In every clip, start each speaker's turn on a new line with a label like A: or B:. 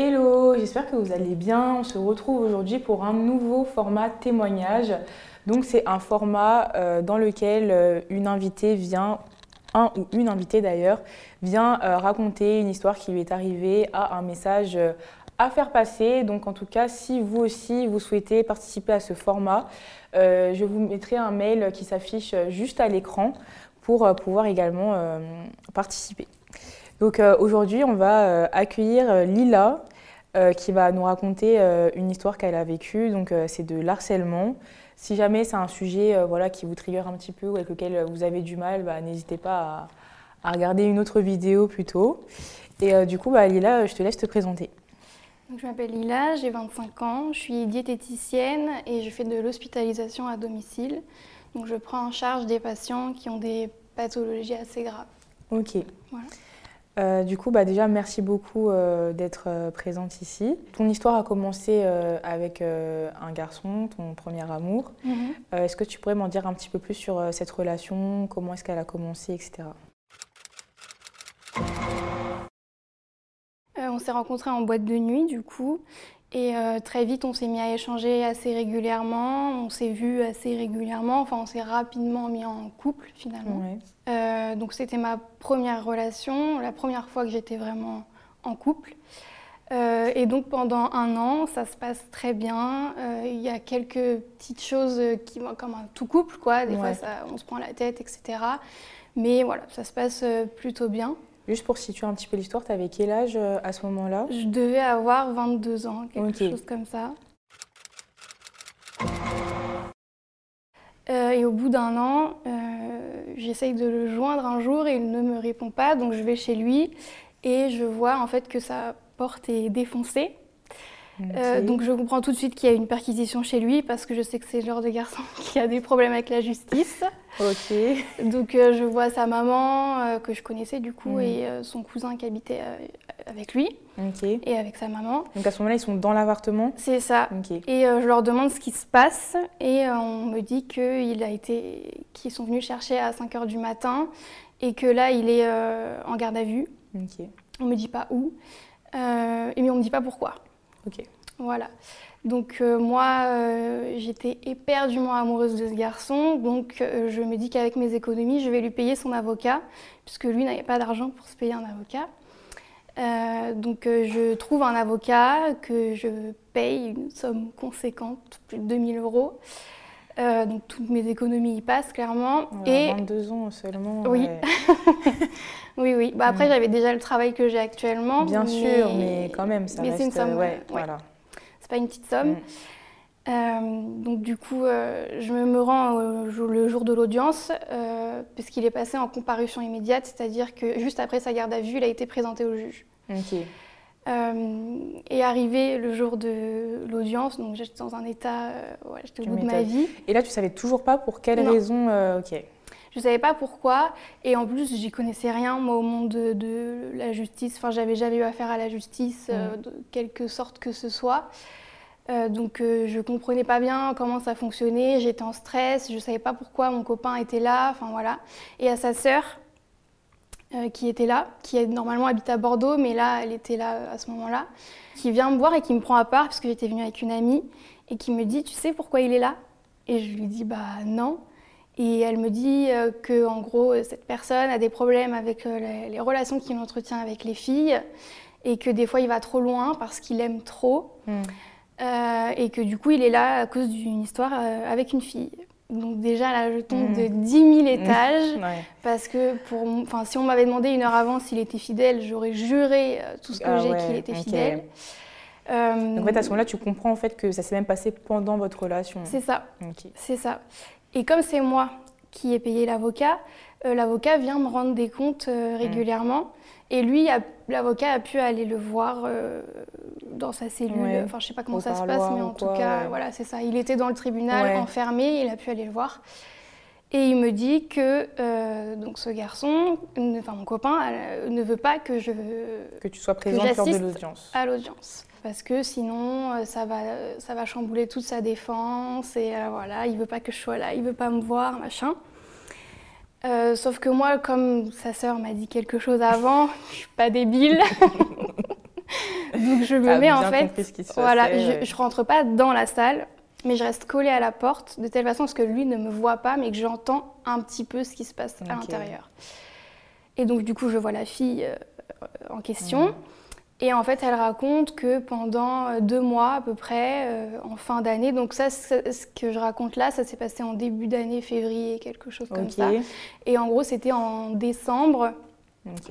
A: Hello, j'espère que vous allez bien. On se retrouve aujourd'hui pour un nouveau format témoignage. Donc c'est un format euh, dans lequel euh, une invitée vient, un ou une invitée d'ailleurs, vient euh, raconter une histoire qui lui est arrivée, a un message à faire passer. Donc en tout cas, si vous aussi vous souhaitez participer à ce format, je vous mettrai un mail qui s'affiche juste à l'écran pour pouvoir également participer. Donc aujourd'hui, on va accueillir Lila qui va nous raconter une histoire qu'elle a vécue. Donc c'est de l'harcèlement. Si jamais c'est un sujet euh, voilà, qui vous trigger un petit peu ou avec lequel vous avez du mal, bah, n'hésitez pas à, regarder une autre vidéo plutôt. Et euh, du coup, bah, Lila, je te laisse te présenter.
B: je m'appelle Lila, j'ai 25 ans, je suis diététicienne et je fais de l'hospitalisation à domicile. Donc je prends en charge des patients qui ont des pathologies assez graves.
A: Ok. Voilà. Euh, du coup, bah, déjà, merci beaucoup euh, d'être euh, présente ici. Ton histoire a commencé avec un garçon, ton premier amour. Mhm. est-ce que tu pourrais m'en dire un petit peu plus sur cette relation? Comment est-ce qu'elle a commencé, etc.
B: on s'est rencontrés en boîte de nuit, du coup. Et très vite, on s'est mis à échanger assez régulièrement, on s'est vu assez régulièrement, enfin on s'est rapidement mis en couple finalement. Euh, donc c'était ma première relation, la première fois que j'étais vraiment en couple. Euh, et donc pendant un an, ça se passe très bien. Euh, il y a quelques petites choses qui vont comme un tout couple, quoi. Des fois, on se prend la tête, etc. Mais voilà, ça se passe plutôt bien.
A: Juste pour situer un petit peu l'histoire, tu avais quel âge à ce moment-là?
B: Je devais avoir 22 ans, quelque chose comme ça. Et au bout d'un an, j'essaye de le joindre un jour et il ne me répond pas, donc je vais chez lui et je vois en fait que sa porte est défoncée. Euh, donc je comprends tout de suite qu'il y a une perquisition chez lui parce que je sais que c'est le genre de garçon qui a des problèmes avec la justice.
A: Ok.
B: Donc euh, je vois sa maman euh, que je connaissais du coup mm. et son cousin qui habitait avec lui et avec sa maman.
A: Donc à ce moment-là ils sont dans l'appartement?
B: C'est ça. Et je leur demande ce qui se passe et on me dit qu'ils a été, qu'ils sont venus chercher à 5 h du matin et que là il est en garde à vue. On me dit pas où et mais on me dit pas pourquoi. Voilà. Donc euh, moi, euh, j'étais éperdument amoureuse de ce garçon, donc euh, je me dis qu'avec mes économies, je vais lui payer son avocat, puisque lui n'avait pas d'argent pour se payer un avocat. donc je trouve un avocat que je paye une somme conséquente, plus de 2000 euros. Donc toutes mes économies y passent clairement.
A: et 22 ans seulement.
B: Oui. oui, oui. Bah, après, mm. j'avais déjà le travail que j'ai actuellement.
A: Bien sûr, mais quand même, ça mais
B: c'est une somme. Ouais, Voilà pas une petite somme. Mm. Euh, donc du coup, euh, je me rends le jour de l'audience, euh, puisqu'il est passé en comparution immédiate, c'est-à-dire que juste après sa garde à vue, il a été présenté au juge. Et arrivé le jour de l'audience, donc j'étais dans un état, j'étais au bout de ma vie.
A: Et là, tu savais toujours pas pour quelle raison Ok.
B: Je savais pas pourquoi, et en plus, j'y connaissais rien, moi, au monde de, la justice. Enfin, j'avais jamais eu affaire à la justice, mm. de quelque sorte que ce soit. Euh, donc euh, je comprenais pas bien comment ça fonctionnait, j'étais en stress, je savais pas pourquoi mon copain était là, enfin voilà. Et à sa sœur euh, qui était là, qui normalement habite à Bordeaux, mais là elle était là à ce moment-là, qui vient me voir et qui me prend à part parce que j'étais venue avec une amie et qui me dit tu sais pourquoi il est là? Et je lui dis bah non. Et elle me dit que en gros cette personne a des problèmes avec les, relations qu'il entretient avec les filles et que des fois il va trop loin parce qu'il aime trop. Hmm. Euh, et que du coup il est là à cause d'une histoire euh, avec une fille. Donc déjà là je tombe de 10 mmh. 000 étages parce que pour, enfin si on m'avait demandé une heure avant s'il était fidèle, j'aurais juré euh, tout ce que ah j'ai qu'il était fidèle.
A: Donc en fait à ce moment-là tu comprends en fait que ça s'est même passé pendant votre relation.
B: C'est ça. C'est ça. Et comme c'est moi qui ai payé l'avocat, l'avocat vient me rendre des comptes régulièrement. Et lui, l'avocat a pu aller le voir euh, dans sa cellule. Enfin, je sais pas comment ça se passe, mais en tout cas, voilà, c'est ça. Il était dans le tribunal, enfermé, il a pu aller le voir. Et il me dit que euh, donc ce garçon, enfin mon copain, euh, ne veut pas que je
A: que tu sois présente lors de l'audience.
B: À l'audience, parce que sinon ça va ça va chambouler toute sa défense et voilà, il veut pas que je sois là, il veut pas me voir, machin. Euh, sauf que moi, comme sa sœur m'a dit quelque chose avant, je suis pas débile. Donc je me mets en fait, voilà, je, je rentre pas dans la salle, mais je reste collée à la porte de telle façon que lui ne me voit pas, mais que j'entends un petit peu ce qui se passe à l'intérieur. Et donc du coup, je vois la fille euh, en question. Et en fait, elle raconte que pendant euh, deux mois à peu près, euh, en fin d'année, donc ça, ce que je raconte là, ça s'est passé en début d'année, février, quelque chose comme ça. Et en gros, c'était en décembre.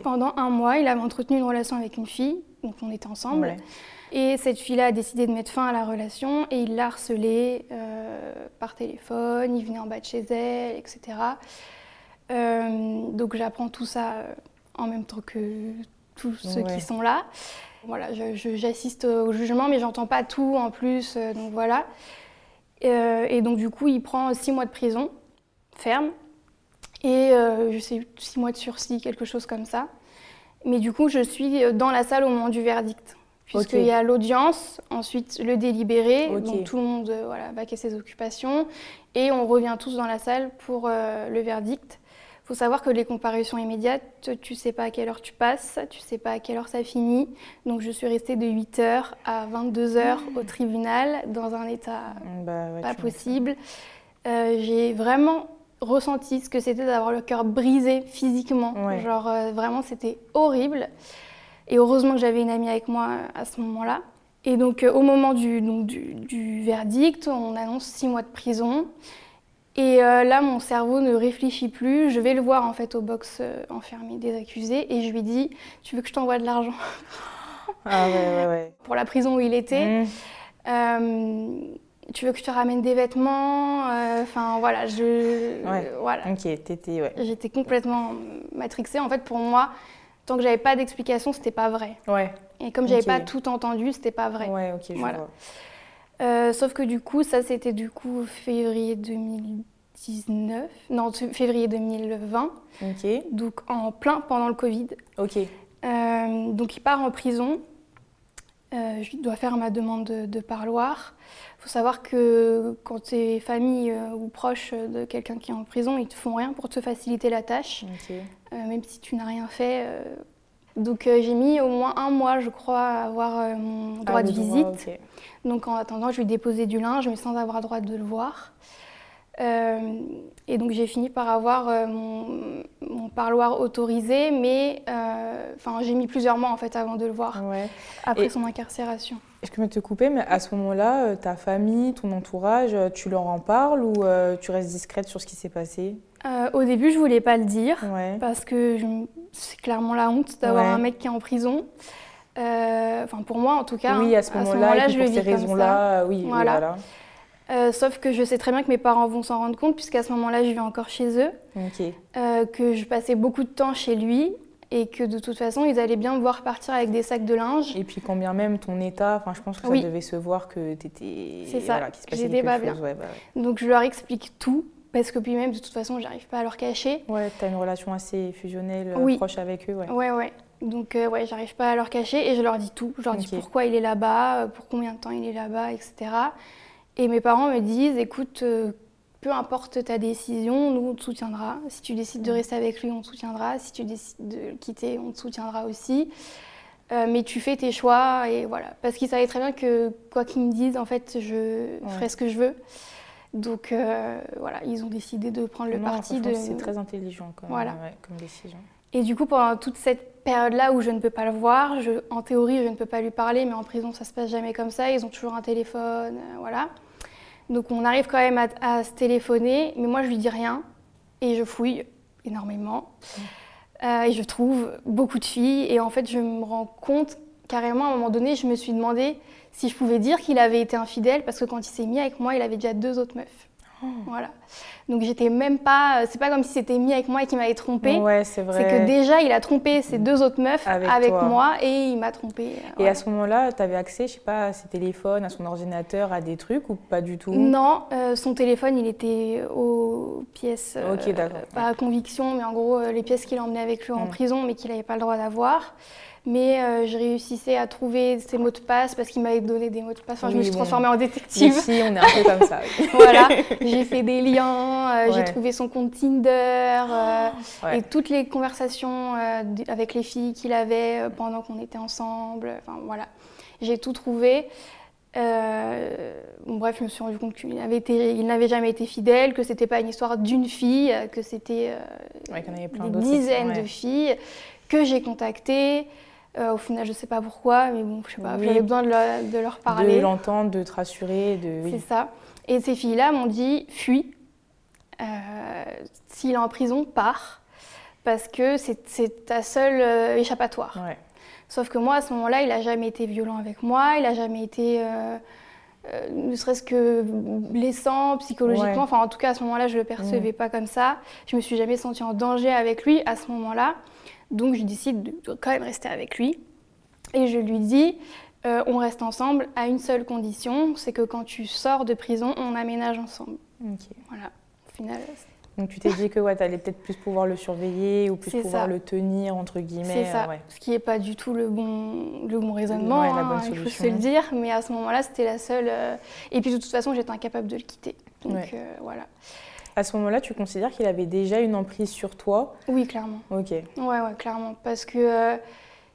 B: Pendant un mois, il avait entretenu une relation avec une fille, donc on était ensemble. Et cette fille-là a décidé de mettre fin à la relation et il l'a harcelée euh, par téléphone, il venait en bas de chez elle, etc. donc j'apprends tout ça en même temps que tous ceux qui sont là. Voilà, j'assiste au jugement, mais j'entends pas tout en plus, euh, donc voilà. Euh, et donc du coup, il prend six mois de prison ferme. Et euh, je sais six mois de sursis, quelque chose comme ça. Mais du coup, je suis dans la salle au moment du verdict, puisqu'il y a l'audience, ensuite le délibéré, donc tout le monde voilà, va ses occupations, et on revient tous dans la salle pour le verdict faut savoir que les comparutions immédiates, tu sais pas à quelle heure tu passes, tu sais pas à quelle heure ça finit. Donc je suis restée de 8h à 22h au tribunal dans un état bah pas possible. Euh, j'ai vraiment ressenti ce que c'était d'avoir le cœur brisé physiquement. Genre euh, vraiment c'était horrible. Et heureusement que j'avais une amie avec moi à ce moment-là. Et donc euh, au moment du, donc, du, du verdict, on annonce six mois de prison. Et euh, là, mon cerveau ne réfléchit plus. Je vais le voir en fait au box euh, enfermé des accusés et je lui dis Tu veux que je t'envoie de l'argent?
A: Ah ouais, ouais, ouais.
B: Pour la prison où il était. Mmh. Euh, tu veux que je te ramène des vêtements? Enfin voilà, je. voilà.
A: Ok, t'étais. Ouais.
B: J'étais complètement matrixée. En fait, pour moi, tant que j'avais pas d'explication, c'était pas vrai.
A: Ouais.
B: Et comme j'avais pas tout entendu, c'était pas vrai.
A: Ouais, ok, je
B: voilà.
A: vois.
B: Euh, sauf que du coup, ça c'était du coup février 2019, non février 2020.
A: Ok.
B: Donc en plein pendant le Covid.
A: Ok.
B: Euh, donc il part en prison. Euh, je dois faire ma demande de, parloir. Il faut savoir que quand tu es famille ou proche de quelqu'un qui est en prison, ils te font rien pour te faciliter la tâche. même si tu n'as rien fait, donc euh, j'ai mis au moins un mois, je crois, à avoir euh, mon droit ah, de visite. Donc en attendant, je lui déposais du linge, mais sans avoir droit de le voir. Euh, et donc j'ai fini par avoir mon, parloir autorisé, mais enfin j'ai mis plusieurs mois en fait avant de le voir, après son incarcération.
A: Je peux te couper, mais à ce moment-là, ta famille, ton entourage, tu leur en parles ou tu restes discrète sur ce qui s'est passé?
B: Au début, je voulais pas le dire parce que c'est clairement la honte d'avoir un mec qui est en prison. Euh, enfin, pour moi, en tout cas.
A: Oui, à ce moment-là, je pour ces raisons-là, oui.
B: Voilà. Euh, sauf que je sais très bien que mes parents vont s'en rendre compte, puisqu'à ce moment-là, je vis encore chez eux. Euh, que je passais beaucoup de temps chez lui et que de toute façon, ils allaient bien me voir partir avec des sacs de linge.
A: Et puis, quand bien même ton état, enfin, je pense que ça devait se voir que tu étais.
B: C'est ça, voilà, j'étais pas bien. Bah Donc, je leur explique tout. Parce que puis même, de toute façon, j'arrive pas à leur cacher.
A: Ouais, tu as une relation assez fusionnelle, euh, proche avec eux. Ouais,
B: ouais. ouais. Donc, euh, ouais, j'arrive pas à leur cacher et je leur dis tout. Je leur dis pourquoi il est là-bas, euh, pour combien de temps il est là-bas, etc. Et mes parents me disent écoute, peu importe ta décision, nous, on te soutiendra. Si tu décides de rester avec lui, on te soutiendra. Si tu décides de le quitter, on te soutiendra aussi. mais tu fais tes choix et voilà. Parce qu'ils savaient très bien que quoi qu'ils me disent, en fait, je ferai ce que je veux. Donc euh, voilà, ils ont décidé de prendre le parti de.
A: C'est très intelligent comme, voilà. comme décision.
B: Et du coup, pendant toute cette période-là où je ne peux pas le voir, je, en théorie, je ne peux pas lui parler, mais en prison, ça se passe jamais comme ça. Ils ont toujours un téléphone, euh, voilà. Donc on arrive quand même à, se téléphoner, mais moi je lui dis rien et je fouille énormément. Euh, et je trouve beaucoup de filles et en fait je me rends compte carrément à un moment donné, je me suis demandé si je pouvais dire qu'il avait été infidèle, parce que quand il s'est mis avec moi, il avait déjà deux autres meufs. Oh. Voilà. Donc j'étais même pas. C'est pas comme si c'était mis avec moi et qu'il m'avait trompé.
A: Ouais, c'est vrai.
B: C'est que déjà il a trompé ses deux autres meufs avec, moi et il m'a trompé.
A: Et à ce moment-là, tu avais accès, je sais pas, à ses téléphones, à son ordinateur, à des trucs ou pas du tout?
B: Non, euh, son téléphone il était aux pièces.
A: ok, d'accord.
B: pas à conviction, mais en gros euh, les pièces qu'il emmenait avec lui en mm. prison, mais qu'il n'avait pas le droit d'avoir. Mais euh, je réussissais à trouver ses mots de passe parce qu'il m'avait donné des mots de passe. Enfin, je me suis transformée en détective.
A: Ici, on est un peu comme ça.
B: voilà, j'ai fait des liens, euh, j'ai trouvé son compte Tinder et toutes les conversations avec les filles qu'il avait pendant qu'on était ensemble. Enfin, voilà, j'ai tout trouvé. Euh, bref, je me suis rendu compte qu'il n'avait jamais été fidèle, que c'était pas une histoire d'une fille, que c'était euh, des dizaines de filles que j'ai contactées. Euh, au final, je sais pas pourquoi, mais bon, je sais pas, j'avais besoin de, leur parler.
A: De l'entendre, de te rassurer. De...
B: C'est ça. Et ces filles-là m'ont dit fuis. S'il est en prison, pars. Parce que c'est ta seule échappatoire. Sauf que moi, à ce moment-là, il n'a jamais été violent avec moi, il n'a jamais été, euh, euh, ne serait-ce que blessant psychologiquement. Enfin, en tout cas, à ce moment-là, je ne le percevais pas comme ça. Je me suis jamais sentie en danger avec lui à ce moment-là. Donc, je décide de quand même rester avec lui. Et je lui dis, euh, on reste ensemble à une seule condition, c'est que quand tu sors de prison, on aménage ensemble. Voilà. Au final,
A: donc tu t'es dit que ouais, tu allais peut-être plus pouvoir le surveiller ou plus pouvoir le tenir, entre guillemets.
B: C'est ça, ce qui n'est pas du tout le bon, le bon raisonnement, hein, il faut se le dire. Mais à ce moment-là, c'était la seule... Euh, et puis de toute façon, j'étais incapable de le quitter. Donc euh, voilà.
A: À ce moment-là, tu considères qu'il avait déjà une emprise sur toi
B: Oui, clairement.
A: Ok.
B: Ouais, ouais, clairement. Parce que... Euh,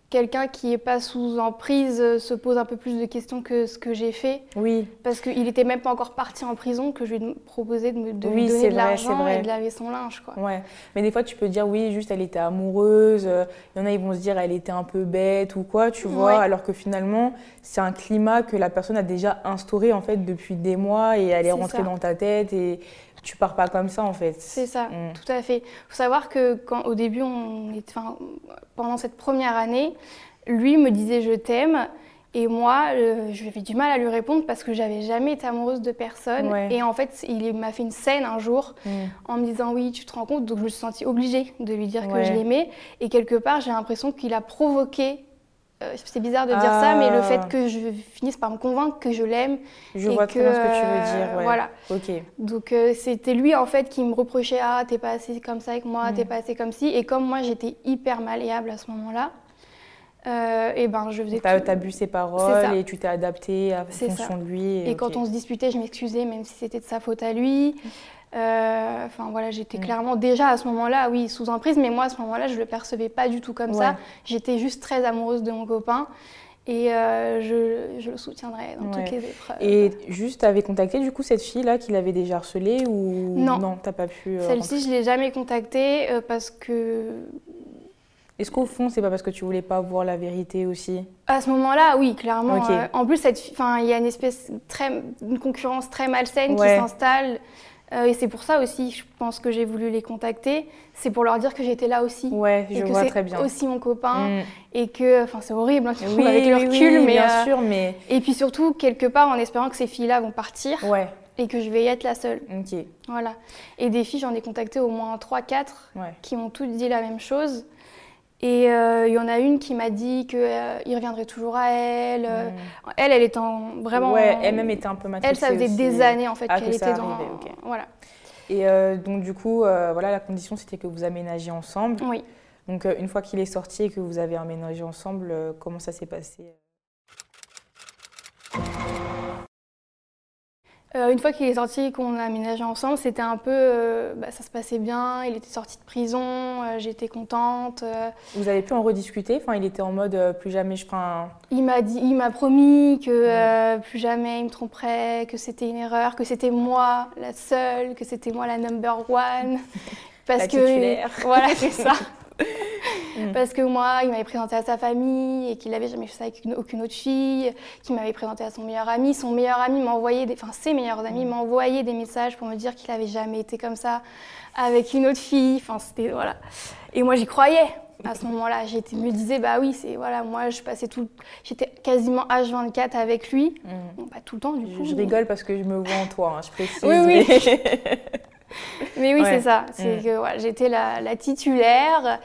B: quelqu'un qui n'est pas sous emprise euh, se pose un peu plus de questions que ce que j'ai fait.
A: Oui.
B: Parce qu'il n'était même pas encore parti en prison que je lui ai proposé de me de lui donner de l'argent et de laver son linge. Quoi.
A: Ouais. Mais des fois, tu peux dire oui, juste elle était amoureuse. Il y en a, ils vont se dire elle était un peu bête ou quoi, tu vois. Alors que finalement, c'est un climat que la personne a déjà instauré en fait depuis des mois et elle est, rentrée dans ta tête et tu pars pas comme ça en fait.
B: C'est ça, mm. tout à fait. Il faut savoir que quand, au début, on enfin, pendant cette première année, lui me disait je t'aime. Et moi, euh, j'avais du mal à lui répondre parce que j'avais jamais été amoureuse de personne. Et en fait, il m'a fait une scène un jour mm. en me disant oui, tu te rends compte. Donc je me suis sentie obligée de lui dire que je l'aimais. Et quelque part, j'ai l'impression qu'il a provoqué euh, c'est bizarre de dire ça, mais le ah. fait que je finisse par me convaincre que je l'aime.
A: Je vois bien ce que tu veux dire.
B: Euh, voilà.
A: Ok.
B: Donc euh, c'était lui en fait qui me reprochait ah t'es pas assez comme ça avec moi, t'es mm. pas assez comme ci. Et comme moi j'étais hyper malléable à ce moment-là, et ben je faisais.
A: T'as as bu ses paroles et tu t'es adapté à fonction de lui.
B: Et, quand on se disputait, je m'excusais même si c'était de sa faute à lui. Euh, enfin voilà, j'étais mm. clairement déjà à ce moment-là, oui, sous emprise, mais moi à ce moment-là, je le percevais pas du tout comme ça. J'étais juste très amoureuse de mon copain. Et euh, je, je, le soutiendrai dans toutes les épreuves.
A: Et juste, tu avais contacté du coup cette fille-là qui l'avait déjà harcelée ou
B: non
A: Non, t'as pas pu.
B: Euh, Celle-ci, je l'ai jamais contactée parce que.
A: Est-ce qu'au fond, c'est pas parce que tu voulais pas voir la vérité aussi?
B: À ce moment-là, oui, clairement. en plus, il y a une espèce très, une concurrence très malsaine qui s'installe. Euh, et c'est pour ça aussi, je pense que j'ai voulu les contacter. C'est pour leur dire que j'étais là aussi.
A: Ouais, je que c'est
B: aussi mon copain. Mm. Et que, enfin, c'est horrible hein, avec le recul, mais.
A: Bien euh, sûr, mais.
B: Et puis surtout, quelque part, en espérant que ces filles-là vont partir.
A: Ouais.
B: Et que je vais y être la seule.
A: Ok.
B: Voilà. Et des filles, j'en ai contacté au moins 3-4 qui m'ont toutes dit la même chose. Et euh, il y en a une qui m'a dit qu'il euh, reviendrait toujours à elle. Euh, hmm. Elle, elle était en, vraiment.
A: Ouais, elle-même était un peu.
B: Elle, ça faisait des années en fait ah, qu'elle était dans. Voilà.
A: Et donc du coup, voilà, la condition c'était que vous aménagiez ensemble.
B: Oui.
A: Donc une fois qu'il est sorti et que vous avez aménagé ensemble, comment ça s'est passé?
B: Euh, une fois qu'il est sorti et qu'on a aménagé ensemble, c'était un peu. Euh, bah, ça se passait bien, il était sorti de prison, euh, j'étais contente.
A: Vous avez pu en rediscuter? Enfin, il était en mode plus jamais je prends.
B: Il m'a dit, il m'a promis que plus jamais il me tromperait, que c'était une erreur, que c'était moi la seule, que c'était moi la number one.
A: Parce la que.
B: Voilà, c'est ça. Mm. Parce que moi, il m'avait présenté à sa famille et qu'il n'avait jamais fait ça avec aucune autre fille, qu'il m'avait présenté à son meilleur ami. Son meilleur ami m'envoyait, des... enfin ses meilleurs amis mm. m'envoyaient des messages pour me dire qu'il n'avait jamais été comme ça avec une autre fille. Enfin, c'était voilà. Et moi, j'y croyais. À ce moment-là, j'étais me disais bah oui, c'est voilà, moi je passais tout, j'étais quasiment H24 avec lui, mm. pas tout le temps du coup.
A: Je, rigole parce que je me vois en toi, hein, je précise.
B: Oui oui. Mais, oui, c'est ça. C'est que j'étais la, la, titulaire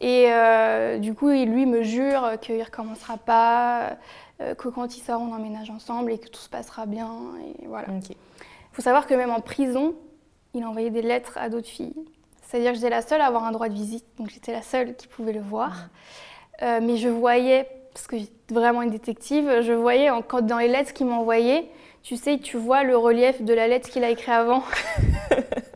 B: et euh, du coup, lui me jure qu'il ne recommencera pas, euh, que quand il sort, on emménage ensemble et que tout se passera bien. Et voilà. Il faut savoir que même en prison, il envoyait des lettres à d'autres filles. C'est-à-dire que j'étais la seule à avoir un droit de visite, donc j'étais la seule qui pouvait le voir. mais je voyais, parce que j'étais vraiment une détective, je voyais quand, dans les lettres qu'il m'envoyait, tu sais, tu vois le relief de la lettre qu'il a écrit avant.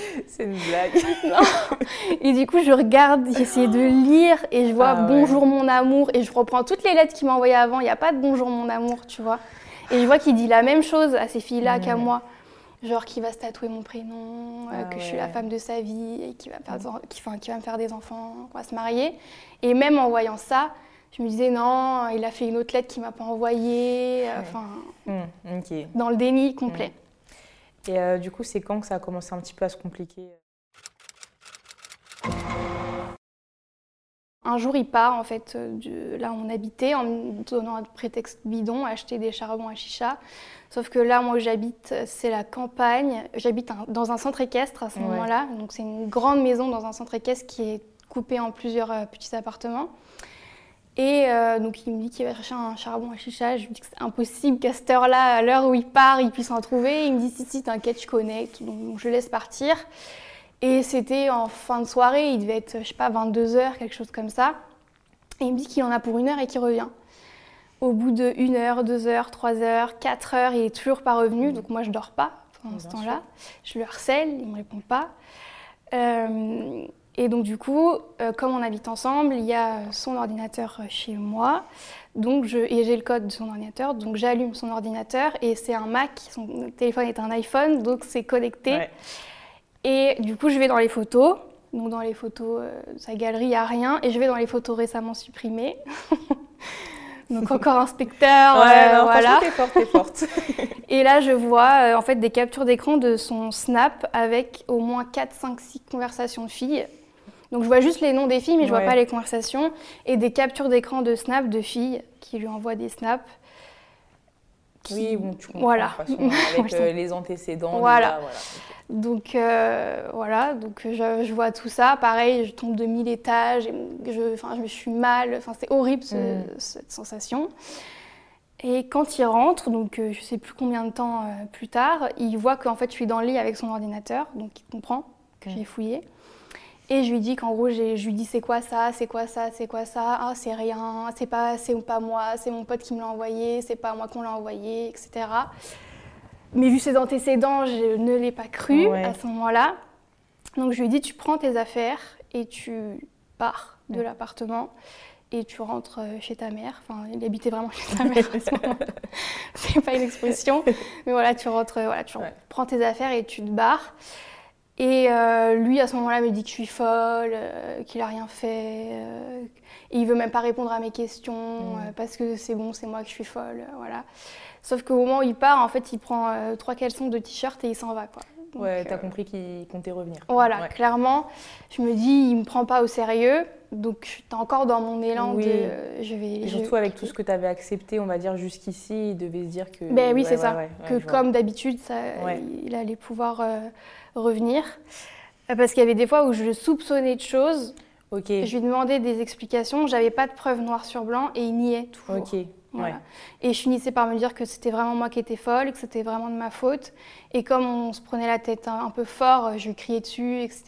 A: C'est une blague.
B: Et du coup, je regarde, j'essaie de lire et je vois ah Bonjour mon amour et je reprends toutes les lettres qu'il m'a envoyées avant. Il n'y a pas de Bonjour mon amour, tu vois. Et je vois qu'il dit la même chose à ces filles-là qu'à moi. Genre qu'il va se tatouer mon prénom, euh, ah que je suis la femme de sa vie et qu'il va, va me faire des enfants, qu'on va se marier. Et même en voyant ça, je me disais non, il a fait une autre lettre qu'il m'a pas envoyée. Enfin, mmh, dans le déni complet.
A: Et euh, du coup, c'est quand que ça a commencé un petit peu à se compliquer?
B: Un jour, il part, en fait, euh, de là où on habitait, en me donnant un prétexte bidon, acheter des charbons à chicha. Sauf que là, moi où j'habite, c'est la campagne. J'habite dans un centre équestre à ce moment-là. Donc, c'est une grande maison dans un centre équestre qui est coupée en plusieurs euh, petits appartements. Et euh, donc il me dit qu'il va chercher un charbon à chicha. Je lui dis que c'est impossible qu'à cette heure-là, à l'heure où il part, il puisse en trouver. Il me dit si, si, t'inquiète, je connais. Donc je laisse partir. Et c'était en fin de soirée, il devait être, je sais pas, 22h, quelque chose comme ça. Et il me dit qu'il en a pour une heure et qu'il revient. Au bout de une heure, deux heures, trois heures, quatre heures, il est toujours pas revenu. Donc moi, je dors pas pendant ce temps-là. Je le harcèle, il me répond pas. Euh, et donc du coup, euh, comme on habite ensemble, il y a son ordinateur chez moi, donc je, et j'ai le code de son ordinateur, donc j'allume son ordinateur et c'est un Mac, son téléphone est un iPhone, donc c'est connecté. Et du coup, je vais dans les photos, donc dans les photos euh, sa galerie, il n'y a rien, et je vais dans les photos récemment supprimées. donc encore inspecteur,
A: ouais, euh, voilà. T'es forte, t'es forte.
B: et là, je vois en fait des captures d'écran de son Snap avec au moins 4, 5, 6 conversations de filles donc je vois juste les noms des filles, mais je vois pas les conversations. Et des captures d'écran de Snap de filles qui lui envoient des snaps.
A: Oui, bon, tu comprends. Voilà. avec euh, les antécédents.
B: Voilà. Donc euh, voilà, donc je, vois tout ça. Pareil, je tombe de mille étages, et je, je me suis mal. Enfin, c'est horrible mm. cette sensation. Et quand il rentre, donc euh, je sais plus combien de temps plus tard, il voit qu'en fait je suis dans le lit avec son ordinateur, donc il comprend que mm. j'ai fouillé. Et je lui dis qu'en gros, je lui dis c'est quoi ça, c'est quoi ça, c'est quoi ça, ah c'est rien, c'est pas, c'est pas moi, c'est mon pote qui me l'a envoyé, c'est pas moi qu'on l'a envoyé, etc. Mais vu ses antécédents, je ne l'ai pas cru à ce moment-là. Donc je lui dis tu prends tes affaires et tu pars de l'appartement et tu rentres euh, chez ta mère. Enfin, il habitait vraiment chez ta mère à ce moment-là. c'est pas une expression, mais voilà, tu rentres, voilà, tu prends tes affaires et tu te barres. Et euh, lui, à ce moment-là, me dit que je suis folle, euh, qu'il a rien fait. Euh, et il veut même pas répondre à mes questions mm. parce que c'est bon, c'est moi que je suis folle. voilà. Sauf qu'au moment où il part, en fait, il prend trois caleçons, de t-shirts et il s'en va. Quoi.
A: Donc, ouais, t'as compris qu'il comptait revenir.
B: Voilà, clairement. Je me dis, il me prend pas au sérieux. Donc, j'étais encore dans mon élan de. je vais,
A: et surtout avec tout ce que tu avais accepté, on va dire, jusqu'ici, il devait se dire que.
B: Ben oui, c'est ça. que comme d'habitude, il allait pouvoir revenir. Euh, parce qu'il y avait des fois où je soupçonnais de choses. Je lui demandais des explications. J'avais pas de preuves noir sur blanc et il niait toujours. Et je finissais par me dire que c'était vraiment moi qui étais folle, que c'était vraiment de ma faute. Et comme on se prenait la tête un, peu fort, je lui criais dessus, etc.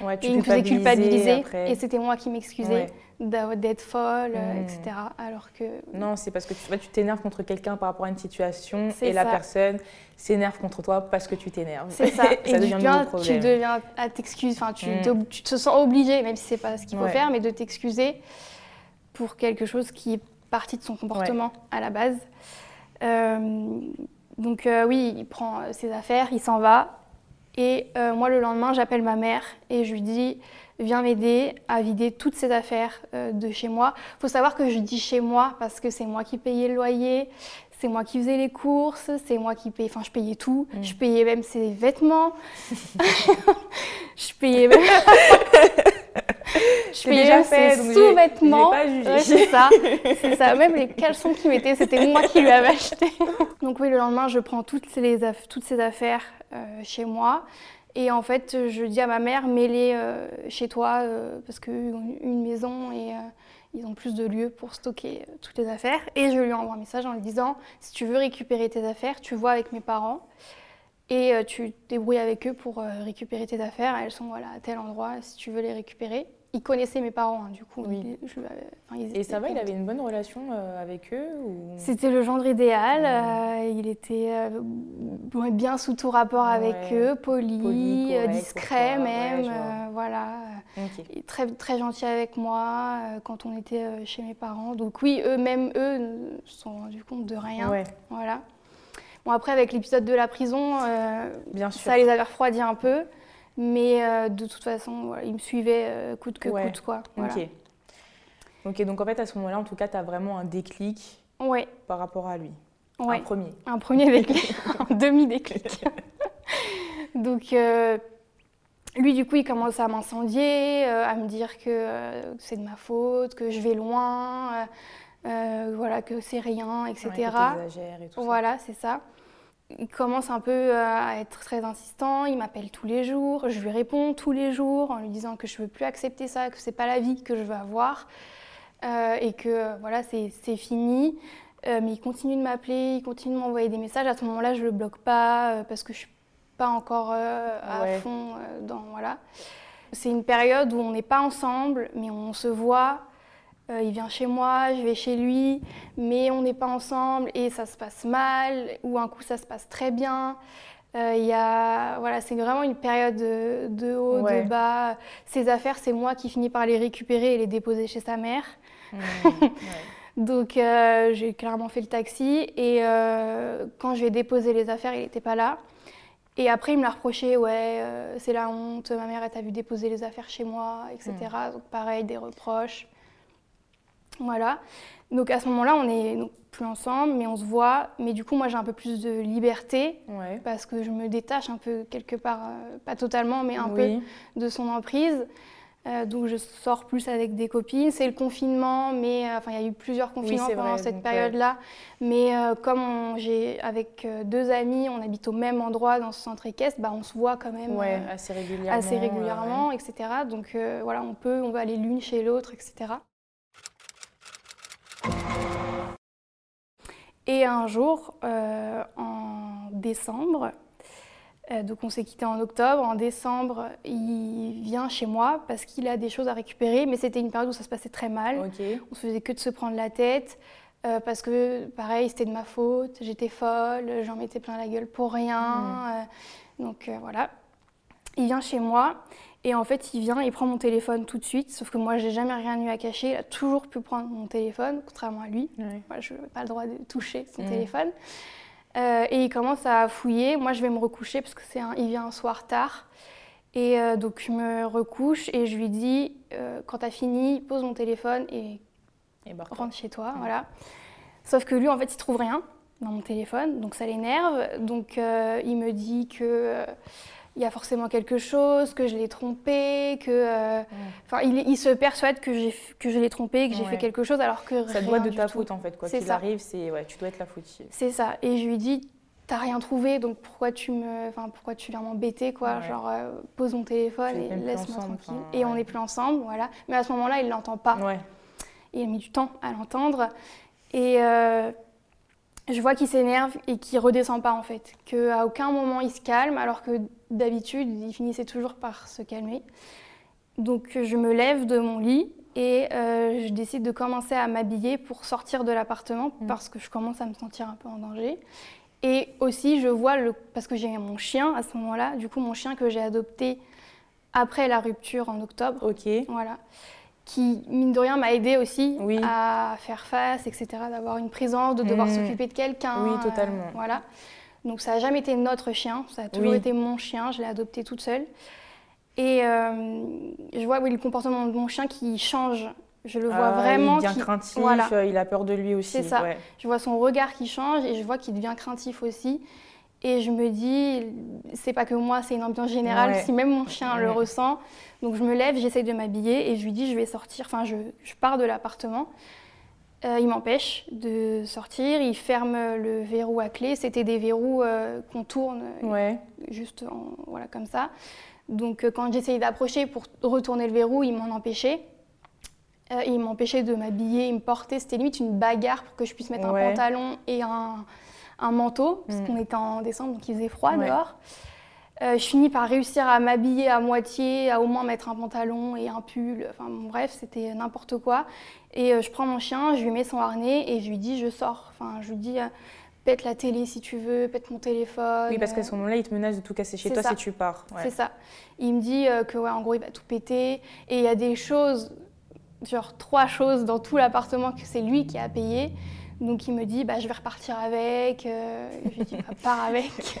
B: et il me faisait culpabiliser. Et c'était moi qui m'excusais d'être folle, hmm. etc. Alors que...
A: Non, c'est parce que tu t'énerves contre quelqu'un par rapport à une situation et la personne s'énerve contre toi parce que tu t'énerves.
B: C'est ça. et ça devient tu deviens à t'excuser, enfin tu, hmm. tu, te sens obligé, même si c'est pas ce qu'il faut faire, mais de t'excuser pour quelque chose qui est partie de son comportement à la base. Euh, donc euh, oui, il prend euh, ses affaires, il s'en va. Et moi, le lendemain, j'appelle ma mère et je lui dis, viens m'aider à vider toutes ses affaires de chez moi. Il faut savoir que je dis chez moi parce que c'est moi qui payais le loyer, c'est moi qui faisais les courses, c'est moi qui payais, enfin je payais tout, mm. je payais même ses vêtements, je payais même... je payais déjà fait, sous-vêtements. c'est ça, c'est ça. Même les caleçons qu'il mettait, c'était moi qui lui avais acheté. Donc oui, le lendemain, je prends toutes, ces, toutes ces affaires euh, chez moi. Et en fait, je dis à ma mère, mets-les euh, chez toi, euh, parce qu'une une maison et ils ont plus de lieux pour stocker toutes les affaires. Et je lui envoie un message en lui disant, si tu veux récupérer tes affaires, tu vois avec mes parents et tu te débrouilles avec eux pour récupérer tes affaires. Elles sont voilà, à tel endroit si tu veux les récupérer. Il connaissait mes parents, hein, du coup.
A: Oui.
B: Il- je- euh, enfin, ils
A: Et ça va, il avait une bonne relation euh, avec eux ou...
B: C'était le gendre idéal.
A: Ouais.
B: euh, il était euh, bien sous tout rapport avec eux, poli,
A: Poli, correct,
B: discret
A: ouais,
B: même. voilà. Et très, très gentil avec moi quand on était chez mes parents. Donc oui, eux-mêmes, eux, ne se sont rendus compte de rien. Voilà. Bon, après, avec l'épisode de la prison,
A: bien sûr.
B: ça les avait refroidis un peu. Mais euh, de toute façon, voilà, ils me suivaient euh, coûte que
A: Ouais.
B: coûte, quoi. Voilà.
A: Ok. Ok, donc en fait, à ce moment-là, en tout cas, tu as vraiment un déclic
B: Ouais,
A: par rapport à lui. Un
B: ouais.
A: premier.
B: Un premier déclic, un demi-déclic. Donc, euh, lui, du coup, il commence à m'incendier, à me dire que c'est de ma faute, que je vais loin, voilà, que c'est rien, etc.
A: Que et tout ça.
B: Voilà, c'est ça. Il commence un peu euh, à être très insistant, il m'appelle tous les jours, je lui réponds tous les jours en lui disant que je ne veux plus accepter ça, que c'est pas la vie que je veux avoir euh, et que euh, voilà, c'est fini. Euh, mais il continue de m'appeler, il continue de m'envoyer des messages. À ce moment-là, je le bloque pas euh, parce que je suis pas encore à
A: Ouais.
B: fond dans voilà. C'est une période où on n'est pas ensemble, mais on se voit. Euh, il vient chez moi, je vais chez lui, mais on n'est pas ensemble et ça se passe mal, ou un coup ça se passe très bien. Euh, il y a, voilà, c'est vraiment une période de, de haut,
A: Ouais.
B: de bas. Ses affaires, c'est moi qui finis par les récupérer et les déposer chez sa mère.
A: Mmh, ouais.
B: Donc euh, j'ai clairement fait le taxi et euh, quand je vais déposer les affaires, il n'était pas là. Et après, il me l'a reproché, ouais, euh, c'est la honte, ma mère, elle t'a vu déposer les affaires chez moi, etc. Donc pareil, des reproches. Voilà. Donc à ce moment-là, on est donc plus ensemble, mais on se voit. Mais du coup, moi, j'ai un peu plus de liberté
A: Ouais.
B: parce que je me détache un peu quelque part, euh, pas totalement, mais un peu de son emprise. Euh, donc je sors plus avec des copines. C'est le confinement, mais euh, enfin il y a eu plusieurs confinements pendant
A: vrai,
B: cette période-là. Mais euh, comme j'ai avec deux amis, on habite au même endroit dans ce centre équestre, bah, on se voit quand même
A: Ouais, assez régulièrement.
B: assez régulièrement, etc. Donc voilà, on peut, on va aller l'une chez l'autre, etc. Et un jour, euh, en décembre, euh, donc on s'est quitté en octobre, en décembre, il vient chez moi parce qu'il a des choses à récupérer, mais c'était une période où ça se passait très mal. On se faisait que de se prendre la tête. euh, parce que, pareil, c'était de ma faute, j'étais folle, j'en mettais plein la gueule pour rien. euh, donc voilà. Il vient chez moi et en fait, il vient, il prend mon téléphone tout de suite, sauf que moi, j'ai jamais rien eu à cacher. Il a toujours pu prendre mon téléphone, contrairement à lui. Moi, je n'ai pas le droit de toucher son téléphone. Euh, et il commence à fouiller. Moi, je vais me recoucher parce que c'est un, il vient un soir tard. Et euh, donc, je me recouche et je lui dis, euh, quand tu as fini, pose mon téléphone et
A: Et
B: rentre chez toi, voilà. Sauf que lui, en fait, il trouve rien dans mon téléphone, donc ça l'énerve. Donc il me dit que il y a forcément quelque chose, que je l'ai trompé, que, euh, il, il se persuade que que je l'ai trompé, que j'ai
A: Ouais.
B: fait quelque chose, alors que
A: ça doit être de ta faute en fait. Quoi qu'il
B: ça.
A: arrive, c'est ouais, tu dois être la fautière.
B: C'est ça. Et je lui dis, t'as rien trouvé, donc pourquoi tu me, enfin pourquoi tu viens m'embêter, quoi?
A: Ouais.
B: Genre euh, pose mon téléphone et laisse-moi tranquille. Et on n'est plus ensemble, voilà. Mais à ce moment-là, il l'entend pas. Il a mis du temps à l'entendre. Et euh, je vois qu'il s'énerve et qu'il redescend pas en fait. Qu'à aucun moment il se calme, alors que d'habitude il finissait toujours par se calmer. Donc je me lève de mon lit et euh, je décide de commencer à m'habiller pour sortir de l'appartement
A: Mm.
B: parce que je commence à me sentir un peu en danger. Et aussi je vois, le, parce que j'ai mon chien à ce moment-là, du coup mon chien que j'ai adopté après la rupture en octobre.
A: Ok.
B: Voilà. Qui, mine de rien, m'a aidé aussi
A: Oui.
B: à faire face, etc., d'avoir une présence, de devoir
A: Mm.
B: s'occuper de quelqu'un.
A: Oui,
B: euh,
A: totalement.
B: voilà. Donc ça n'a jamais été notre chien, ça a toujours
A: Oui.
B: été mon chien, je l'ai adopté toute seule. Et euh, je vois oui, le comportement de mon chien qui change. Je le vois
A: Ah,
B: vraiment.
A: Il devient
B: qui-
A: craintif,
B: Voilà.
A: euh, il a peur de lui aussi.
B: C'est ça.
A: ouais.
B: Je vois son regard qui change et je vois qu'il devient craintif aussi. Et je me dis, c'est pas que moi, c'est une ambiance générale,
A: Ouais.
B: si même mon chien le ressent. Donc je me lève, j'essaye de m'habiller et je lui dis, je vais sortir, enfin je, je pars de l'appartement. Euh, il m'empêche de sortir, il ferme le verrou à clé. C'était des verrous euh, qu'on tourne
A: Ouais.
B: juste en- voilà, comme ça. Donc euh, quand j'essayais d'approcher pour retourner le verrou, il m'en empêchait. Euh, il m'empêchait de m'habiller, il me portait. C'était limite une bagarre pour que je puisse mettre
A: Ouais.
B: un pantalon et un, un manteau, parce
A: Mm.
B: qu'on était en décembre, donc il faisait froid
A: Ouais.
B: dehors. Je finis par réussir à m'habiller à moitié, à au moins mettre un pantalon et un pull. Enfin bref, c'était n'importe quoi. Et je prends mon chien, je lui mets son harnais et je lui dis je sors. Enfin, je lui dis pète la télé si tu veux, pète mon téléphone.
A: Oui, parce qu'à ce moment-là, il te menace de tout casser chez toi si tu pars.
B: C'est ça. Il me dit que ouais, en gros, il va tout péter. Et il y a des choses, genre trois choses dans tout l'appartement que c'est lui qui a payé. Donc il me dit, bah, je vais repartir avec. Euh, je lui dis, bah, pars avec.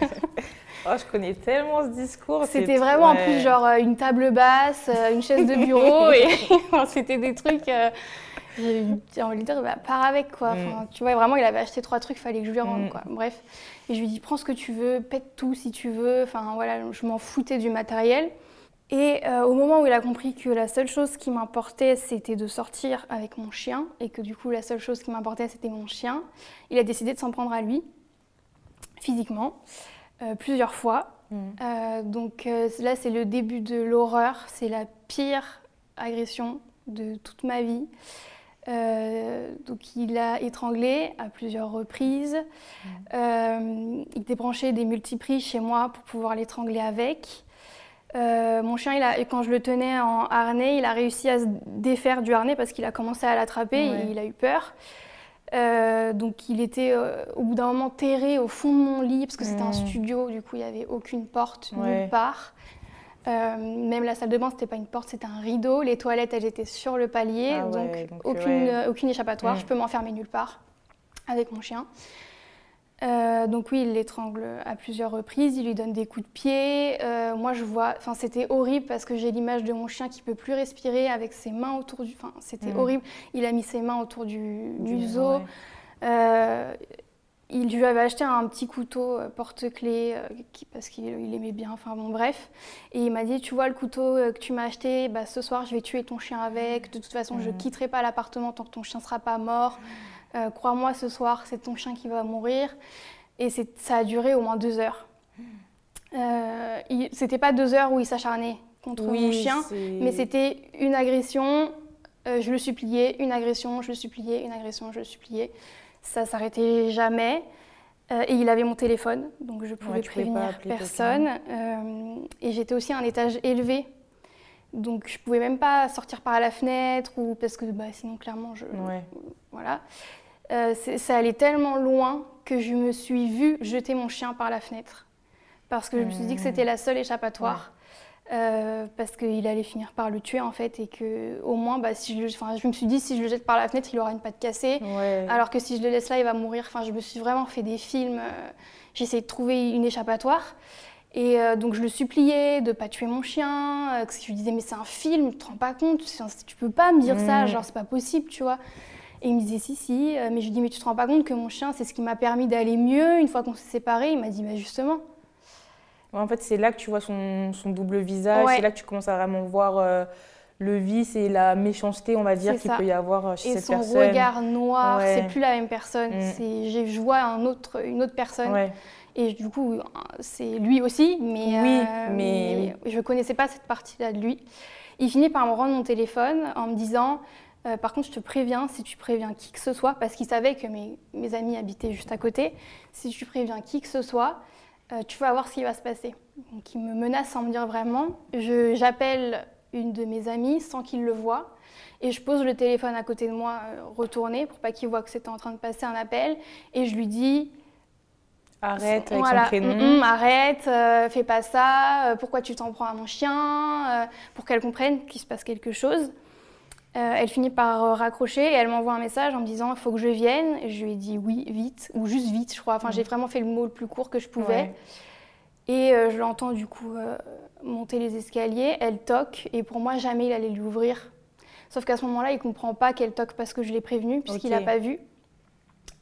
A: oh, je connais tellement ce discours.
B: C'était vraiment en plus genre euh, une table basse, euh, une chaise de bureau et c'était des trucs. J'ai envie de dire, bah, pars avec quoi. Mm. tu vois, vraiment, il avait acheté trois trucs, il fallait que je lui rende mm. quoi. Bref. Et je lui dis, prends ce que tu veux, pète tout si tu veux. Enfin voilà, je m'en foutais du matériel. Et euh, au moment où il a compris que la seule chose qui m'importait, c'était de sortir avec mon chien, et que du coup la seule chose qui m'importait, c'était mon chien, il a décidé de s'en prendre à lui, physiquement, euh, plusieurs fois. Mmh. Euh, donc là, c'est le début de l'horreur, c'est la pire agression de toute ma vie. donc il a étranglé à plusieurs reprises. Mmh. il débranchait des multiprises chez moi pour pouvoir l'étrangler avec. Euh, mon chien, il a, quand je le tenais en harnais, il a réussi à se défaire du harnais parce qu'il a commencé à l'attraper et il a eu peur. Euh, donc il était euh, au bout d'un moment terré au fond de mon lit parce que c'était un studio, du coup il n'y avait aucune porte nulle part. même la salle de bain, c'était pas une porte, c'était un rideau. Les toilettes, elles étaient sur le palier, ah donc, aucune, aucune échappatoire. Mmh. Je peux m'enfermer nulle part avec mon chien. Euh, donc oui, il l'étrangle à plusieurs reprises, il lui donne des coups de pied. Euh, moi, je vois, enfin, c'était horrible parce que j'ai l'image de mon chien qui peut plus respirer avec ses mains autour du, enfin, c'était mm. horrible. Il a mis ses mains autour du, du, zoo. Euh, il lui avait acheté un petit couteau porte-clés parce qu'il aimait bien. Enfin bon, bref. Et il m'a dit, tu vois le couteau que tu m'as acheté, bah, ce soir, je vais tuer ton chien avec. De toute façon, je je mm. quitterai pas l'appartement tant que ton chien sera pas mort. Euh, crois-moi, ce soir, c'est ton chien qui va mourir. Et ça a duré au moins deux heures. Euh, c'était pas deux heures où il s'acharnait contre mon chien, mais c'était une agression, euh, je le suppliais, une agression, je le suppliais, une agression, je le suppliais. Ça s'arrêtait jamais. Euh, et il avait mon téléphone, donc je pouvais prévenir personne. et j'étais aussi à un étage élevé, donc je pouvais même pas sortir par la fenêtre ou parce que bah, sinon clairement je voilà. Euh, ça allait tellement loin que je me suis vue jeter mon chien par la fenêtre. Parce que je me suis dit que c'était la seule échappatoire. Euh, parce qu'il allait finir par le tuer en fait et que au moins bah, si je, je me suis dit si je le jette par la fenêtre il aura une patte cassée. Alors que si je le laisse là il va mourir. Enfin je me suis vraiment fait des films euh, essayé de trouver une échappatoire. Et donc je le suppliais de pas tuer mon chien que je lui disais mais c'est un film tu te rends pas compte tu peux pas me dire ça mm. genre c'est pas possible tu vois et il me disait si, si. Euh, mais je lui dis, mais tu te rends pas compte que mon chien, c'est ce qui m'a permis d'aller mieux une fois qu'on s'est séparés? Il m'a dit, bah justement.
A: en fait, c'est là que tu vois son, son double visage, c'est là que tu commences à vraiment voir euh, le vice et la méchanceté, on va dire, qu'il peut y avoir euh, chez cette personne.
B: Et son regard noir, c'est plus la même personne. Mm. Je vois un autre, une autre personne. Et du coup, c'est lui aussi, mais, oui, mais... mais je connaissais pas cette partie-là de lui. Il finit par me rendre mon téléphone en me disant euh, par contre, je te préviens, si tu préviens qui que ce soit, parce qu'il savait que mes, amis habitaient juste à côté, si tu préviens qui que ce soit, euh, tu vas voir ce qui va se passer. Donc il me menace sans me dire vraiment. J'appelle une de mes amies sans qu'il le voie. Et je pose le téléphone à côté de moi, euh, retourné, pour pas qu'il voit que c'était en train de passer un appel. Et je lui dis
A: Arrête avec son prénom. Mm,
B: mm, arrête, fais pas ça, pourquoi tu t'en prends à mon chien, pour qu'elle comprenne qu'il se passe quelque chose. Euh, elle finit par euh, raccrocher et elle m'envoie un message en me disant il faut que je vienne. je lui ai dit oui, vite, ou juste vite, je crois. Enfin, j'ai vraiment fait le mot le plus court que je pouvais. Et euh, je l'entends du coup monter les escaliers. Elle toque et pour moi, jamais il allait l'ouvrir. Sauf qu'à ce moment-là, il comprend pas qu'elle toque parce que je l'ai prévenu, puisqu'il n'a pas vu.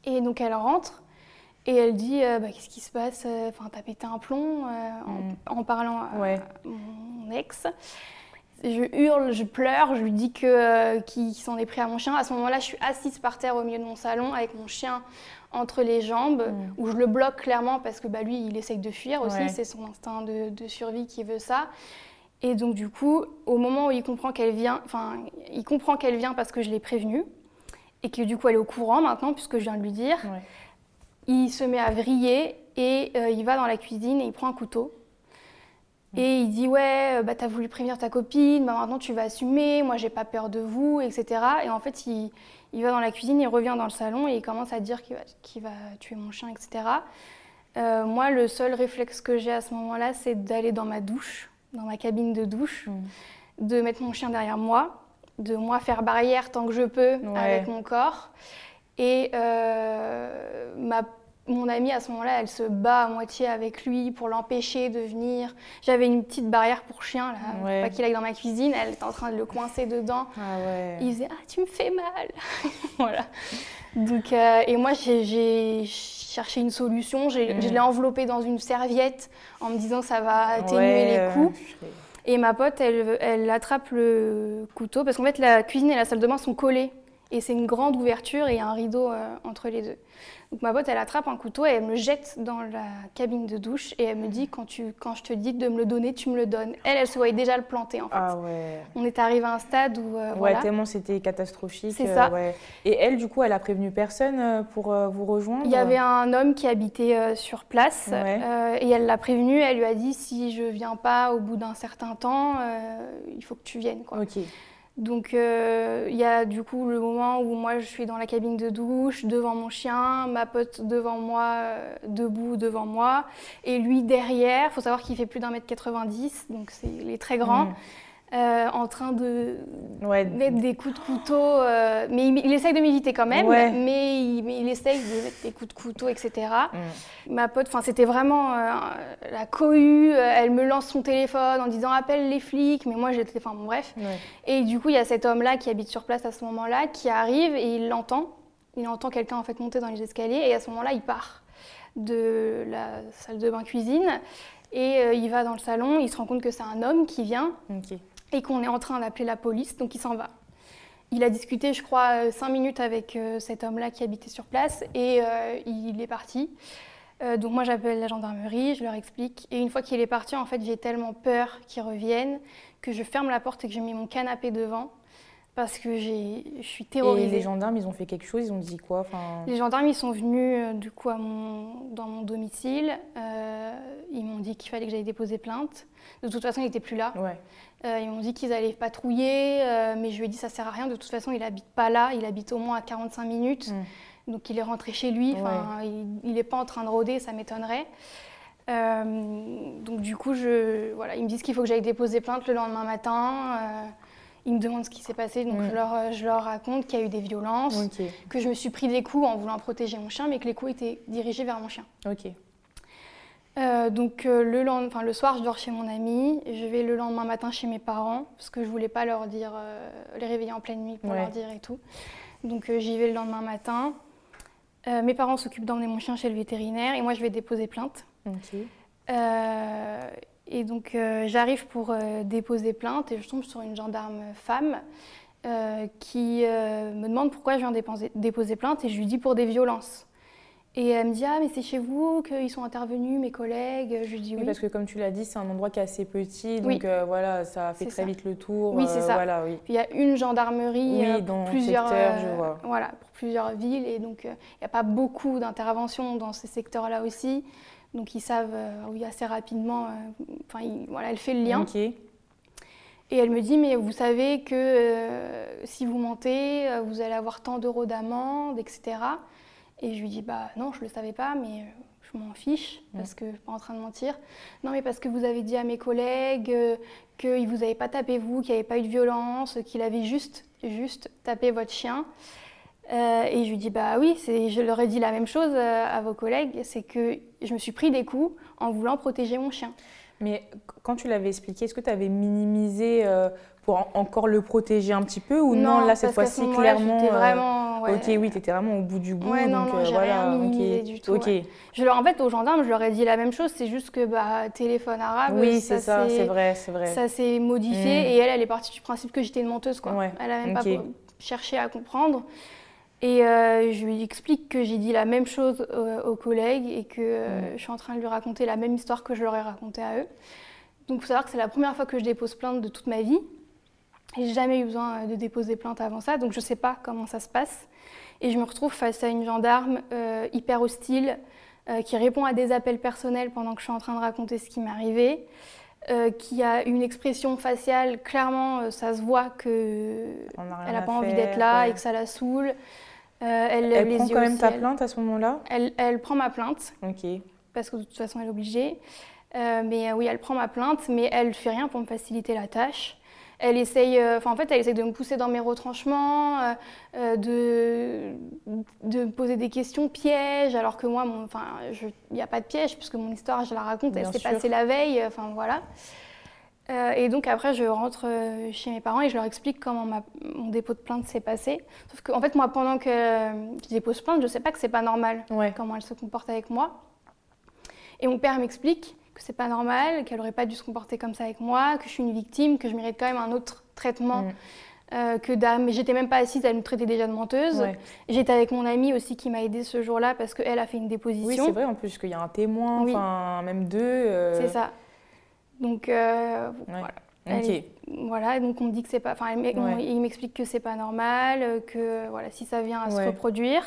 B: Et donc elle rentre et elle dit bah, Qu'est-ce qui se passe? Enfin, t'as pété un plomb en, mm. parlant à mon ex je hurle, je pleure, je lui dis que euh, qu'il s'en est pris à mon chien. À ce moment-là, je suis assise par terre au milieu de mon salon avec mon chien entre les jambes, mm. où je le bloque clairement parce que bah, lui, il essaye de fuir aussi, c'est son instinct de, survie qui veut ça. Et donc du coup, au moment où il comprend qu'elle vient, enfin, il comprend qu'elle vient parce que je l'ai prévenue et que du coup elle est au courant maintenant puisque je viens de lui dire. Il se met à vriller et euh, il va dans la cuisine et il prend un couteau Et il dit ouais, bah t'as voulu prévenir ta copine, bah maintenant tu vas assumer, moi j'ai pas peur de vous, etc. Et en fait il, il, va dans la cuisine, il revient dans le salon et il commence à dire qu'il va, va, tuer mon chien, etc. Euh, moi le seul réflexe que j'ai à ce moment-là c'est d'aller dans ma douche, dans ma cabine de douche, mm. de mettre mon chien derrière moi, de moi faire barrière tant que je peux avec mon corps. Et euh, ma mon amie à ce moment-là, elle se bat à moitié avec lui pour l'empêcher de venir. J'avais une petite barrière pour chien, là, pas qu'il aille dans ma cuisine. Elle était en train de le coincer dedans.
A: Ah ouais.
B: Il disait Ah, tu me fais mal Voilà. Donc, euh, et moi, j'ai cherché une solution. Je mm. l'ai enveloppé dans une serviette en me disant Ça va atténuer les coups. Et ma pote, elle, elle attrape le couteau parce qu'en fait, la cuisine et la salle de bain sont collées. Et c'est une grande ouverture et un rideau euh, entre les deux. Donc ma pote, elle attrape un couteau et elle me jette dans la cabine de douche et elle me dit quand, tu, quand je te dis de me le donner, tu me le donnes. Elle, elle se voyait déjà le planter en fait.
A: Ah ouais.
B: On est arrivé à un stade où.
A: Euh, ouais, tellement c'était catastrophique.
B: C'est ça.
A: Euh, et elle, du coup, elle a prévenu personne pour vous rejoindre?
B: Il y avait un homme qui habitait sur place et elle l'a prévenu. Elle lui a dit si je viens pas au bout d'un certain temps, il faut que tu viennes. Quoi.
A: Ok.
B: Donc euh, il y a du coup le moment où moi je suis dans la cabine de douche devant mon chien, ma pote devant moi, euh, debout devant moi, et lui derrière. Il faut savoir qu'il fait plus d'un mètre 90, donc c'est, il est très grand. Mmh. Euh, en train de mettre des coups de couteau. Euh, mais il, essaye de m'éviter quand même, mais, il, essaye de mettre des coups de couteau, etc. Mm. Ma pote, c'était vraiment euh, la cohue. Elle me lance son téléphone en disant appelle les flics, mais moi j'étais. Enfin bon, bref. Et du coup, il y a cet homme-là qui habite sur place à ce moment-là, qui arrive et il l'entend. Il entend quelqu'un en fait monter dans les escaliers et à ce moment-là, il part de la salle de bain cuisine et il va dans le salon. Il se rend compte que c'est un homme qui vient et qu'on est en train d'appeler la police, donc il s'en va. Il a discuté, je crois, euh, cinq minutes avec euh, cet homme-là qui habitait sur place et euh, il est parti. donc moi j'appelle la gendarmerie, je leur explique. Et une fois qu'il est parti, en fait j'ai tellement peur qu'il revienne que je ferme la porte et que je mets mon canapé devant parce que je suis terrorisée.
A: Et les gendarmes, ils ont fait quelque chose Ils ont dit quoi
B: enfin... Les gendarmes, ils sont venus du coup à mon, dans mon domicile. ils m'ont dit qu'il fallait que j'aille déposer plainte. De toute façon, il n'était plus là.
A: Ouais.
B: Euh, ils m'ont dit qu'ils allaient patrouiller, euh, mais je lui ai dit ça sert à rien. De toute façon, il habite pas là, il habite au moins à 45 minutes. Mm. Donc il est rentré chez lui. Il n'est pas en train de rôder, ça m'étonnerait. Euh, donc du coup, je, voilà, ils me disent qu'il faut que j'aille déposer plainte le lendemain matin. Ils me demandent ce qui s'est passé, donc mm. je, leur, je, leur, raconte qu'il y a eu des violences, que je me suis pris des coups en voulant protéger mon chien, mais que les coups étaient dirigés vers mon chien.
A: Ok.
B: Euh, donc euh, le, enfin, le soir, je dors chez mon ami. Je vais le lendemain matin chez mes parents parce que je voulais pas leur dire, euh, les réveiller en pleine nuit pour leur dire et tout. Donc j'y vais le lendemain matin. mes parents s'occupent d'emmener mon chien chez le vétérinaire et moi je vais déposer plainte. Et donc j'arrive pour déposer plainte et je tombe sur une gendarme femme qui me demande pourquoi je viens déposer, déposer plainte et je lui dis pour des violences. Et elle me dit Ah, mais c'est chez vous qu'ils sont intervenus, mes collègues Je lui dis oui.
A: parce que comme tu l'as dit, c'est un endroit qui est assez petit, donc euh, voilà, ça fait très vite le tour.
B: Oui, c'est
A: euh,
B: ça.
A: Voilà, oui.
B: Puis il y a une gendarmerie
A: euh, pour, plusieurs, je vois.
B: Voilà, pour plusieurs villes, et donc il n'y a pas beaucoup d'interventions dans ces secteurs-là aussi. Donc ils savent oui, assez rapidement, enfin voilà, elle fait le lien. Et elle me dit, mais vous savez que si vous mentez, vous allez avoir tant d'euros d'amende, etc. Et je lui dis, bah non, je ne le savais pas, mais euh, je m'en fiche parce que je suis pas en train de mentir. Non, mais parce que vous avez dit à mes collègues euh, qu'il ne vous avait pas tapé vous, qu'il n'y avait pas eu de violence, qu'il avait juste, juste tapé votre chien. Euh, et je lui dis, bah oui, je leur ai dit la même chose à vos collègues, c'est que je me suis pris des coups en voulant protéger mon chien.
A: Mais quand tu l'avais expliqué, est-ce que tu avais minimisé pour encore le protéger un petit peu ou non, là cette fois-ci clairement
B: euh, vraiment
A: ok oui tu étais vraiment au bout du bout
B: ouais, non,
A: donc
B: non, euh, voilà rien du tout ok. je leur en fait aux gendarmes je leur ai dit la même chose c'est juste que bah téléphone arabe
A: oui c'est ça c'est vrai c'est vrai.
B: ça s'est modifié mm. et elle elle est partie du principe que j'étais une menteuse quoi. Elle a même pas cherché à comprendre et euh, je lui explique que j'ai dit la même chose aux collègues et que mm. je suis en train de lui raconter la même histoire que je leur ai racontée à eux donc il faut savoir que c'est la première fois que je dépose plainte de toute ma vie j'ai jamais eu besoin euh, de déposer plainte avant ça, donc je ne sais pas comment ça se passe. Et je me retrouve face à une gendarme euh, hyper hostile, euh, qui répond à des appels personnels pendant que je suis en train de raconter ce qui m'est arrivé. qui a une expression faciale, clairement, ça se voit qu'elle n'a pas envie d'être là et que ça la saoule.
A: Elle, elle prend quand même ta plainte à ce moment-là?
B: Elle, elle, prend ma plainte.
A: Ok.
B: Parce que de toute façon, elle est obligée. mais oui, elle prend ma plainte, mais elle ne fait rien pour me faciliter la tâche elle essaye, euh, en fait, elle essaye de me pousser dans mes retranchements, euh, euh, de, de me poser des questions pièges, alors que moi, il n'y a pas de piège puisque mon histoire, je la raconte, elle s'est passée la veille, enfin voilà. Et donc après, je rentre chez mes parents et je leur explique comment mon dépôt de plainte s'est passé. Sauf qu'en en fait, moi, pendant que je dépose plainte, je ne sais pas que c'est pas normal comment elle se comporte avec moi. Et mon père m'explique que c'est pas normal, qu'elle aurait pas dû se comporter comme ça avec moi, que je suis une victime, que je mérite quand même un autre traitement. Mm. Euh, que mais j'étais même pas assise, elle me traitait déjà de menteuse. J'étais avec mon amie aussi qui m'a aidée ce jour-là parce qu'elle a fait une déposition.
A: Oui, c'est vrai en plus qu'il y a un témoin, enfin même deux. Euh.
B: C'est ça. Donc euh, voilà. voilà, donc on me dit que c'est pas. Enfin, il m'explique que c'est pas normal, que voilà, si ça vient à se reproduire,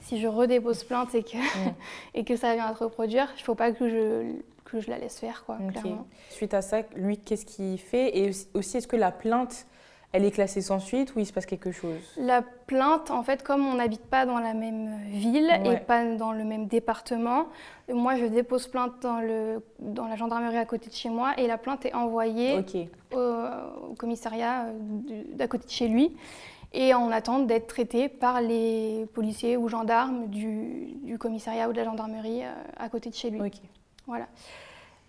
B: si je redépose plainte et que, mm. et que ça vient à se reproduire, il faut pas que je que je la laisse faire, quoi, clairement.
A: Suite à ça, lui, qu'est-ce qu'il fait? Et aussi, est-ce que la plainte, elle est classée sans suite ou il se passe quelque chose
B: La plainte, en fait, comme on n'habite pas dans la même ville et pas dans le même département, moi, je dépose plainte dans, le, dans la gendarmerie à côté de chez moi et la plainte est envoyée au, commissariat euh, d'à côté de chez lui et en attente d'être traitée par les policiers ou gendarmes du, du, commissariat ou de la gendarmerie euh, à côté de chez lui. Voilà.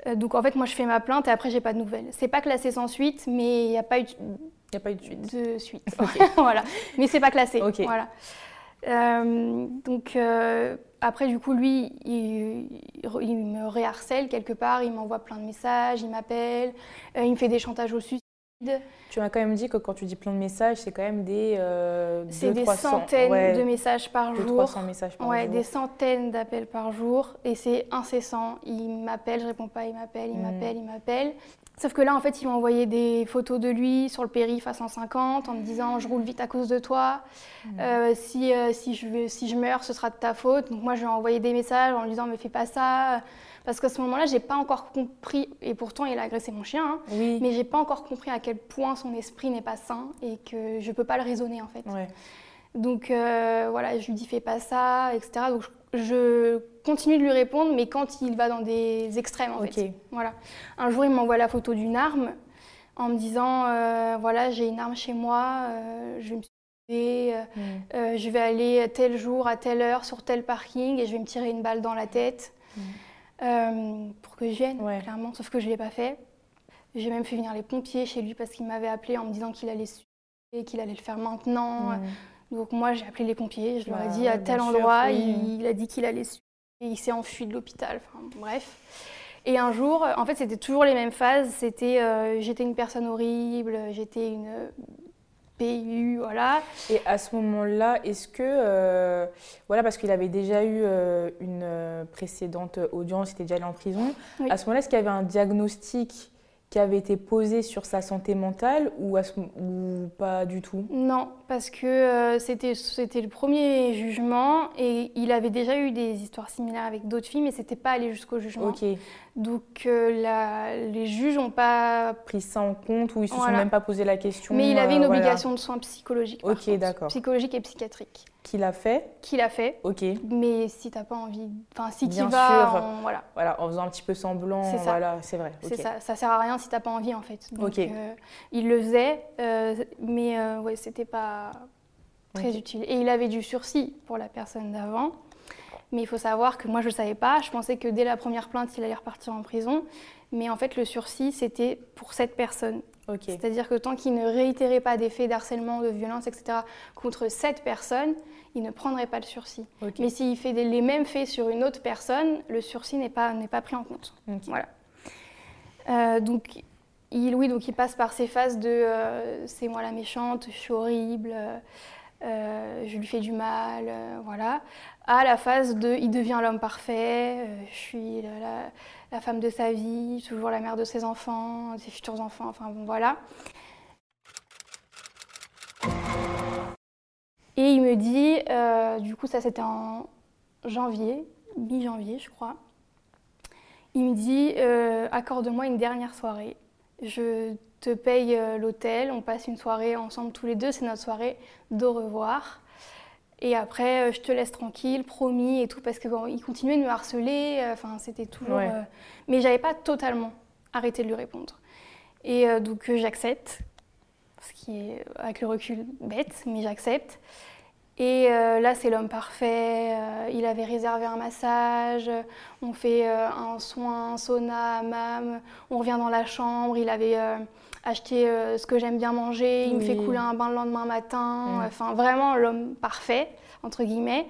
B: Euh, donc en fait, moi je fais ma plainte et après j'ai pas de nouvelles. C'est pas classé sans suite, mais il n'y a pas eu
A: a pas eu de suite.
B: De suite. voilà. Mais c'est pas classé. Voilà. Euh, donc euh, après, du coup, lui, il, il, me réharcèle quelque part, il m'envoie plein de messages, il m'appelle, il me fait des chantages au suicide.
A: Tu m'as quand même dit que quand tu dis plein de messages, c'est quand même des.
B: Euh, c'est des centaines de messages par jour.
A: 300 messages par
B: ouais, Des centaines d'appels par jour et c'est incessant. Il m'appelle, je réponds pas, il m'appelle, il hmm. m'appelle, il m'appelle. Sauf que là, en fait, il m'a envoyé des photos de lui sur le périph' à 150 en me disant Je roule vite à cause de toi. Hmm. Euh, si, euh, si, je, si je meurs, ce sera de ta faute. Donc, moi, je lui ai envoyé des messages en lui disant Mais fais pas ça. Parce qu'à ce moment-là, j'ai pas encore compris, et pourtant il a agressé mon chien, hein, oui. mais j'ai pas encore compris à quel point son esprit n'est pas sain et que je peux pas le raisonner en fait. Donc euh, voilà, je lui dis fais pas ça, etc. Donc je, continue de lui répondre, mais quand il va dans des extrêmes en fait. Voilà. Un jour, il m'envoie la photo d'une arme en me disant euh, voilà, j'ai une arme chez moi, euh, je vais me mm. je vais aller tel jour à telle heure sur tel parking et je vais me tirer une balle dans la tête. Mm. Euh, pour que je vienne, clairement, sauf que je ne l'ai pas fait. J'ai même fait venir les pompiers chez lui parce qu'il m'avait appelé en me disant qu'il allait et qu'il allait le faire maintenant. Donc moi, j'ai appelé les pompiers, je leur ai dit à tel endroit, il, a dit qu'il allait suivre et il s'est enfui de l'hôpital. Enfin, bref. Et un jour, en fait, c'était toujours les mêmes phases. C'était euh, j'étais une personne horrible, j'étais une voilà.
A: Et à ce moment-là, est-ce que, euh, voilà, parce qu'il avait déjà eu euh, une euh, précédente audience, il était déjà allé en prison, à ce moment-là, est-ce qu'il y avait un diagnostic qui avait été posé sur sa santé mentale ou, ou pas du tout?
B: Non, parce que c'était, c'était le premier jugement et il avait déjà eu des histoires similaires avec d'autres filles, mais c'était pas allé jusqu'au jugement.
A: Ok.
B: Donc euh, les juges n'ont pas
A: pris ça en compte ou ils ne se sont même pas posé la question.
B: Mais il avait une euh, obligation de soins psychologiques.
A: Ok, d'accord.
B: Psychologique et psychiatrique.
A: Qu'il a fait
B: Qu'il a fait.
A: Ok.
B: Mais si tu n'as pas envie, enfin si tu vas,
A: en, voilà. Voilà, en faisant un petit peu semblant, c'est voilà, c'est vrai.
B: C'est ça. Ça sert à rien si tu n'as pas envie en fait. Donc, euh, il le faisait, mais ouais, c'était pas très utile. Et il avait du sursis pour la personne d'avant. Mais il faut savoir que moi, je ne savais pas. Je pensais que dès la première plainte, il allait repartir en prison. Mais en fait, le sursis, c'était pour cette personne. C'est-à-dire que tant qu'il ne réitérait pas des faits d'harcèlement, de violence, etc., contre cette personne, il ne prendrait pas le sursis. Mais s'il fait les mêmes faits sur une autre personne, le sursis n'est pas, pas pris en compte. Voilà. Euh, donc, il, oui, donc il passe par ces phases de euh, c'est moi la méchante, je suis horrible, euh, je lui fais du mal, voilà à la phase de il devient l'homme parfait, je suis la, femme de sa vie, toujours la mère de ses enfants, de ses futurs enfants, enfin bon voilà. Et il me dit, euh, du coup ça c'était en janvier, mi-janvier je crois, Il me dit euh, accorde-moi une dernière soirée. Je te paye euh, l'hôtel, on passe une soirée ensemble tous les deux, c'est notre soirée d'au revoir. Et après, euh, je te laisse tranquille, promis et tout, parce qu'il continuait de me harceler. Enfin, c'était toujours. Mais mais j'avais pas totalement arrêté de lui répondre. Et donc, j'accepte, ce qui est avec le recul bête, mais j'accepte. Et euh, là, c'est l'homme parfait. Euh, il avait réservé un massage. On fait euh, un soin, un sauna, hammam. On revient dans la chambre. Il avait acheté ce que j'aime bien manger. Il me fait couler un bain le lendemain matin. Enfin, vraiment l'homme parfait, entre guillemets.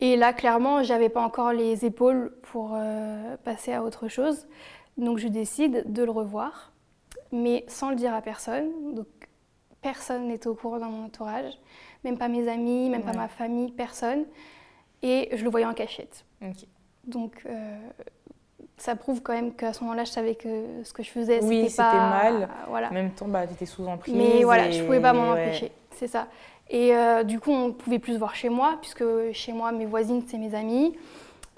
B: Et là, clairement, j'avais pas encore les épaules pour passer à autre chose. Donc, je décide de le revoir, mais sans le dire à personne. Donc, personne n'était au courant dans mon entourage même pas mes amis, même pas ma famille, personne. Et je le voyais en cachette. Donc, euh, ça prouve quand même qu'à ce moment-là, je savais que ce que je faisais,
A: oui,
B: c'était
A: pas... mal. voilà. En même temps, bah, tu étais sous emprise.
B: Mais voilà, je pouvais pas m'en empêcher. C'est ça. Et euh, du coup, on pouvait plus se voir chez moi, puisque chez moi, mes voisines, c'est mes amis.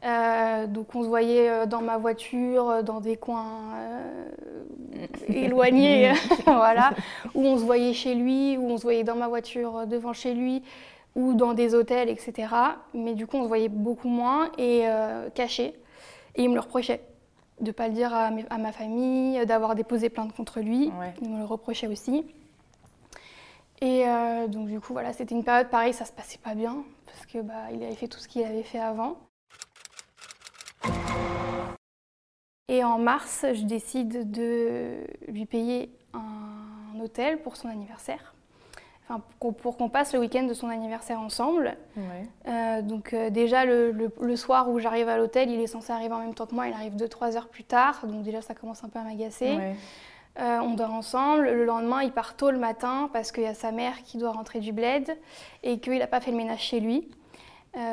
B: Euh, donc on se voyait euh, dans ma voiture, dans des coins éloignés, voilà, où on se voyait chez lui, où on se voyait dans ma voiture devant chez lui, ou dans des hôtels, etc. Mais du coup, on se voyait beaucoup moins et caché. Et il me le reprochait de ne pas le dire à, ma famille, d'avoir déposé plainte contre lui. Il me le reprochait aussi. Et donc du coup, voilà, c'était une période pareille, ça se passait pas bien parce que bah, il avait fait tout ce qu'il avait fait avant. Et en mars, je décide de lui payer un hôtel pour son anniversaire. Enfin, pour qu'on passe le week-end de son anniversaire ensemble. Euh, donc euh, déjà, le, soir où j'arrive à l'hôtel, il est censé arriver en même temps que moi, il arrive 2-3 heures plus tard. Donc déjà, ça commence un peu à m'agacer. Euh, on dort ensemble. Le lendemain, il part tôt le matin parce qu'il y a sa mère qui doit rentrer du bled et qu'il n'a pas fait le ménage chez lui.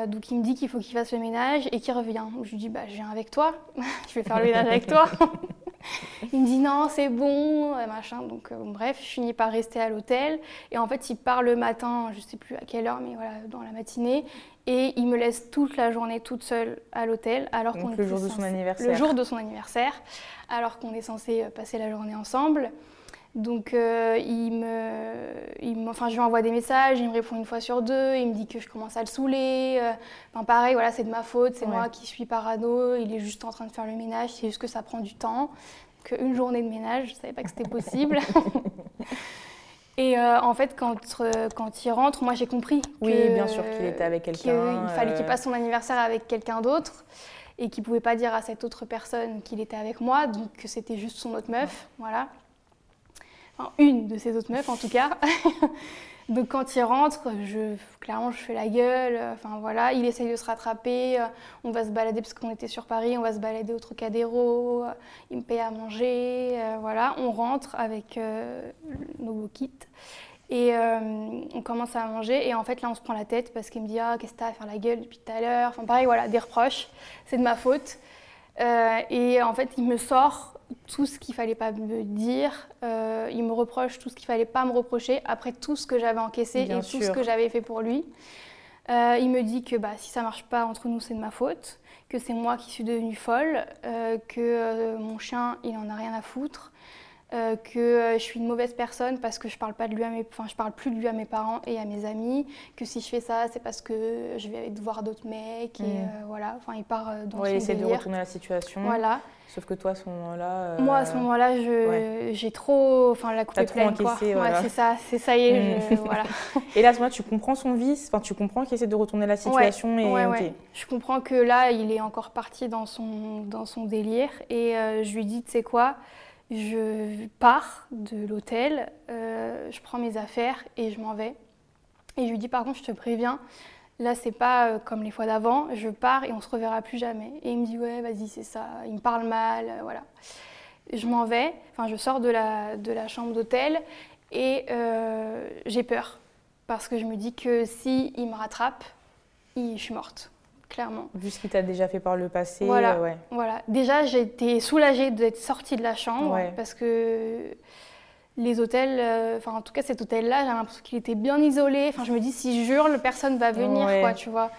B: Donc il me dit qu'il faut qu'il fasse le ménage et qu'il revient. je lui dis bah je viens avec toi, je vais faire le ménage avec toi. il me dit non c'est bon, machin. Donc euh, bref, je finis par rester à l'hôtel et en fait il part le matin, je sais plus à quelle heure, mais voilà dans la matinée et il me laisse toute la journée toute seule à l'hôtel alors qu'on
A: le jour de son anniversaire.
B: Le jour de son anniversaire, alors qu'on est censé euh, passer la journée ensemble. Donc euh, il me, enfin, je lui envoie des messages, il me répond une fois sur deux, il me dit que je commence à le saouler. Euh, enfin, pareil, voilà, c'est de ma faute, c'est moi qui suis parano, il est juste en train de faire le ménage, c'est juste que ça prend du temps. Qu'une journée de ménage, je ne savais pas que c'était possible. Et euh, en fait, quand, quand il rentre, moi j'ai compris.
A: Oui, bien sûr qu'il était avec quelqu'un.
B: Il fallait qu'il passe son anniversaire avec quelqu'un d'autre et qu'il ne pouvait pas dire à cette autre personne qu'il était avec moi, donc que c'était juste son autre meuf. Voilà une de ces autres meufs en tout cas. Donc quand il rentre, clairement je fais la gueule, enfin voilà, il essaye de se rattraper, on va se balader parce qu'on était sur Paris, on va se balader au Trocadéro, il me paye à manger, euh, voilà, on rentre avec euh, nos kits. Et euh, on commence à manger. Et en fait là on se prend la tête parce qu'il me dit ah qu'est-ce que t'as à faire la gueule depuis tout à l'heure, enfin pareil voilà, des reproches, c'est de ma faute. et en fait il me sort tout ce qu'il fallait pas me dire. Euh, il me reproche tout ce qu'il fallait pas me reprocher après tout ce que j'avais encaissé et tout ce que j'avais fait pour lui. Euh, il me dit que bah, si ça marche pas entre nous, c'est de ma faute, que c'est moi qui suis devenue folle, euh, que mon chien, il en a rien à foutre, que je suis une mauvaise personne parce que je parle pas de lui à mes, enfin je parle plus de lui à mes parents et à mes amis, que si je fais ça c'est parce que je vais voir d'autres mecs et mm. voilà, enfin il part dans ouais,
A: il essaie de retourner la situation.
B: Voilà.
A: Sauf que toi à ce moment-là.
B: Moi à ce moment-là j'ai trop, enfin la coupe est pleine quoi. Ouais, c'est ça, c'est ça y est, mm. voilà.
A: et là à ce moment-là tu comprends son vice, enfin tu comprends qu'il essaie de retourner la situation et.
B: Ouais, Je comprends que là il est encore parti dans son dans son délire et je lui dis tu sais quoi. Je pars de l'hôtel, euh, je prends mes affaires et je m'en vais. Et je lui dis par contre, je te préviens, là c'est pas euh, comme les fois d'avant, je pars et on se reverra plus jamais. Et il me dit ouais, vas-y, c'est ça, il me parle mal, euh, voilà. Je m'en vais, enfin je sors de la, de la chambre d'hôtel et j'ai peur parce que je me dis que si il me rattrape, je suis morte clairement.
A: Vu ce qu'il t'a déjà fait par le passé.
B: Voilà. Euh, voilà. Déjà, j'étais soulagée d'être sortie de la chambre parce que les hôtels, euh, enfin en tout cas cet hôtel-là, j'ai l'impression qu'il était bien isolé. Enfin, je me dis si je hurle, personne va venir, quoi, tu vois.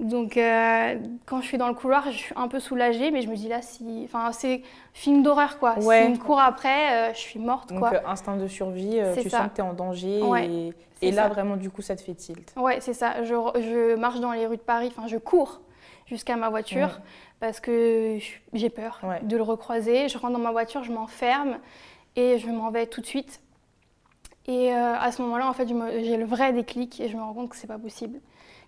B: Donc, euh, quand je suis dans le couloir, je suis un peu soulagée, mais je me dis là, si. Enfin, c'est film d'horreur, quoi.
A: Ouais.
B: S'il me court après, euh, je suis morte,
A: Donc,
B: quoi.
A: instinct de survie, tu
B: ça.
A: sens que tu es en danger.
B: Ouais,
A: et là,
B: ça.
A: vraiment, du coup, ça te fait tilt.
B: Ouais, c'est ça. Je, je marche dans les rues de Paris, enfin, je cours jusqu'à ma voiture parce que j'ai peur de le recroiser. Je rentre dans ma voiture, je m'enferme et je m'en vais tout de suite. Et euh, à ce moment-là, en fait, j'ai le vrai déclic et je me rends compte que c'est pas possible,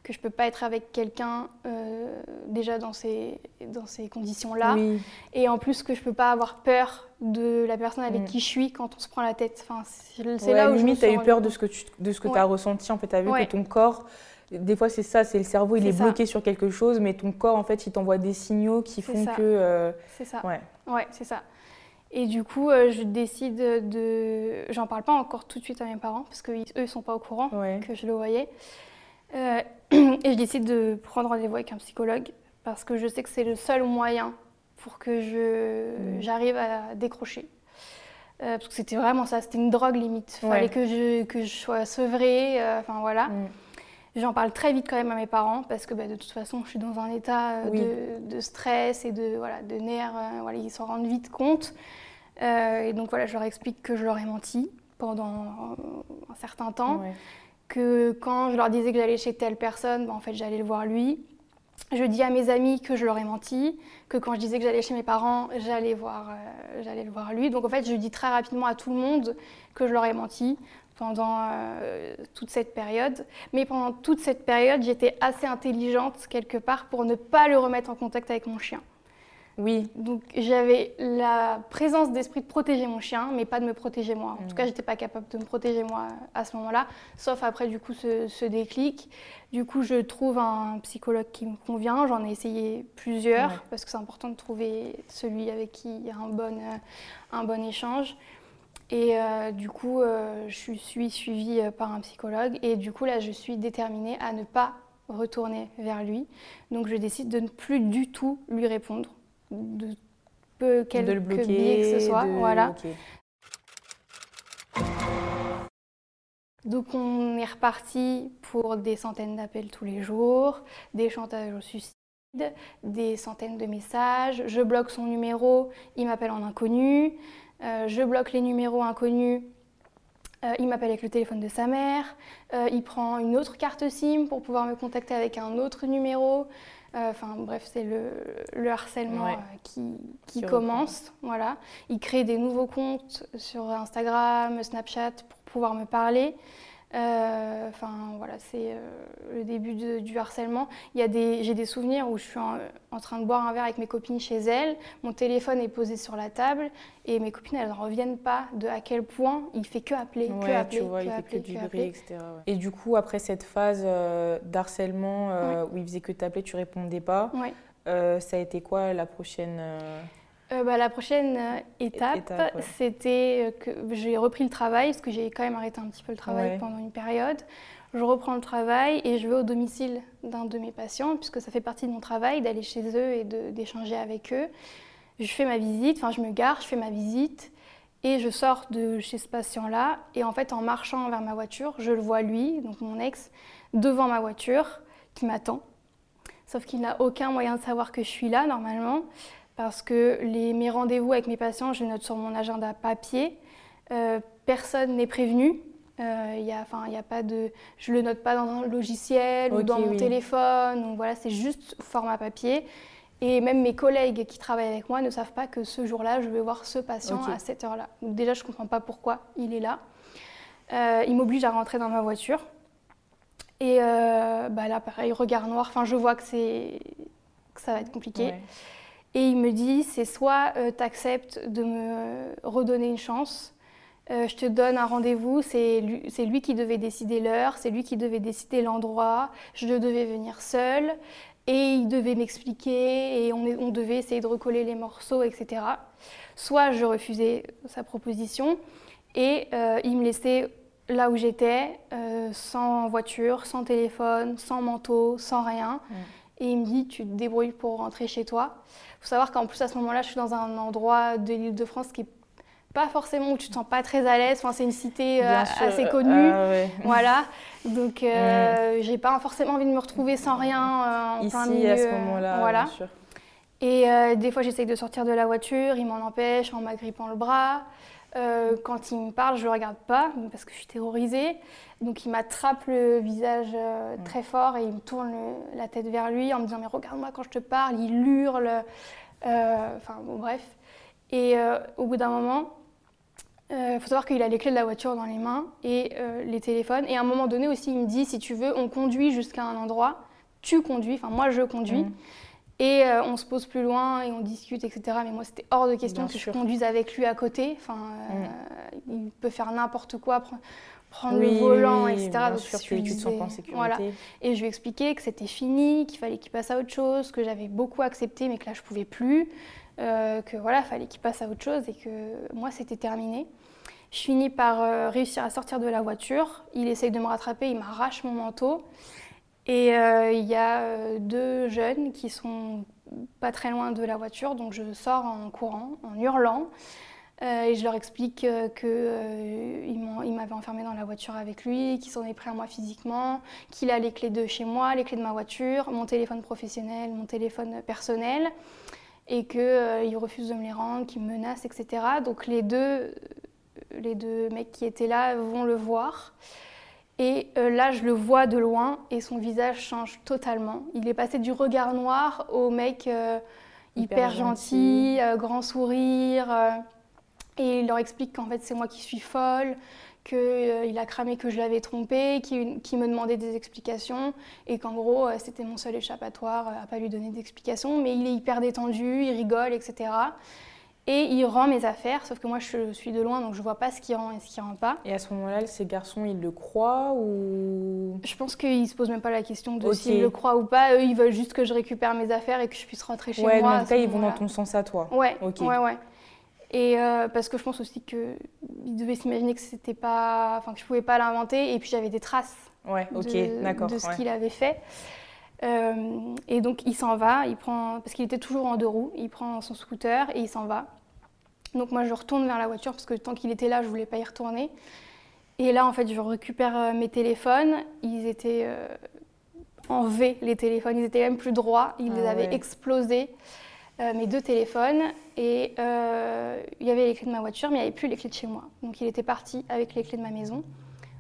B: que je peux pas être avec quelqu'un euh, déjà dans ces, dans ces conditions-là.
A: Oui,
B: Et en plus que je peux pas avoir peur de la personne avec
A: Mm.
B: qui je suis quand on se prend la tête. Enfin, c'est
A: Ouais,
B: là où je me
A: limite, tu as eu peur de ce que tu de ce que
B: Ouais.
A: as ressenti. En fait, tu as vu
B: Ouais.
A: que ton corps, des fois, c'est ça, c'est le cerveau, il est bloqué sur quelque chose, mais ton corps, en fait, il t'envoie des signaux qui font
B: ça.
A: que. euh,
B: C'est ça.
A: ouais.
B: Ouais, c'est ça. Et du coup, euh, je décide de. J'en parle pas encore tout de suite à mes parents parce qu'eux, ils sont pas au courant
A: Ouais.
B: que je le voyais. Euh, et je décide de prendre rendez-vous avec un psychologue parce que je sais que c'est le seul moyen pour que je
A: Mm.
B: j'arrive à décrocher. Euh, parce que c'était vraiment ça, c'était une drogue limite. Il
A: Ouais.
B: fallait que je, que je sois sevrée. Enfin voilà.
A: Mm.
B: J'en parle très vite quand même à mes parents parce que bah, de toute façon, je suis dans un état euh,
A: Oui.
B: de, de stress et de, voilà, de nerfs. euh, voilà, ils s'en rendent vite compte. Euh, et donc voilà, je leur explique que je leur ai menti pendant un certain temps.
A: Ouais.
B: Que quand je leur disais que j'allais chez telle personne, bah, en fait, j'allais le voir lui. Je dis à mes amis que je leur ai menti, que quand je disais que j'allais chez mes parents, j'allais voir, euh, j'allais le voir lui. Donc en fait, je dis très rapidement à tout le monde que je leur ai menti pendant euh, toute cette période. Mais pendant toute cette période, j'étais assez intelligente quelque part pour ne pas le remettre en contact avec mon chien.
A: Oui,
B: Donc j'avais la présence d'esprit de protéger mon chien, mais pas de me protéger moi. En
A: Mm.
B: tout cas, j'étais pas capable de me protéger moi à ce moment-là, sauf après du coup ce, ce déclic. Du coup, je trouve un psychologue qui me convient. J'en ai essayé plusieurs
A: Ouais.
B: parce que c'est important de trouver celui avec qui il y a un bon, euh, un bon échange. Et euh, du coup, euh, je suis suivie par un psychologue et du coup là, je suis déterminée à ne pas retourner vers lui. Donc je décide de ne plus du tout lui répondre, de peu quelque
A: de le bloquer.
B: biais que ce soit.
A: de-
B: Voilà. Donc on est reparti pour des centaines d'appels tous les jours, des chantages au suicide, des centaines de messages. Je bloque son numéro, il m'appelle en inconnu. Euh, je bloque les numéros inconnus, euh, il m'appelle avec le téléphone de sa mère. Euh, il prend une autre carte SIM pour pouvoir me contacter avec un autre numéro. Euh, Enfin bref, c'est le, le harcèlement
A: Ouais.
B: euh, qui, qui
A: Qui
B: commence. Voilà. Il crée des nouveaux comptes sur Instagram, Snapchat pour pouvoir me parler. Euh, Enfin voilà, c'est euh, le début de- du harcèlement. Il y a des, j'ai des souvenirs où je suis en, en train de boire un verre avec mes copines chez elles. Mon téléphone est posé sur la table et mes copines elles n'en reviennent pas de à quel point il fait que appeler, que appeler,
A: tu vois,
B: que
A: il fait
B: appeler,
A: que du
B: que
A: bruit,
B: appeler.
A: etc. ouais. Et du coup, après cette phase euh, d'harcèlement euh, où il faisait que t'appeler, tu répondais pas,
B: Ouais.
A: euh, ça a été quoi la prochaine euh,
B: Euh, bah, la prochaine euh, étape,
A: étape, ouais.
B: c'était euh, que j'ai repris le travail, parce que j'ai quand même arrêté un petit peu le travail
A: Ouais.
B: pendant une période. Je reprends le travail et je vais au domicile d'un de mes patients, puisque ça fait partie de mon travail d'aller chez eux et d'échanger avec eux. Je fais ma visite, enfin je me gare, je fais ma visite et je sors de chez ce patient-là. Et en fait, en marchant vers ma voiture, je le vois lui, donc mon ex, devant ma voiture, qui m'attend. Sauf qu'il n'a aucun moyen de savoir que je suis là normalement parce que les, mes rendez-vous avec mes patients, je les note sur mon agenda papier. Euh, personne n'est prévenu. Euh, y a, y a pas de, je le note pas dans un logiciel ou dans mon
A: oui.
B: téléphone. Donc voilà, c'est juste format papier. Et même mes collègues qui travaillent avec moi ne savent pas que ce jour-là, je vais voir ce patient à cette heure-là. Donc déjà, je comprends pas pourquoi il est là. Euh, il m'oblige à rentrer dans ma voiture. Et euh, bah là, pareil, regard noir. Enfin, je vois que que ça va être compliqué.
A: ouais.
B: Et il me dit, c'est soit tu acceptes de me redonner une chance, euh, je te donne un rendez-vous, c'est lui, lui qui devait décider l'heure, c'est lui qui devait décider l'endroit, je devais venir seule, et il devait m'expliquer, et on, est- on devait essayer de recoller les morceaux, etc. Soit je refusais sa proposition, et euh, il me laissait là où j'étais, euh, sans voiture, sans téléphone, sans manteau, sans rien. Et il me dit, tu te débrouilles pour rentrer chez toi. Il faut savoir qu'en plus, à ce moment-là, je suis dans un endroit de l'île de France qui est pas forcément où tu te sens pas très à l'aise. Enfin, c'est une cité euh, assez connue. Ah voilà. Donc, euh, mm. j'ai pas forcément envie de me retrouver sans rien euh, en
A: Ici,
B: plein milieu.
A: à ce moment-là,
B: voilà.
A: bien sûr.
B: Et des fois, j'essaye de sortir de la voiture, il m'en empêche en m'agrippant le bras. Quand il me parle, je le regarde pas parce que je suis terrorisée. Donc, il m'attrape le visage mm. très fort et il me tourne la tête vers lui en me disant Mais regarde-moi quand je te parle. Il hurle. Enfin, bon, bref. Et au bout d'un moment, il euh, faut savoir qu'il a les clés de la voiture dans les mains et euh, les téléphones. Et à un moment donné aussi, il me dit, si tu veux, on conduit jusqu'à un endroit, tu conduis, enfin moi je conduis. Mm. Et euh, on se pose plus loin et on discute, etc. Mais moi, c'était hors de question que je conduise avec lui à côté. Enfin, mm. il peut faire n'importe quoi, prendre le volant, etc.
A: Bien sûr, tu te sens pas en sécurité. Voilà.
B: Et je lui expliquais que c'était fini, qu'il fallait qu'il passe à autre chose, que j'avais beaucoup accepté, mais que là, je pouvais plus. que voilà, fallait qu'il passe à autre chose et que moi, c'était terminé. Je finis par euh, réussir à sortir de la voiture. Il essaye de me rattraper, il m'arrache mon manteau. Et euh, il y a euh, deux jeunes qui sont pas très loin de la voiture, donc je sors en courant, en hurlant. et je leur explique qu'il m'avait enfermé dans la voiture avec lui, qu'il s'en est pris à moi physiquement, qu'il a les clés de chez moi, les clés de ma voiture, mon téléphone professionnel, mon téléphone personnel, et qu'il refuse de me les rendre, qu'il me menace, etc. Donc les deux les deux mecs qui étaient là vont le voir. Et euh, là, je le vois de loin et son visage change totalement. Il est passé du regard noir au mec euh, hyper, gentil, euh, grand sourire. et il leur explique qu'en fait, c'est moi qui suis folle, qu'il a cramé que je l'avais trompé, qu'il me demandait des explications et qu'en gros, c'était mon seul échappatoire à pas lui donner d'explications. Mais il est hyper détendu, il rigole, etc. Et il rend mes affaires, sauf que moi je suis de loin donc je vois pas ce qu'il rend et ce qu'il rend pas.
A: Et à ce moment-là, ces garçons, ils le croient ou?
B: Je pense qu'ils se posent même pas la question de s'ils le croient ou pas. Eux, ils veulent juste que je récupère mes affaires et que je puisse rentrer chez
A: ouais,
B: moi.
A: Ouais, en tout cas, ils vont dans ton sens à toi.
B: Ouais, ouais, ouais. Et euh, parce que je pense aussi qu'ils devaient s'imaginer que c'était pas, enfin que je pouvais pas l'inventer. Et puis j'avais des traces.
A: Ouais, ok,
B: de, de ce qu'il avait fait. Euh, et donc il s'en va, il prend parce qu'il était toujours en deux roues, il prend son scooter et il s'en va. Donc moi je retourne vers la voiture parce que tant qu'il était là, je voulais pas y retourner. Et là en fait, je récupère euh, mes téléphones. Ils étaient euh, en V les téléphones, ils étaient même plus droits. Ils ah avaient explosés. Euh, mes deux téléphones et il y avait les clés de ma voiture, mais il n'y avait plus les clés de chez moi. Donc il était parti avec les clés de ma maison,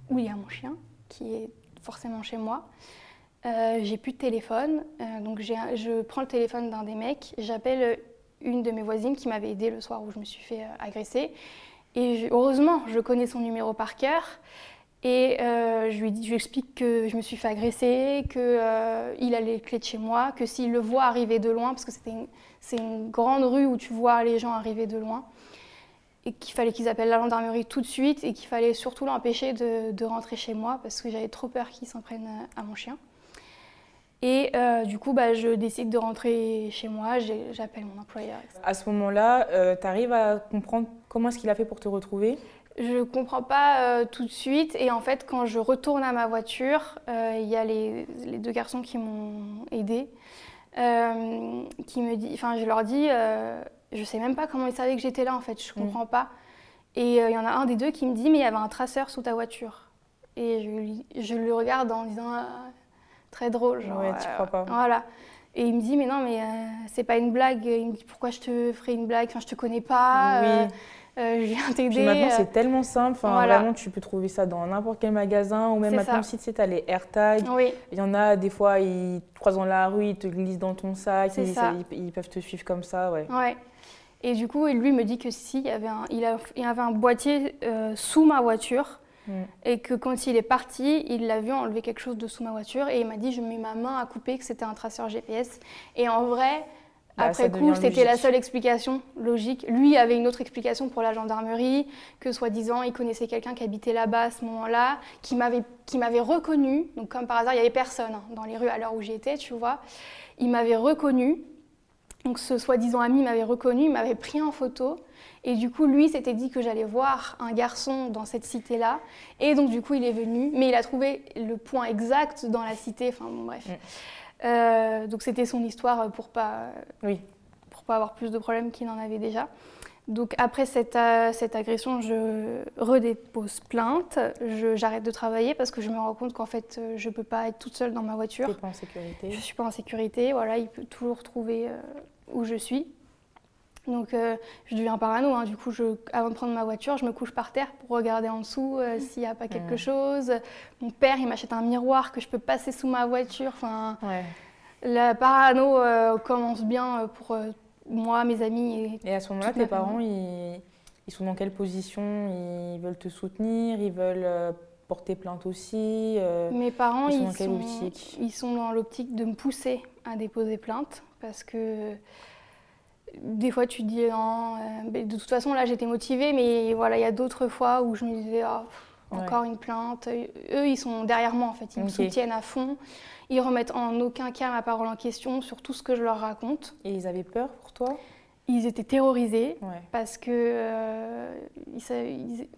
B: où il y a mon chien, qui est forcément chez moi. j'ai plus de téléphone, donc je prends le téléphone d'un des mecs, j'appelle une de mes voisines qui m'avait aidée le soir où je me suis fait euh, agresser. Et heureusement, je connais son numéro par cœur. Et euh, je, lui, explique que je me suis fait agresser, qu'il euh, a les clés de chez moi, que s'il le voit arriver de loin, parce que c'est une, grande rue où tu vois les gens arriver de loin, et qu'il fallait qu'ils appellent la gendarmerie tout de suite, et qu'il fallait surtout l'empêcher de, de, rentrer chez moi, parce que j'avais trop peur qu'il s'en prenne à mon chien. Et euh, du coup, bah, je décide de rentrer chez moi, j'appelle mon employeur.
A: À ce moment-là, euh, tu arrives à comprendre comment est-ce qu'il a fait pour te retrouver?
B: Je ne comprends pas euh, tout de suite. Et en fait, quand je retourne à ma voiture, il y a les, deux garçons qui m'ont aidé. qui me dit, enfin, je leur dis, je sais même pas comment ils savaient que j'étais là en fait, je mm. comprends pas. Et il y en a un des deux qui me dit, mais il y avait un traceur sous ta voiture. Et je, je le regarde en disant, très drôle.
A: Genre, ouais, tu crois pas.
B: voilà. Et il me dit, mais non, mais euh, c'est pas une blague. Il me dit, pourquoi je te ferais une blague? Enfin, je te connais pas. Oui. Euh, euh, je viens t'aider.
A: maintenant, c'est tellement simple. Enfin, Vraiment, tu peux trouver ça dans n'importe quel magasin. Ou même maintenant, si tu sais, tu as les AirTags.
B: Oui.
A: Il y en a, des fois, ils te croisent dans la rue, ils te glissent dans ton sac. Ils, ils, peuvent te suivre comme ça. Ouais.
B: ouais. Et du coup, lui me dit que si, il y avait un, il, y avait un boîtier sous ma voiture Mm. Et que quand il est parti, il l'a vu enlever quelque chose de sous ma voiture et il m'a dit je mets ma main à couper que c'était un traceur GPS. Et en vrai, bah, après coup, c'était la seule explication logique. Lui avait une autre explication pour la gendarmerie, que soi-disant, il connaissait quelqu'un qui habitait là-bas à ce moment-là, qui m'avait reconnu. Donc comme par hasard, il n'y avait personne hein, dans les rues à l'heure où j'étais, tu vois. Il m'avait reconnu. Donc ce soi-disant ami m'avait reconnu, il m'avait pris en photo. Et du coup, lui s'était dit que j'allais voir un garçon dans cette cité-là. Et donc, du coup, il est venu. Mais il a trouvé le point exact dans la cité. Enfin, bon, bref. Mm. Euh, donc, c'était son histoire pour pas,
A: oui.
B: pour pas avoir plus de problèmes qu'il n'en avait déjà. Donc après cette, euh, cette agression, je redépose plainte, j'arrête de travailler parce que je me rends compte qu'en fait, euh, je ne peux pas être toute seule dans ma voiture.
A: Tu pas en sécurité.
B: Je ne suis pas en sécurité, voilà, il peut toujours trouver euh, où je suis. Donc je deviens parano, hein. du coup, je, avant de prendre ma voiture, je me couche par terre pour regarder en dessous s'il n'y a pas quelque chose. Mon père, il m'achète un miroir que je peux passer sous ma voiture. Enfin, La parano commence bien pour moi, mes amis.
A: Et, et à ce moment-là, tes parents, ils, ils, sont dans quelle position? Ils veulent te soutenir? Ils veulent euh, porter plainte aussi
B: euh, Mes parents, ils sont dans quelle optique? Ils sont dans l'optique de me pousser à déposer plainte parce que des fois tu te dis non, euh, de toute façon là j'étais motivée, mais voilà, il y a d'autres fois où je me disais oh, encore une plainte. Eux, ils sont derrière moi en fait, ils me soutiennent à fond. Ils remettent en aucun cas ma parole en question sur tout ce que je leur raconte.
A: Et ils avaient peur pour toi?
B: Ils étaient terrorisés parce que euh,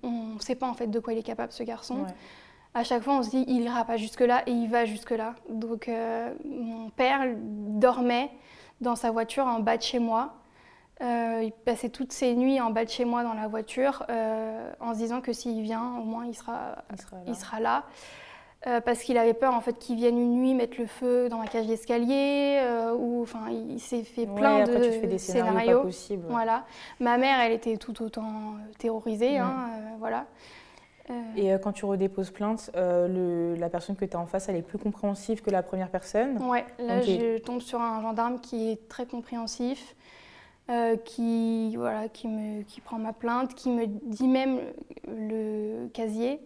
B: on ne sait pas en fait de quoi il est capable ce garçon. À chaque fois, on se dit il ira pas jusque là et il va jusque là. Donc euh, mon père dormait dans sa voiture en bas de chez moi. Euh, il passait toutes ses nuits en bas de chez moi dans la voiture en se disant que s'il vient, au moins il sera, Il sera là. Euh, parce qu'il avait peur en fait qu'ils viennent une nuit mettre le feu dans la cage d'escalier euh, ou enfin il s'est fait plein de
A: tu fais des scénarios, Pas possibles.
B: Voilà. Ma mère elle était tout autant euh, terrorisée hein, voilà.
A: Et quand tu redéposes plainte, le, la personne que tu as en face, elle est plus compréhensive que la première personne?
B: Ouais, là je tombe sur un gendarme qui est très compréhensif, euh, qui, voilà, qui, me, qui prend ma plainte, qui me dit même le casier,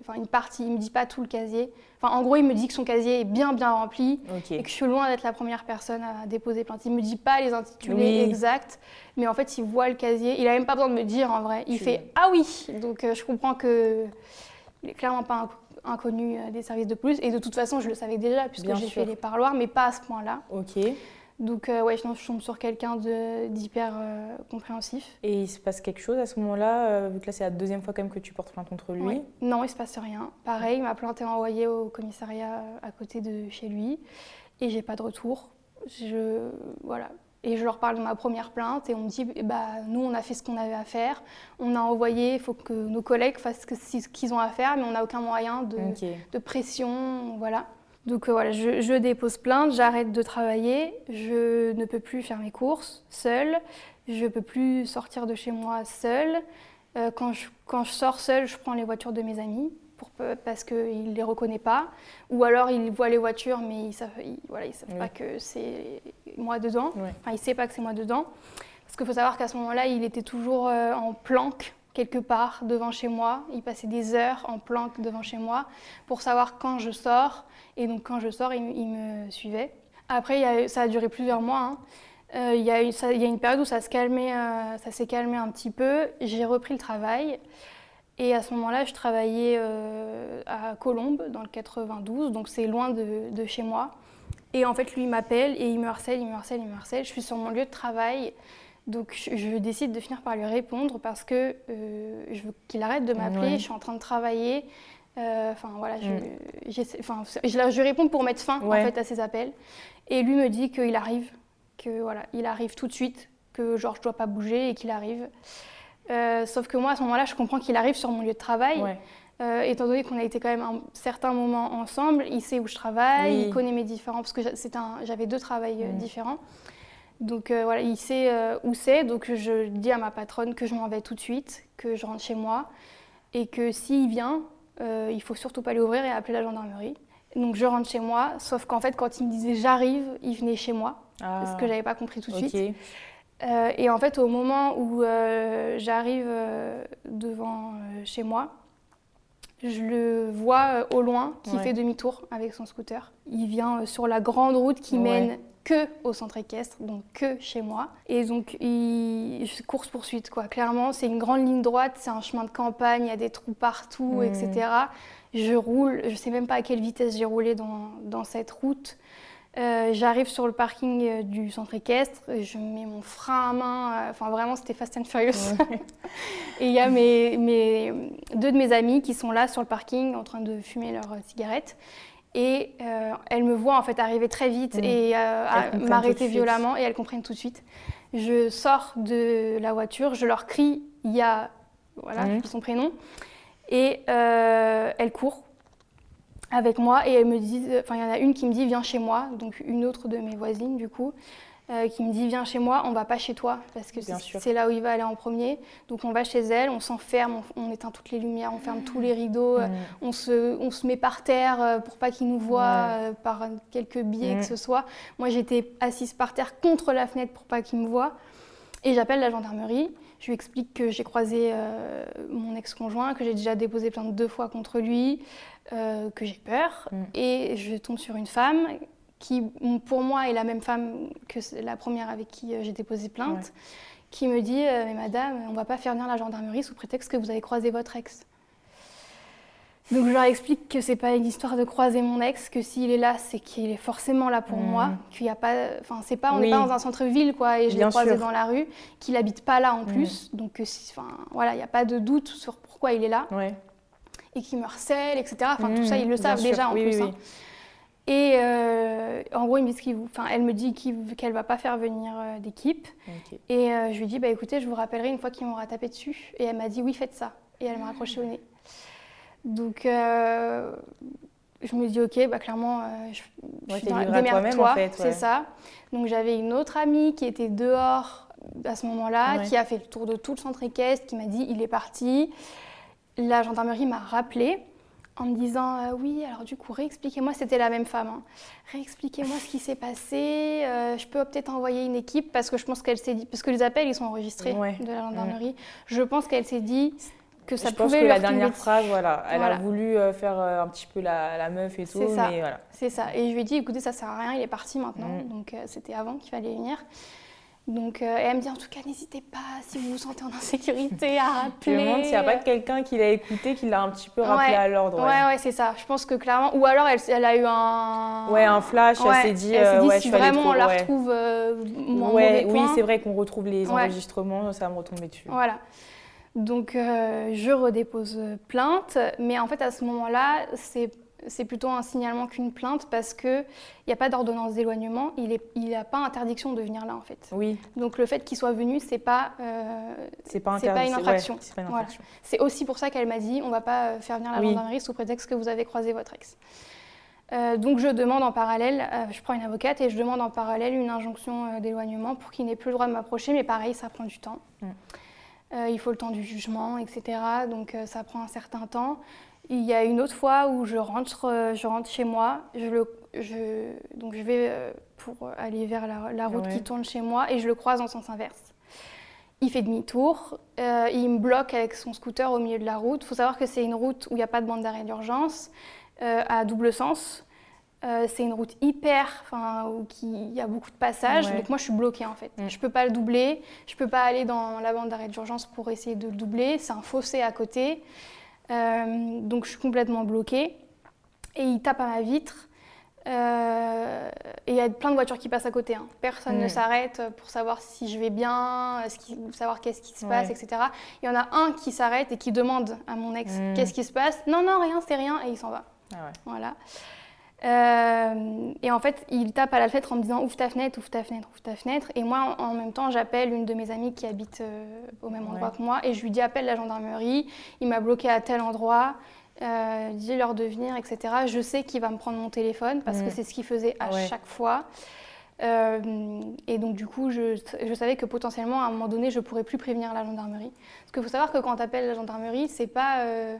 B: enfin une partie, il me dit pas tout le casier. Enfin, en gros, il me dit que son casier est bien bien rempli et que je suis loin d'être la première personne à déposer plainte. Il me dit pas les intitulés exacts, mais en fait, il voit le casier. Il a même pas besoin de me dire en vrai. Il fait ah oui. Donc, euh, je comprends que il est clairement pas inconnu euh, des services de police. Et de toute façon, je le savais déjà puisque j'ai fait les parloirs, mais pas à ce point-là.
A: Ok.
B: Donc, euh, ouais, je tombe sur quelqu'un d'hyper euh, compréhensif.
A: Et il se passe quelque chose à ce moment-là, euh, vu que là, c'est la deuxième fois quand même que tu portes plainte contre lui
B: Non, il se passe rien. Pareil, ma plainte est envoyée au commissariat à côté de chez lui et j'ai pas de retour. Je, voilà. Et je leur parle de ma première plainte et on me dit bah, nous, on a fait ce qu'on avait à faire. On a envoyé, il faut que nos collègues fassent ce qu'ils ont à faire, mais on n'a aucun moyen de, de pression. Voilà. Donc euh, voilà, je, dépose plainte, j'arrête de travailler, je ne peux plus faire mes courses seule, je ne peux plus sortir de chez moi seule. Euh, quand, je, quand, je, sors seule, je prends les voitures de mes amis pour, parce qu'ils ne les reconnaissent pas. Ou alors ils voient les voitures, mais ils ne savent, voilà, ils savent pas que c'est moi dedans. Enfin, ils ne savent pas que c'est moi dedans. Parce qu'il faut savoir qu'à ce moment-là, il était toujours euh, en planque quelque part devant chez moi. Il passait des heures en planque devant chez moi pour savoir quand je sors. Et donc quand je sors, il, me suivait. Après, ça a duré plusieurs mois. Hein. Euh, il, y a, une période où ça euh, s'est calmé un petit peu. J'ai repris le travail. Et à ce moment-là, je travaillais euh, à Colombes, dans le 92, donc c'est loin de, de, chez moi. Et en fait, lui, il m'appelle et il me harcèle, il me harcèle, il me harcèle. Je suis sur mon lieu de travail. Donc je, décide de finir par lui répondre parce que euh, je veux qu'il arrête de m'appeler, je suis en train de travailler. Euh, enfin voilà, je, mm. je, lui réponds pour mettre fin en fait à ses appels. Et lui me dit qu'il arrive, que voilà, il arrive tout de suite, que genre je dois pas bouger et qu'il arrive. Euh, sauf que moi à ce moment-là, je comprends qu'il arrive sur mon lieu de travail. étant donné qu'on a été quand même un certain moment ensemble, il sait où je travaille, il connaît mes différents, parce que j'avais deux travails mm. différents. Donc euh, voilà, il sait euh, où c'est, donc je dis à ma patronne que je m'en vais tout de suite, que je rentre chez moi et que s'il vient, euh, il faut surtout pas l'ouvrir et appeler la gendarmerie. Donc je rentre chez moi, sauf qu'en fait quand il me disait j'arrive, il venait chez moi, ah. ce que j'avais pas compris tout de suite. et en fait au moment où j'arrive devant chez moi, je le vois au loin qui fait demi-tour avec son scooter. Il vient sur la grande route qui mène que au centre équestre, donc que chez moi. Et donc, il... course-poursuite, quoi. Clairement, c'est une grande ligne droite, c'est un chemin de campagne, il y a des trous partout, etc. Mmh. Je roule, je sais même pas à quelle vitesse j'ai roulé dans, dans cette route. Euh, j'arrive sur le parking euh, du centre équestre, je mets mon frein à main, euh, enfin vraiment c'était Fast and Furious. et il y a mes, mes, deux de mes amis qui sont là sur le parking en train de fumer leur cigarette. Et euh, elle me voit en fait arriver très vite et euh, m'arrêter violemment et elles comprennent tout de suite. Je sors de la voiture, je leur crie, il y a, voilà, son prénom, et euh, elles courent avec moi et elles me disent, enfin il y en a une qui me dit viens chez moi, donc une autre de mes voisines du coup, euh, qui me dit viens chez moi, on va pas chez toi parce que c'est là où il va aller en premier. Donc on va chez elle, on s'enferme, on, on éteint toutes les lumières, on ferme tous les rideaux, euh,
A: Mm.
B: on se, on se met par terre euh, pour pas qu'il nous voit
A: Ouais.
B: euh, par quelques biais
A: Mm.
B: que ce soit. Moi j'étais assise par terre contre la fenêtre pour pas qu'il me voit et j'appelle la gendarmerie. Je lui explique que j'ai croisé mon ex-conjoint, que j'ai déjà déposé plainte deux fois contre lui, que j'ai peur.
A: Mm.
B: Et je tombe sur une femme qui, pour moi, est la même femme que la première avec qui euh, j'ai déposé plainte,
A: Ouais.
B: qui me dit euh, Mais madame, on va pas faire venir la gendarmerie sous prétexte que vous avez croisé votre ex. Donc je leur explique que c'est pas une histoire de croiser mon ex, que s'il est là, c'est qu'il est forcément là pour
A: Mhm.
B: moi, qu'il y a pas, enfin c'est pas, on n'est
A: Oui.
B: pas dans un centre-ville quoi, et je l'ai croisé
A: sûr.
B: dans la rue, qu'il habite pas là en
A: Mhm.
B: plus, donc si- enfin voilà, il n'y a pas de doute sur pourquoi il est là
A: Ouais.
B: et qu'il me harcèle, etc. Enfin tout
A: Mhm,
B: ça ils le savent
A: sûr.
B: déjà en
A: Oui,
B: plus.
A: oui,
B: hein. Et euh, en gros, ils me disent qu'ils- enfin, elle me dit qu'elle va pas faire venir euh, d'équipe. Et euh, je lui dis, bah, écoutez, je vous rappellerai une fois qu'il m'aura tapé dessus. Et elle m'a dit, oui, faites ça. Et elle m'a raccroché au nez. Donc, je me dis, ok, bah, clairement, je, je
A: Ouais, toi-même,
B: démerde-toi,
A: en fait, ouais.
B: c'est ça. Donc, j'avais une autre amie qui était dehors à ce moment-là,
A: Ouais.
B: qui a fait le tour de tout le centre équestre, qui m'a dit, il est parti. La gendarmerie m'a rappelé en me disant euh, oui alors du coup réexpliquez-moi c'était la même femme hein. réexpliquez-moi ce qui s'est passé euh, je peux peut-être envoyer une équipe parce que je pense qu'elle s'est dit parce que les appels ils sont enregistrés
A: Ouais.
B: de la gendarmerie je pense qu'elle s'est dit que ça
A: je pense
B: pouvait
A: que
B: lui
A: la dernière phrase, voilà, elle
B: Voilà.
A: a voulu euh, faire un petit peu la, la meuf et tout,
B: C'est ça.
A: mais voilà.
B: c'est ça et je lui ai dit écoutez ça sert à rien il est parti maintenant
A: Mm.
B: donc euh, c'était avant qu'il fallait venir donc euh, elle me dit en tout cas n'hésitez pas si vous vous sentez en insécurité à
A: Je me
B: rappeler
A: demande s'il n'y a pas quelqu'un qui l'a écouté, qui l'a un petit peu rappelé
B: Ouais.
A: à l'ordre.
B: Ouais, ouais, c'est ça. Je pense que clairement. Ou alors elle, elle a eu un.
A: Ouais, un flash, elle s'est dit,
B: Elle s'est
A: euh,
B: dit si vraiment
A: trop-
B: on la retrouve euh,
A: Ouais, oui, c'est vrai qu'on retrouve les enregistrements, ça va me retomber dessus.
B: Voilà. Donc euh, je redépose plainte, mais en fait à ce moment-là, c'est c'est plutôt un signalement qu'une plainte parce qu'il n'y a pas d'ordonnance d'éloignement, il n'a pas interdiction de venir là en fait.
A: Oui,
B: Donc le fait qu'il soit venu, c'est pas, euh,
A: c'est pas
B: une
A: ouais,
B: infraction.
A: c'est
B: Voilà. aussi pour ça qu'elle m'a dit on va pas euh, faire venir la
A: Oui.
B: gendarmerie sous prétexte que vous avez croisé votre ex. Euh, donc je demande en parallèle, euh, je prends une avocate et je demande en parallèle une injonction d'éloignement pour qu'il n'ait plus le droit de m'approcher, mais pareil, ça prend du temps.
A: Mm.
B: Il faut le temps du jugement, etc. Donc ça prend un certain temps. Il y a une autre fois où je rentre, euh, je rentre chez moi, je le, je, donc je vais euh, pour aller vers la, la route
A: Ouais.
B: qui tourne chez moi et je le croise en sens inverse. Il fait demi-tour, euh, il me bloque avec son scooter au milieu de la route. Il faut savoir que c'est une route où il n'y a pas de bande d'arrêt d'urgence, euh, à double sens. Euh, c'est une route hyper, enfin, où il y a beaucoup de passages.
A: Ouais.
B: Donc moi, je suis bloquée en fait.
A: Mm.
B: Je peux pas le doubler. Je peux pas aller dans la bande d'arrêt d'urgence pour essayer de le doubler. C'est un fossé à côté. Euh, donc je suis complètement bloquée. Et il tape à ma vitre. Euh, et il y a plein de voitures qui passent à côté. hein. Personne ne s'arrête pour savoir si je vais bien, qui- savoir qu'est-ce qui se
A: Ouais.
B: passe, etc. Il y en a un qui s'arrête et qui demande à mon ex
A: Mm.
B: qu'est-ce qui se passe? Non, non, rien, c'est rien. Et il s'en va.
A: Ah ouais.
B: Voilà. Euh, et en fait, il tape à la fenêtre en me disant ouvre ta fenêtre, ouvre ta fenêtre, ouvre ta fenêtre. Et moi, en en même temps, j'appelle une de mes amies qui habite euh, au même endroit
A: Ouais.
B: que moi et je lui dis appelle la gendarmerie. Il m'a bloqué à tel endroit. Euh, dis-leur de venir, etc. Je sais qu'il va me prendre mon téléphone parce que
A: Mm.
B: c'est ce qu'il faisait à
A: Ouais.
B: chaque fois. Euh, et donc du coup, je, je savais que potentiellement, à un moment donné, je pourrais plus prévenir la gendarmerie. Parce qu'il faut savoir que quand tu appelles la gendarmerie, c'est pas euh,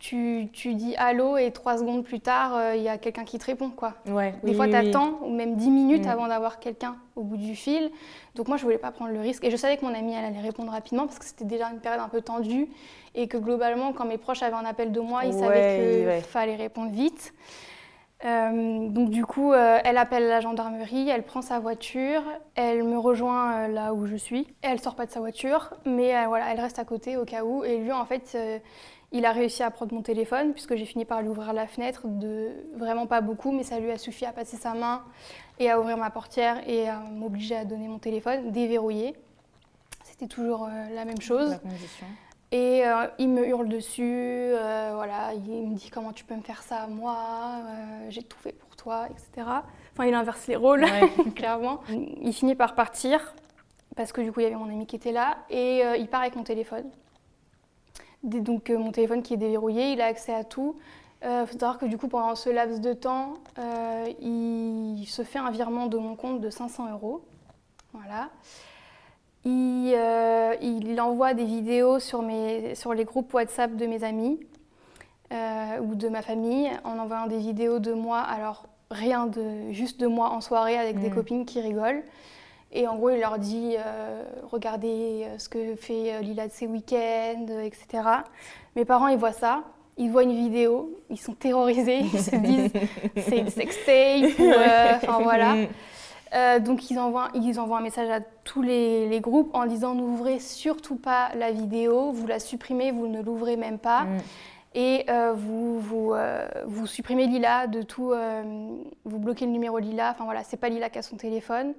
B: tu, tu dis allô et trois secondes plus tard, euh, il y a quelqu'un qui te répond. quoi.
A: Ouais,
B: Des
A: oui,
B: fois, tu
A: oui.
B: attends, ou même 10 minutes
A: Mm.
B: avant d'avoir quelqu'un au bout du fil. Donc moi, je voulais pas prendre le risque. Et je savais que mon amie, elle allait répondre rapidement parce que c'était déjà une période un peu tendue. Et que globalement, quand mes proches avaient un appel de moi, ils
A: Ouais,
B: savaient qu'il
A: ouais.
B: fallait répondre vite. Euh, donc du coup, euh, elle appelle la gendarmerie, elle prend sa voiture, elle me rejoint là où je suis. Elle sort pas de sa voiture, mais voilà, elle reste à côté au cas où. Et lui, en fait, il a réussi à prendre mon téléphone puisque j'ai fini par lui ouvrir la fenêtre, de vraiment pas beaucoup, mais ça lui a suffi à passer sa main et à ouvrir ma portière et à m'obliger à donner mon téléphone déverrouillé. C'était toujours euh, la même chose.
A: La condition.
B: Et euh, il me hurle dessus, euh, voilà, il me dit comment tu peux me faire ça à moi, euh, j'ai tout fait pour toi, etc. Enfin, il inverse les rôles, clairement. Il finit par partir, parce que du coup, il y avait mon ami qui était là, et il part avec mon téléphone. Donc, mon téléphone qui est déverrouillé, il a accès à tout. Il faut savoir que du coup, pendant ce laps de temps, il se fait un virement de mon compte de 500 euros. Voilà. Euh, il, envoie des vidéos sur, mes, sur, les groupes WhatsApp de mes amis euh, ou de ma famille en envoyant des vidéos de moi, alors rien de juste de moi en soirée avec des mm. copines qui rigolent. Et en gros, il leur dit euh, regardez ce que fait Lila de ses week-ends, etc. Mes parents, ils voient ça, ils voient une vidéo, ils sont terrorisés, ils se disent c'est une sextape, enfin voilà. Mm. Euh, donc ils envoient, ils envoient un message à tous les, groupes en disant n'ouvrez surtout pas la vidéo, vous la supprimez, vous ne l'ouvrez même pas. Mm. Et euh, vous, vous, euh, vous, supprimez Lila de tout, vous bloquez le numéro Lila. Enfin voilà, c'est pas Lila qui a son téléphone,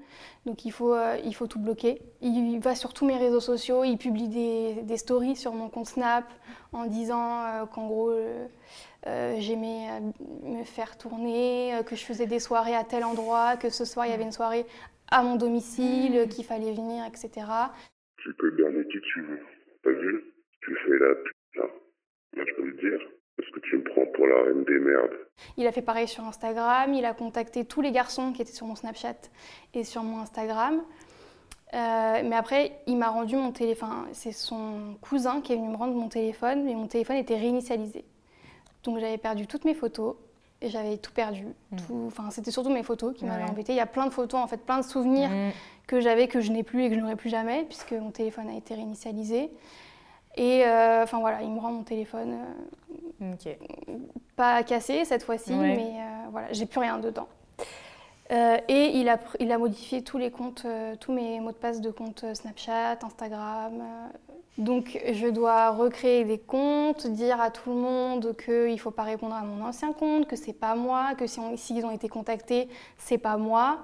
B: donc il faut, il faut tout bloquer. Il, va sur tous mes réseaux sociaux, il publie des, des stories sur mon compte Snap en disant qu'en gros euh, j'aimais euh, me faire tourner, euh, que je faisais des soirées à tel endroit, que ce soir il y avait une soirée à mon domicile, qu'il fallait venir, etc.
C: Tu peux garder qui tu veux. T'as vu? Tu fais la pute là. Moi je peux le dire. Parce que tu me prends pour la reine des merdes?
B: Il a fait pareil sur Instagram. Il a contacté tous les garçons qui étaient sur mon Snapchat et sur mon Instagram. mais après, il m'a rendu mon téléphone. C'est son cousin qui est venu me rendre mon téléphone, mais mon téléphone était réinitialisé. Donc j'avais perdu toutes mes photos et j'avais tout perdu. Mm. Enfin, c'était surtout mes photos qui m'avaient embêté. Il y a plein de photos, en fait, plein de souvenirs mm. que j'avais que je n'ai plus et que je n'aurai plus jamais puisque mon téléphone a été réinitialisé. Et euh, enfin voilà, il me rend mon téléphone euh, pas cassé cette fois-ci, mais euh, voilà, j'ai plus rien dedans. et il a, il a modifié tous les comptes, tous mes mots de passe de compte Snapchat, Instagram, donc je dois recréer des comptes, dire à tout le monde qu'il ne faut pas répondre à mon ancien compte, que c'est pas moi, que s'ils si ont été contactés, c'est pas moi.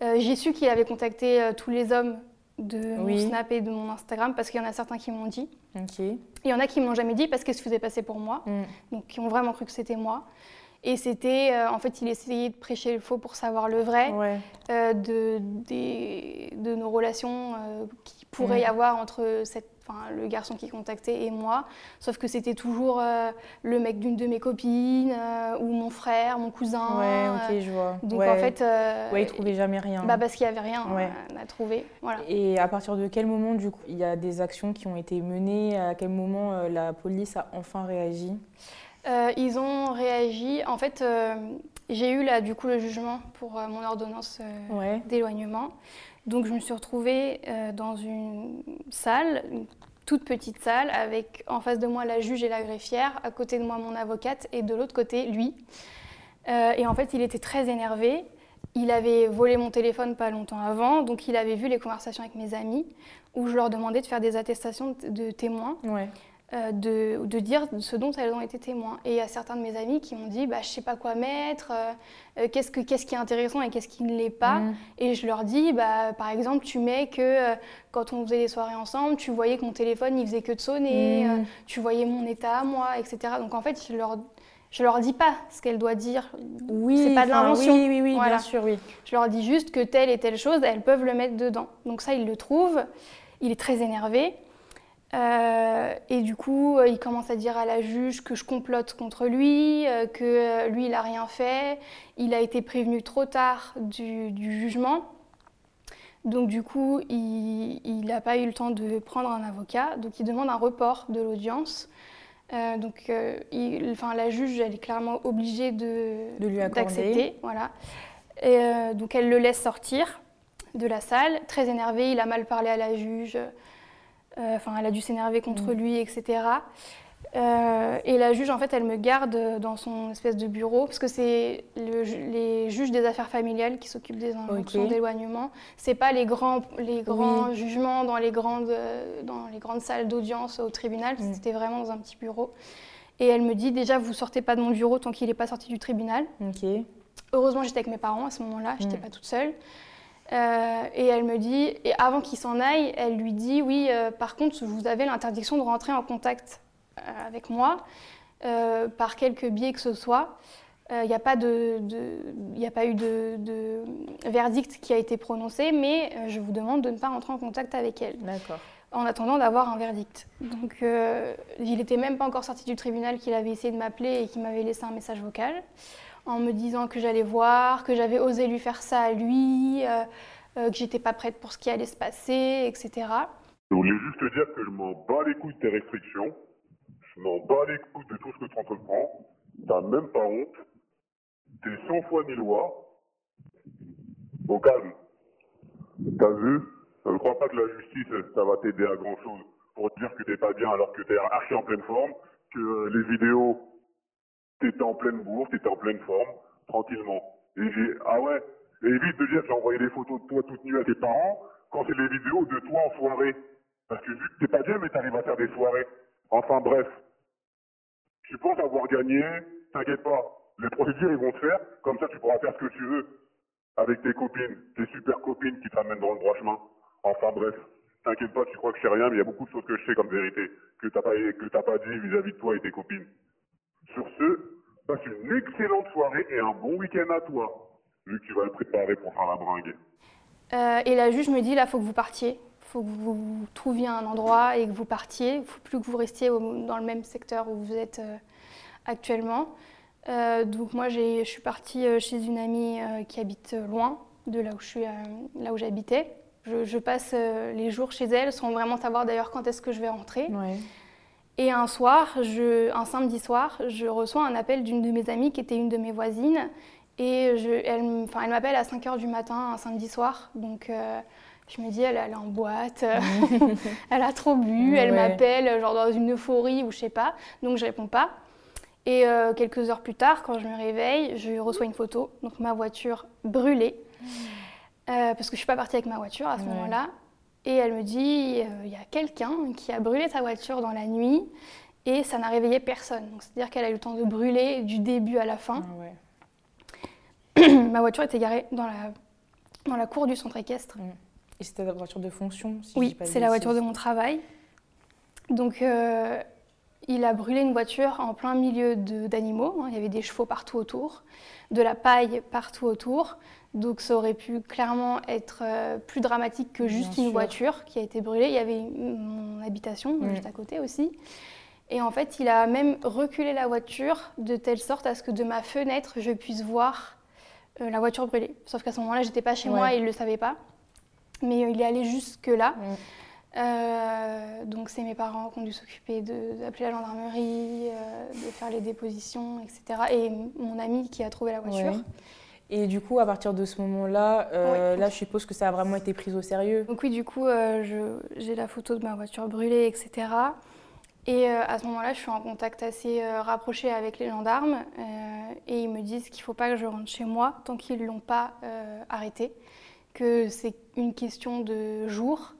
B: J'ai su qu'il avait contacté tous les hommes de mon Snap et de mon Instagram parce qu'il y en a certains qui m'ont dit. Il y en a qui m'ont jamais dit parce qu'ils se faisaient passer pour moi, mm. donc qui ont vraiment cru que c'était moi. Et c'était, euh, en fait, il essayait de prêcher le faux pour savoir le vrai de, de, nos relations qui pourrait mm. y avoir entre cette enfin le garçon qui contactait et moi, sauf que c'était toujours euh, le mec d'une de mes copines euh, ou mon frère, mon cousin.
A: Ouais, ok, euh, je vois.
B: Donc en fait,
A: ouais, il trouvait jamais rien.
B: Bah parce qu'il y avait rien à trouver. Voilà.
A: Et à partir de quel moment du coup il y a des actions qui ont été menées? À quel moment la police a enfin réagi?
B: Ils ont réagi. En fait, j'ai eu là du coup le jugement pour mon ordonnance d'éloignement. Donc je me suis retrouvée euh, dans une salle, une toute petite salle, avec en face de moi la juge et la greffière, à côté de moi mon avocate et de l'autre côté lui. Euh, et en fait, il était très énervé. Il avait volé mon téléphone pas longtemps avant, donc il avait vu les conversations avec mes amis où je leur demandais de faire des attestations de témoins. Euh, de, de, dire ce dont elles ont été témoins. Et il y a certains de mes amis qui m'ont dit bah, Je ne sais pas quoi mettre, euh, euh, qu'est-ce, que, qu'est-ce qui est intéressant et qu'est-ce qui ne l'est pas. Mm. Et je leur dis bah, Par exemple, tu mets que quand on faisait des soirées ensemble, tu voyais que mon téléphone il faisait que de sonner, mm. tu voyais mon état moi, etc. Donc en fait, je leur. Je leur dis pas ce qu'elles doivent dire.
A: Oui, c'est pas de l'invention. Oui, oui, oui, bien sûr, oui.
B: Je leur dis juste que telle et telle chose, elles peuvent le mettre dedans. Donc ça, ils le trouvent. Il est très énervé. Euh, et du coup, euh, il commence à dire à la juge que je complote contre lui, euh, que lui, il n'a rien fait. Il a été prévenu trop tard du, jugement. Donc du coup, il n'a pas eu le temps de prendre un avocat. Donc il demande un report de l'audience. donc enfin, la juge, elle est clairement obligée de,
A: de lui d'accepter.
B: Voilà. Et, donc elle le laisse sortir de la salle. Très énervé, il a mal parlé à la juge. Euh, enfin, elle a dû s'énerver contre mm. lui, etc. Euh, et la juge, en fait, elle me garde dans son espèce de bureau, parce que c'est les juges des affaires familiales qui s'occupent des injonctions d'éloignement. C'est pas les grands, les grands jugements dans les grandes, dans les grandes salles d'audience au tribunal, mm. c'était vraiment dans un petit bureau. Et elle me dit déjà, vous sortez pas de mon bureau tant qu'il n'est pas sorti du tribunal. Heureusement, j'étais avec mes parents à ce moment-là, j'étais n'étais mm. pas toute seule. Et elle me dit, et avant qu'il s'en aille, elle lui dit oui, par contre, vous avez l'interdiction de rentrer en contact avec moi par quelque biais que ce soit. Il n'y a, pas de, a pas eu de, verdict qui a été prononcé, mais je vous demande de ne pas rentrer en contact avec elle.
A: D'accord
B: en attendant d'avoir un verdict. Donc euh, il n'était même pas encore sorti du tribunal qu'il avait essayé de m'appeler et qu'il m'avait laissé un message vocal en me disant que j'allais voir, que j'avais osé lui faire ça à lui, euh, euh, que j'étais pas prête pour ce qui allait se passer, etc.
C: Je voulais juste te dire que je m'en bats les couilles de tes restrictions, je m'en bats les couilles de tout ce que tu entreprends, t'as même pas honte, t'es 100 fois mis lois. Au calme, t'as vu? Je ne crois pas que la justice, ça va t'aider à grand chose pour dire que t'es pas bien alors que t'es archi en pleine forme, que euh, les vidéos, t'étais en pleine bourse, t'étais en pleine forme, tranquillement. Et j'ai, ah ouais, et évite de dire j'ai envoyé des photos de toi toute nue à tes parents quand c'est les vidéos de toi en soirée. Parce que vu que t'es pas bien, mais t'arrives à faire des soirées. Enfin bref. Tu penses avoir gagné, t'inquiète pas. Les procédures, ils vont te faire, comme ça tu pourras faire ce que tu veux avec tes copines, tes super copines qui te ramènent dans le droit chemin. Enfin bref, t'inquiète pas, tu crois que je sais rien, mais il y a beaucoup de choses que je sais comme vérité, que t'as pas, que t'as pas dit vis-à-vis de toi et tes copines. Sur ce, passe une excellente soirée et un bon week-end à toi, vu que tu vas le préparer pour faire la bringue.
B: Euh, et la juge me dit, là, faut que vous partiez. faut que vous trouviez un endroit et que vous partiez. Il faut plus que vous restiez dans le même secteur où vous êtes euh, actuellement. Euh, donc moi, je suis partie chez une amie qui habite loin de là où je suis, là où j'habitais. Je, passe euh, les jours chez elle sans vraiment savoir d'ailleurs quand est-ce que je vais rentrer. Et un soir, je, un samedi soir, je reçois un appel d'une de mes amies qui était une de mes voisines. Et je, elle, elle m'appelle à 5 h du matin un samedi soir. Donc euh, je me dis, elle, est en boîte, elle a trop bu, elle m'appelle genre dans une euphorie ou je sais pas. Donc je réponds pas. Et euh, quelques heures plus tard, quand je me réveille, je reçois une photo, donc ma voiture brûlée. Mmh. Euh, parce que je suis pas partie avec ma voiture à ce moment-là. Et elle me dit, euh, il y a quelqu'un qui a brûlé ta voiture dans la nuit et ça n'a réveillé personne. C'est-à-dire qu'elle a eu le temps de brûler du début à la fin. Ah ma voiture était garée dans la, dans la cour du centre équestre. Mm.
A: Et c'était la voiture de fonction
B: Oui, c'est la voiture de mon travail. Donc, euh, il a brûlé une voiture en plein milieu d'animaux. Hein. Il y avait des chevaux partout autour, de la paille partout autour. Donc ça aurait pu clairement être euh, plus dramatique que juste une voiture qui a été brûlée. Il y avait mon habitation juste à côté aussi. Et en fait, il a même reculé la voiture de telle sorte à ce que de ma fenêtre, je puisse voir euh, la voiture brûlée. Sauf qu'à ce moment-là, j'étais pas chez moi et il ne le savait pas. Mais euh, il est allé jusque là. Mm. donc c'est mes parents qui ont dû s'occuper d'appeler la gendarmerie, de faire les dépositions, etc. Et mon ami qui a trouvé la voiture.
A: Et du coup, à partir de ce moment-là, euh, là, je suppose que ça a vraiment été pris au sérieux.
B: Donc oui, du coup, euh, j'ai la photo de ma voiture brûlée, etc. Et euh, à ce moment-là, je suis en contact assez rapproché avec les gendarmes et ils me disent qu'il ne faut pas que je rentre chez moi tant qu'ils ne l'ont pas arrêté, que c'est une question de jours,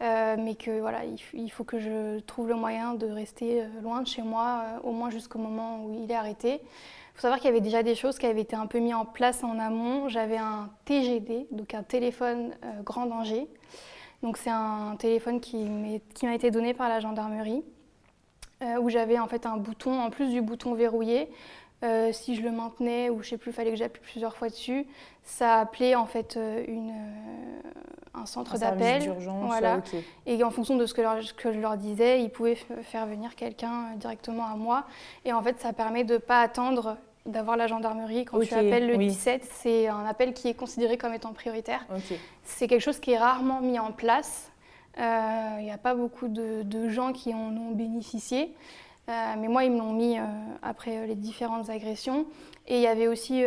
B: mais que voilà, il, faut que je trouve le moyen de rester loin de chez moi, au moins jusqu'au moment où il est arrêté. Faut savoir qu'il y avait déjà des choses qui avaient été un peu mises en place en amont. J'avais un TGD, donc un téléphone euh, grand danger. Donc c'est un téléphone qui m'a été donné par la gendarmerie, euh, où j'avais en fait un bouton, en plus du bouton verrouillé, euh, si je le maintenais ou je sais plus, il fallait que j'appuie plusieurs fois dessus, ça appelait en fait une, un centre d'appel.
A: Voilà.
B: Et en fonction de ce que, que, je leur disais, ils pouvaient faire venir quelqu'un directement à moi. Et en fait, ça permet de ne pas attendre d'avoir la gendarmerie quand tu appelles le 17. C'est un appel qui est considéré comme étant prioritaire. C'est quelque chose qui est rarement mis en place. Euh, il n'y a pas beaucoup de, gens qui en ont bénéficié. Euh, mais moi, ils me l'ont mis euh, après les différentes agressions. Et il y avait aussi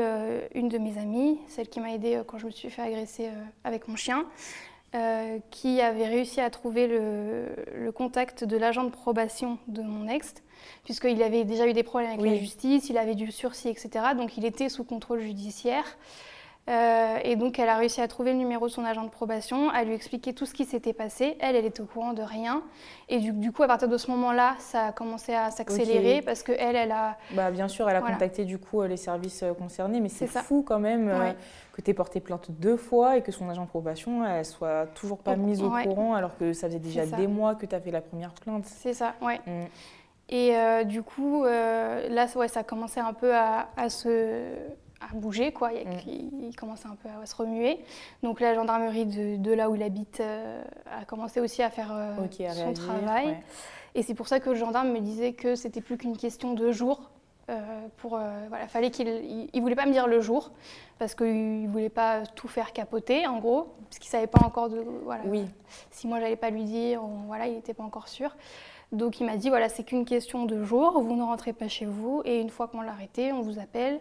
B: une de mes amies, celle qui m'a aidée quand je me suis fait agresser avec mon chien, qui avait réussi à trouver le contact de l'agent de probation de mon ex puisqu'il avait déjà eu des problèmes avec la justice, il avait du sursis, etc. Donc il était sous contrôle judiciaire. Euh, et donc, elle a réussi à trouver le numéro de son agent de probation, à lui expliquer tout ce qui s'était passé. Elle, elle était au courant de rien. Et du, coup, à partir de ce moment-là, ça a commencé à s'accélérer parce que elle, elle a.
A: Bah, bien sûr, elle a contacté du coup les services concernés, mais c'est fou quand même que tu aies porté plainte deux fois et que son agent de probation, elle soit toujours pas mise au courant alors que ça faisait déjà des mois que tu as fait la première plainte.
B: C'est ça, ouais. Mm. Et euh, du coup, euh, là, ouais, ça commençait un peu à, se à bouger, quoi. Il, mm. commençait un peu à, se remuer. Donc la gendarmerie de, là où il habite euh, a commencé aussi à faire son travail. Et c'est pour ça que le gendarme me disait que c'était plus qu'une question de jours. pour, voilà, fallait qu'il il, voulait pas me dire le jour parce qu'il voulait pas tout faire capoter en gros parce qu'il savait pas encore de voilà
A: oui.
B: si moi j'allais pas lui dire voilà il n'était pas encore sûr donc il m'a dit voilà, c'est qu'une question de jours, vous ne rentrez pas chez vous et une fois qu'on l'a arrêté, on vous appelle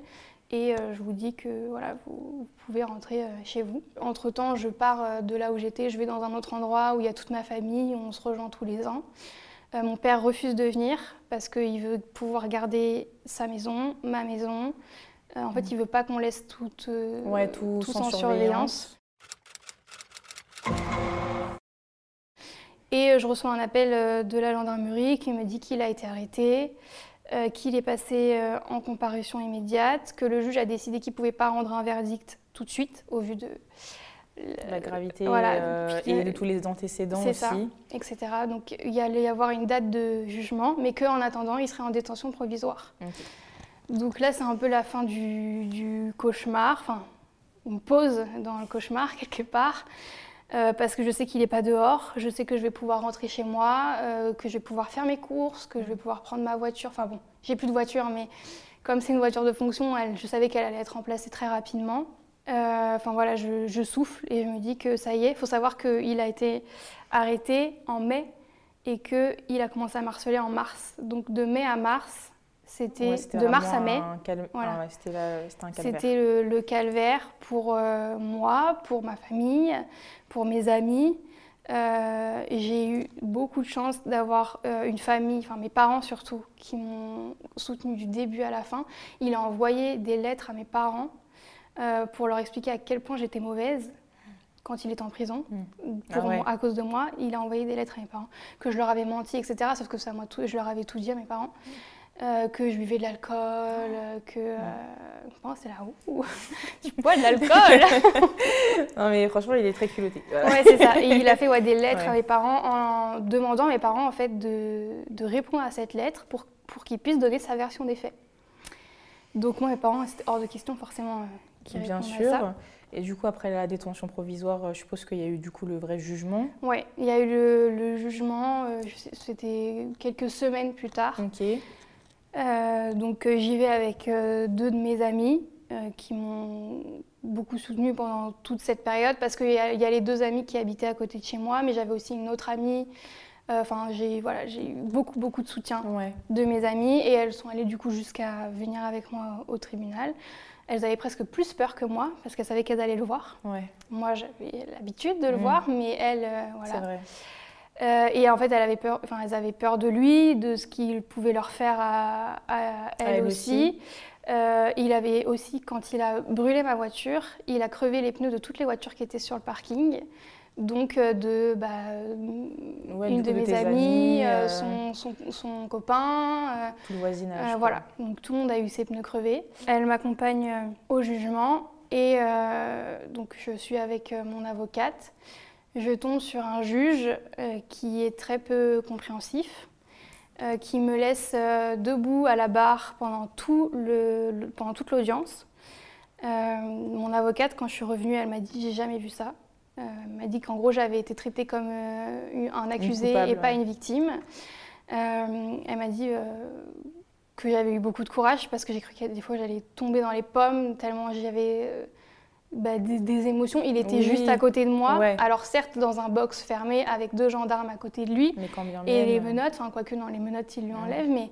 B: et euh, je vous dis que voilà, vous, pouvez rentrer euh, chez vous. Entre-temps, je pars euh, de là où j'étais, je vais dans un autre endroit où il y a toute ma famille, on se rejoint tous les ans. mon père refuse de venir parce qu'il veut pouvoir garder sa maison, ma maison. en fait, il veut pas qu'on laisse tout,
A: tout, sans, surveillance.
B: Et euh, je reçois un appel euh, de la gendarmerie qui me dit qu'il a été arrêté, euh, qu'il est passé en comparution immédiate, que le juge a décidé qu'il ne pouvait pas rendre un verdict tout de suite au vu de
A: la gravité et de tous les antécédents aussi. Ça,
B: etc. Donc il y allait y avoir une date de jugement, mais qu'en attendant, il serait en détention provisoire. Donc là, c'est un peu la fin du, du cauchemar, enfin une pause dans le cauchemar quelque part. Euh, parce que je sais qu'il n'est pas dehors, je sais que je vais pouvoir rentrer chez moi, euh, que je vais pouvoir faire mes courses, que je vais pouvoir prendre ma voiture. Enfin bon, j'ai plus de voiture, mais comme c'est une voiture de fonction, je savais qu'elle allait être remplacée très rapidement. Euh, enfin voilà, je, souffle et je me dis que ça y est. Il faut savoir qu'il a été arrêté en mai et qu'il a commencé à marceler en mars. Donc de mai à mars, c'était de mars à mai.
A: Voilà.
B: c'était le, le, calvaire pour moi, pour ma famille, pour mes amis. Euh, j'ai eu beaucoup de chance d'avoir euh, une famille, enfin mes parents surtout, qui m'ont soutenu du début à la fin. Il a envoyé des lettres à mes parents euh, pour leur expliquer à quel point j'étais mauvaise quand il était en prison mm. pour ah à cause de moi. Il a envoyé des lettres à mes parents que je leur avais menti, etc. Sauf que ça, moi, tout, je leur avais tout dit à mes parents. Euh, que je buvais de l'alcool, euh, que. Euh, c'est là où Tu bois de l'alcool
A: Non, mais franchement, il est très culotté.
B: Ouais, c'est ça. Et il a fait ouais, des lettres à mes parents en demandant à mes parents en fait, de, de répondre à cette lettre pour, pour qu'ils puissent donner sa version des faits. Donc, moi, mes parents, c'était hors de question forcément qu'ils Bien sûr. À ça.
A: Et du coup, après la détention provisoire, je suppose qu'il y a eu du coup le vrai jugement.
B: Oui, il y a eu le, le jugement, c'était quelques semaines plus tard.
A: Ok.
B: Euh, donc euh, j'y vais avec euh, deux de mes amis qui m'ont beaucoup soutenue pendant toute cette période parce qu'il y, a les deux amis qui habitaient à côté de chez moi, mais j'avais aussi une autre amie. Enfin, j'ai voilà, j'ai eu beaucoup beaucoup de soutien de mes amies et elles sont allées du coup jusqu'à venir avec moi au tribunal. Elles avaient presque plus peur que moi parce qu'elles savaient qu'elles allaient le voir. Moi, j'avais l'habitude de le mm. voir, mais elles, voilà. C'est vrai. Euh, et en fait, elle avait peur, enfin, elles avaient peur de lui, de ce qu'il pouvait leur faire à, elle, aussi. Euh, il avait aussi, quand il a brûlé ma voiture, il a crevé les pneus de toutes les voitures qui étaient sur le parking. Donc euh, de bah, une de, mes amies, son, son, son, copain.
A: tout le voisinage.
B: voilà, donc tout le monde a eu ses pneus crevés. Elle m'accompagne au jugement et donc je suis avec mon avocate je tombe sur un juge euh, qui est très peu compréhensif, euh, qui me laisse euh, debout à la barre pendant, tout le, pendant toute l'audience. mon avocate, quand je suis revenue, elle m'a dit J'ai jamais vu ça. elle m'a dit qu'en gros, j'avais été traitée comme un accusé et pas une victime. elle m'a dit que j'avais eu beaucoup de courage parce que j'ai cru que des fois j'allais tomber dans les pommes tellement j'avais bah, des, émotions. Il était juste à côté de moi. Alors certes, dans un box fermé avec deux gendarmes à côté de lui. et les menottes, enfin quoique non, les menottes, il lui enlève, mais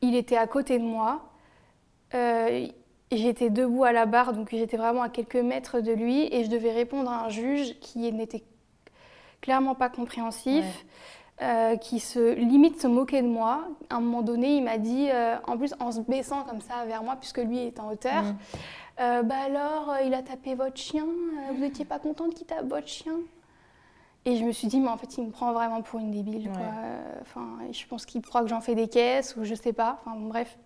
B: il était à côté de moi. Euh, j'étais debout à la barre, donc j'étais vraiment à quelques mètres de lui, et je devais répondre à un juge qui n'était clairement pas compréhensif. Euh, qui se limite se moquer de moi. À un moment donné, il m'a dit, euh, en plus en se baissant comme ça vers moi, puisque lui est en hauteur, bah alors, il a tapé votre chien, vous n'étiez pas contente qu'il tape votre chien? Et je me suis dit, mais en fait, il me prend vraiment pour une débile. Quoi. Enfin, je pense qu'il croit que j'en fais des caisses ou je sais pas. Enfin, bref.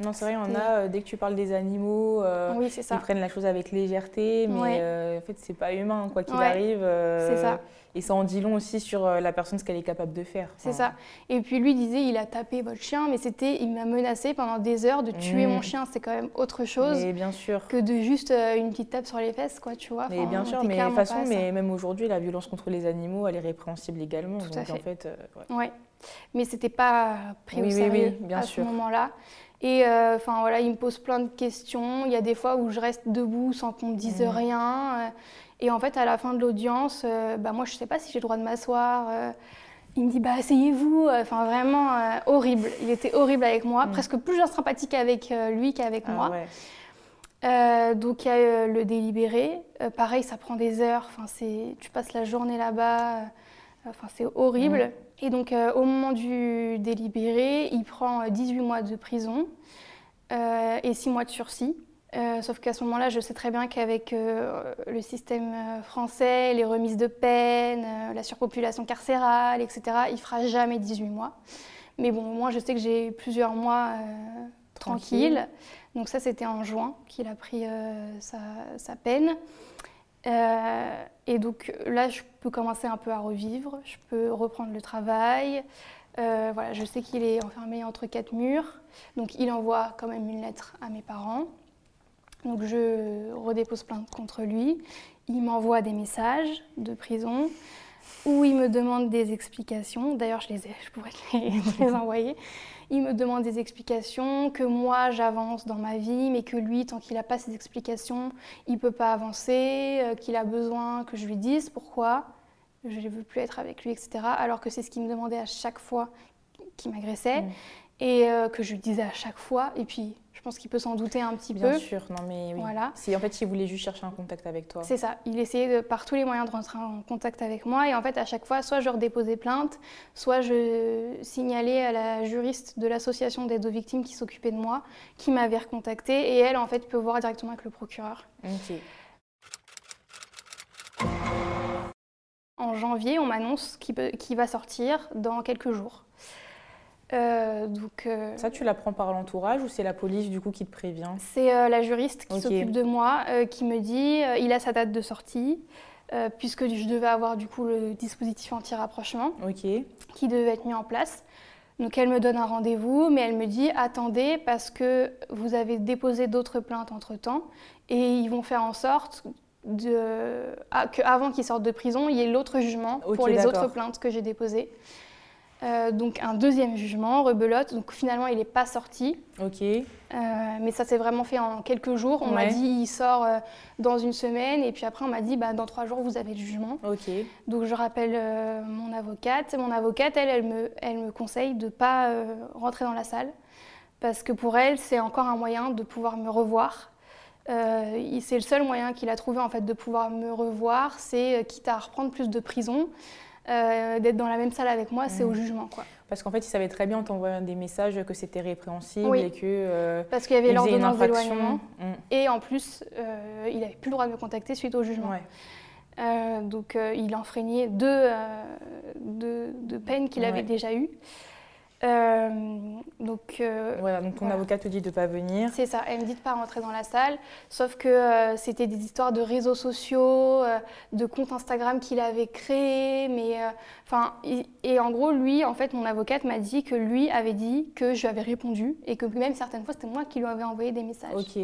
A: Non, c'est vrai, on a, euh, dès que tu parles des animaux, euh, ils prennent la chose avec légèreté, mais euh, en fait, c'est pas humain, quoi qu'il arrive. c'est ça. Et ça en dit long aussi sur la personne, ce qu'elle est capable de faire.
B: C'est ça. Et puis lui disait, il a tapé votre chien, mais c'était, il m'a menacé pendant des heures de tuer mmh. mon chien. C'est quand même autre chose
A: bien sûr.
B: que de juste une petite tape sur les fesses, quoi, tu vois.
A: mais bien sûr, mais de toute façon, mais même aujourd'hui, la violence contre les animaux, elle est répréhensible également. Tout donc en fait,
B: ouais. Mais c'était pas pris au sérieux bien à ce moment-là. Et euh, enfin voilà, il me pose plein de questions. Il y a des fois où je reste debout sans qu'on me dise mmh. rien. Euh, et en fait, à la fin de l'audience, euh, bah, moi, je ne sais pas si j'ai le droit de m'asseoir. il me dit, bah, asseyez-vous. Enfin, vraiment horrible. Il était horrible avec moi, mmh. presque plus sympathique avec lui qu'avec ah moi. donc il y a le délibéré. pareil, ça prend des heures. Enfin, tu passes la journée là-bas. Enfin, c'est horrible. Mmh. Et donc, euh, au moment du délibéré, il prend 18 euh, mois de prison euh, et 6 mois de sursis. sauf qu'à ce moment-là, je sais très bien qu'avec le système français, les remises de peine, la surpopulation carcérale, etc., il fera jamais 18 mois. Mais bon, moi, je sais que j'ai plusieurs mois tranquilles. Donc ça, c'était en juin qu'il a pris sa, sa, peine. Euh, et donc là, je peux commencer un peu à revivre, je peux reprendre le travail. Euh, voilà, je sais qu'il est enfermé entre quatre murs, donc il envoie quand même une lettre à mes parents. Donc je redépose plainte contre lui. Il m'envoie des messages de prison où il me demande des explications. D'ailleurs, je les ai, je pourrais les, les envoyer il me demande des explications, que moi j'avance dans ma vie, mais que lui, tant qu'il n'a pas ces explications, il ne peut pas avancer, euh, qu'il a besoin que je lui dise pourquoi je ne veux plus être avec lui, etc. Alors que c'est ce qu'il me demandait à chaque fois qu'il m'agressait. Mm. Et euh, que je lui disais à chaque fois. Et puis, je pense qu'il peut s'en douter un petit
A: peu.
B: Bien
A: sûr, non mais oui. Voilà. Si en fait, il voulait juste chercher un contact avec toi.
B: C'est ça. Il essayait par tous les moyens de rentrer en contact avec moi. Et en fait, à chaque fois, soit je redéposais plainte, soit je signalais à la juriste de l'association d'aide aux victimes qui s'occupait de moi, qui m'avait recontacté. Et elle, en fait, peut voir directement avec le procureur. Ok. En janvier, on m'annonce qu'il va sortir dans quelques jours.
A: Euh, donc, euh, ça, tu l'apprends par l'entourage ou c'est la police du coup qui te prévient
B: C'est euh, la juriste qui s'occupe de moi qui me dit il a sa date de sortie puisque je devais avoir du coup le dispositif anti-rapprochement qui devait être mis en place. Donc elle me donne un rendez-vous, mais elle me dit attendez parce que vous avez déposé d'autres plaintes entre temps et ils vont faire en sorte de, ah, qu'avant qu'ils sortent de prison, il y ait l'autre jugement pour les autres plaintes que j'ai déposées. Euh, donc un deuxième jugement, rebelote. Donc finalement, il n'est pas sorti.
A: Ok.
B: Euh, mais ça s'est vraiment fait en quelques jours. On m'a dit il sort euh, dans une semaine et puis après on m'a dit bah, dans trois jours vous avez le jugement.
A: Ok.
B: Donc je rappelle mon avocate. Mon avocate, elle, elle me, elle me conseille de ne pas rentrer dans la salle parce que pour elle c'est encore un moyen de pouvoir me revoir. c'est le seul moyen qu'il a trouvé en fait de pouvoir me revoir, c'est quitte à reprendre plus de prison. Euh, d'être dans la même salle avec moi, c'est au mm. jugement. Quoi.
A: Parce qu'en fait, il savait très bien en t'envoyant des messages que c'était répréhensible et que. Euh,
B: Parce qu'il y avait l'ordonnance d'éloignement. Mm. Et en plus, euh, il n'avait plus le droit de me contacter suite au jugement. donc, il enfreignait deux, deux, peines qu'il avait déjà eues.
A: Euh, donc, euh, voilà, donc ton avocat te dit de ne pas venir.
B: C'est ça, elle me dit de ne pas rentrer dans la salle, sauf que euh, c'était des histoires de réseaux sociaux, de comptes Instagram qu'il avait créés, mais enfin, et, en gros, lui, en fait, mon avocate m'a dit que lui avait dit que je lui avais répondu et que même certaines fois, c'était moi qui lui avais envoyé des messages.
A: Ok.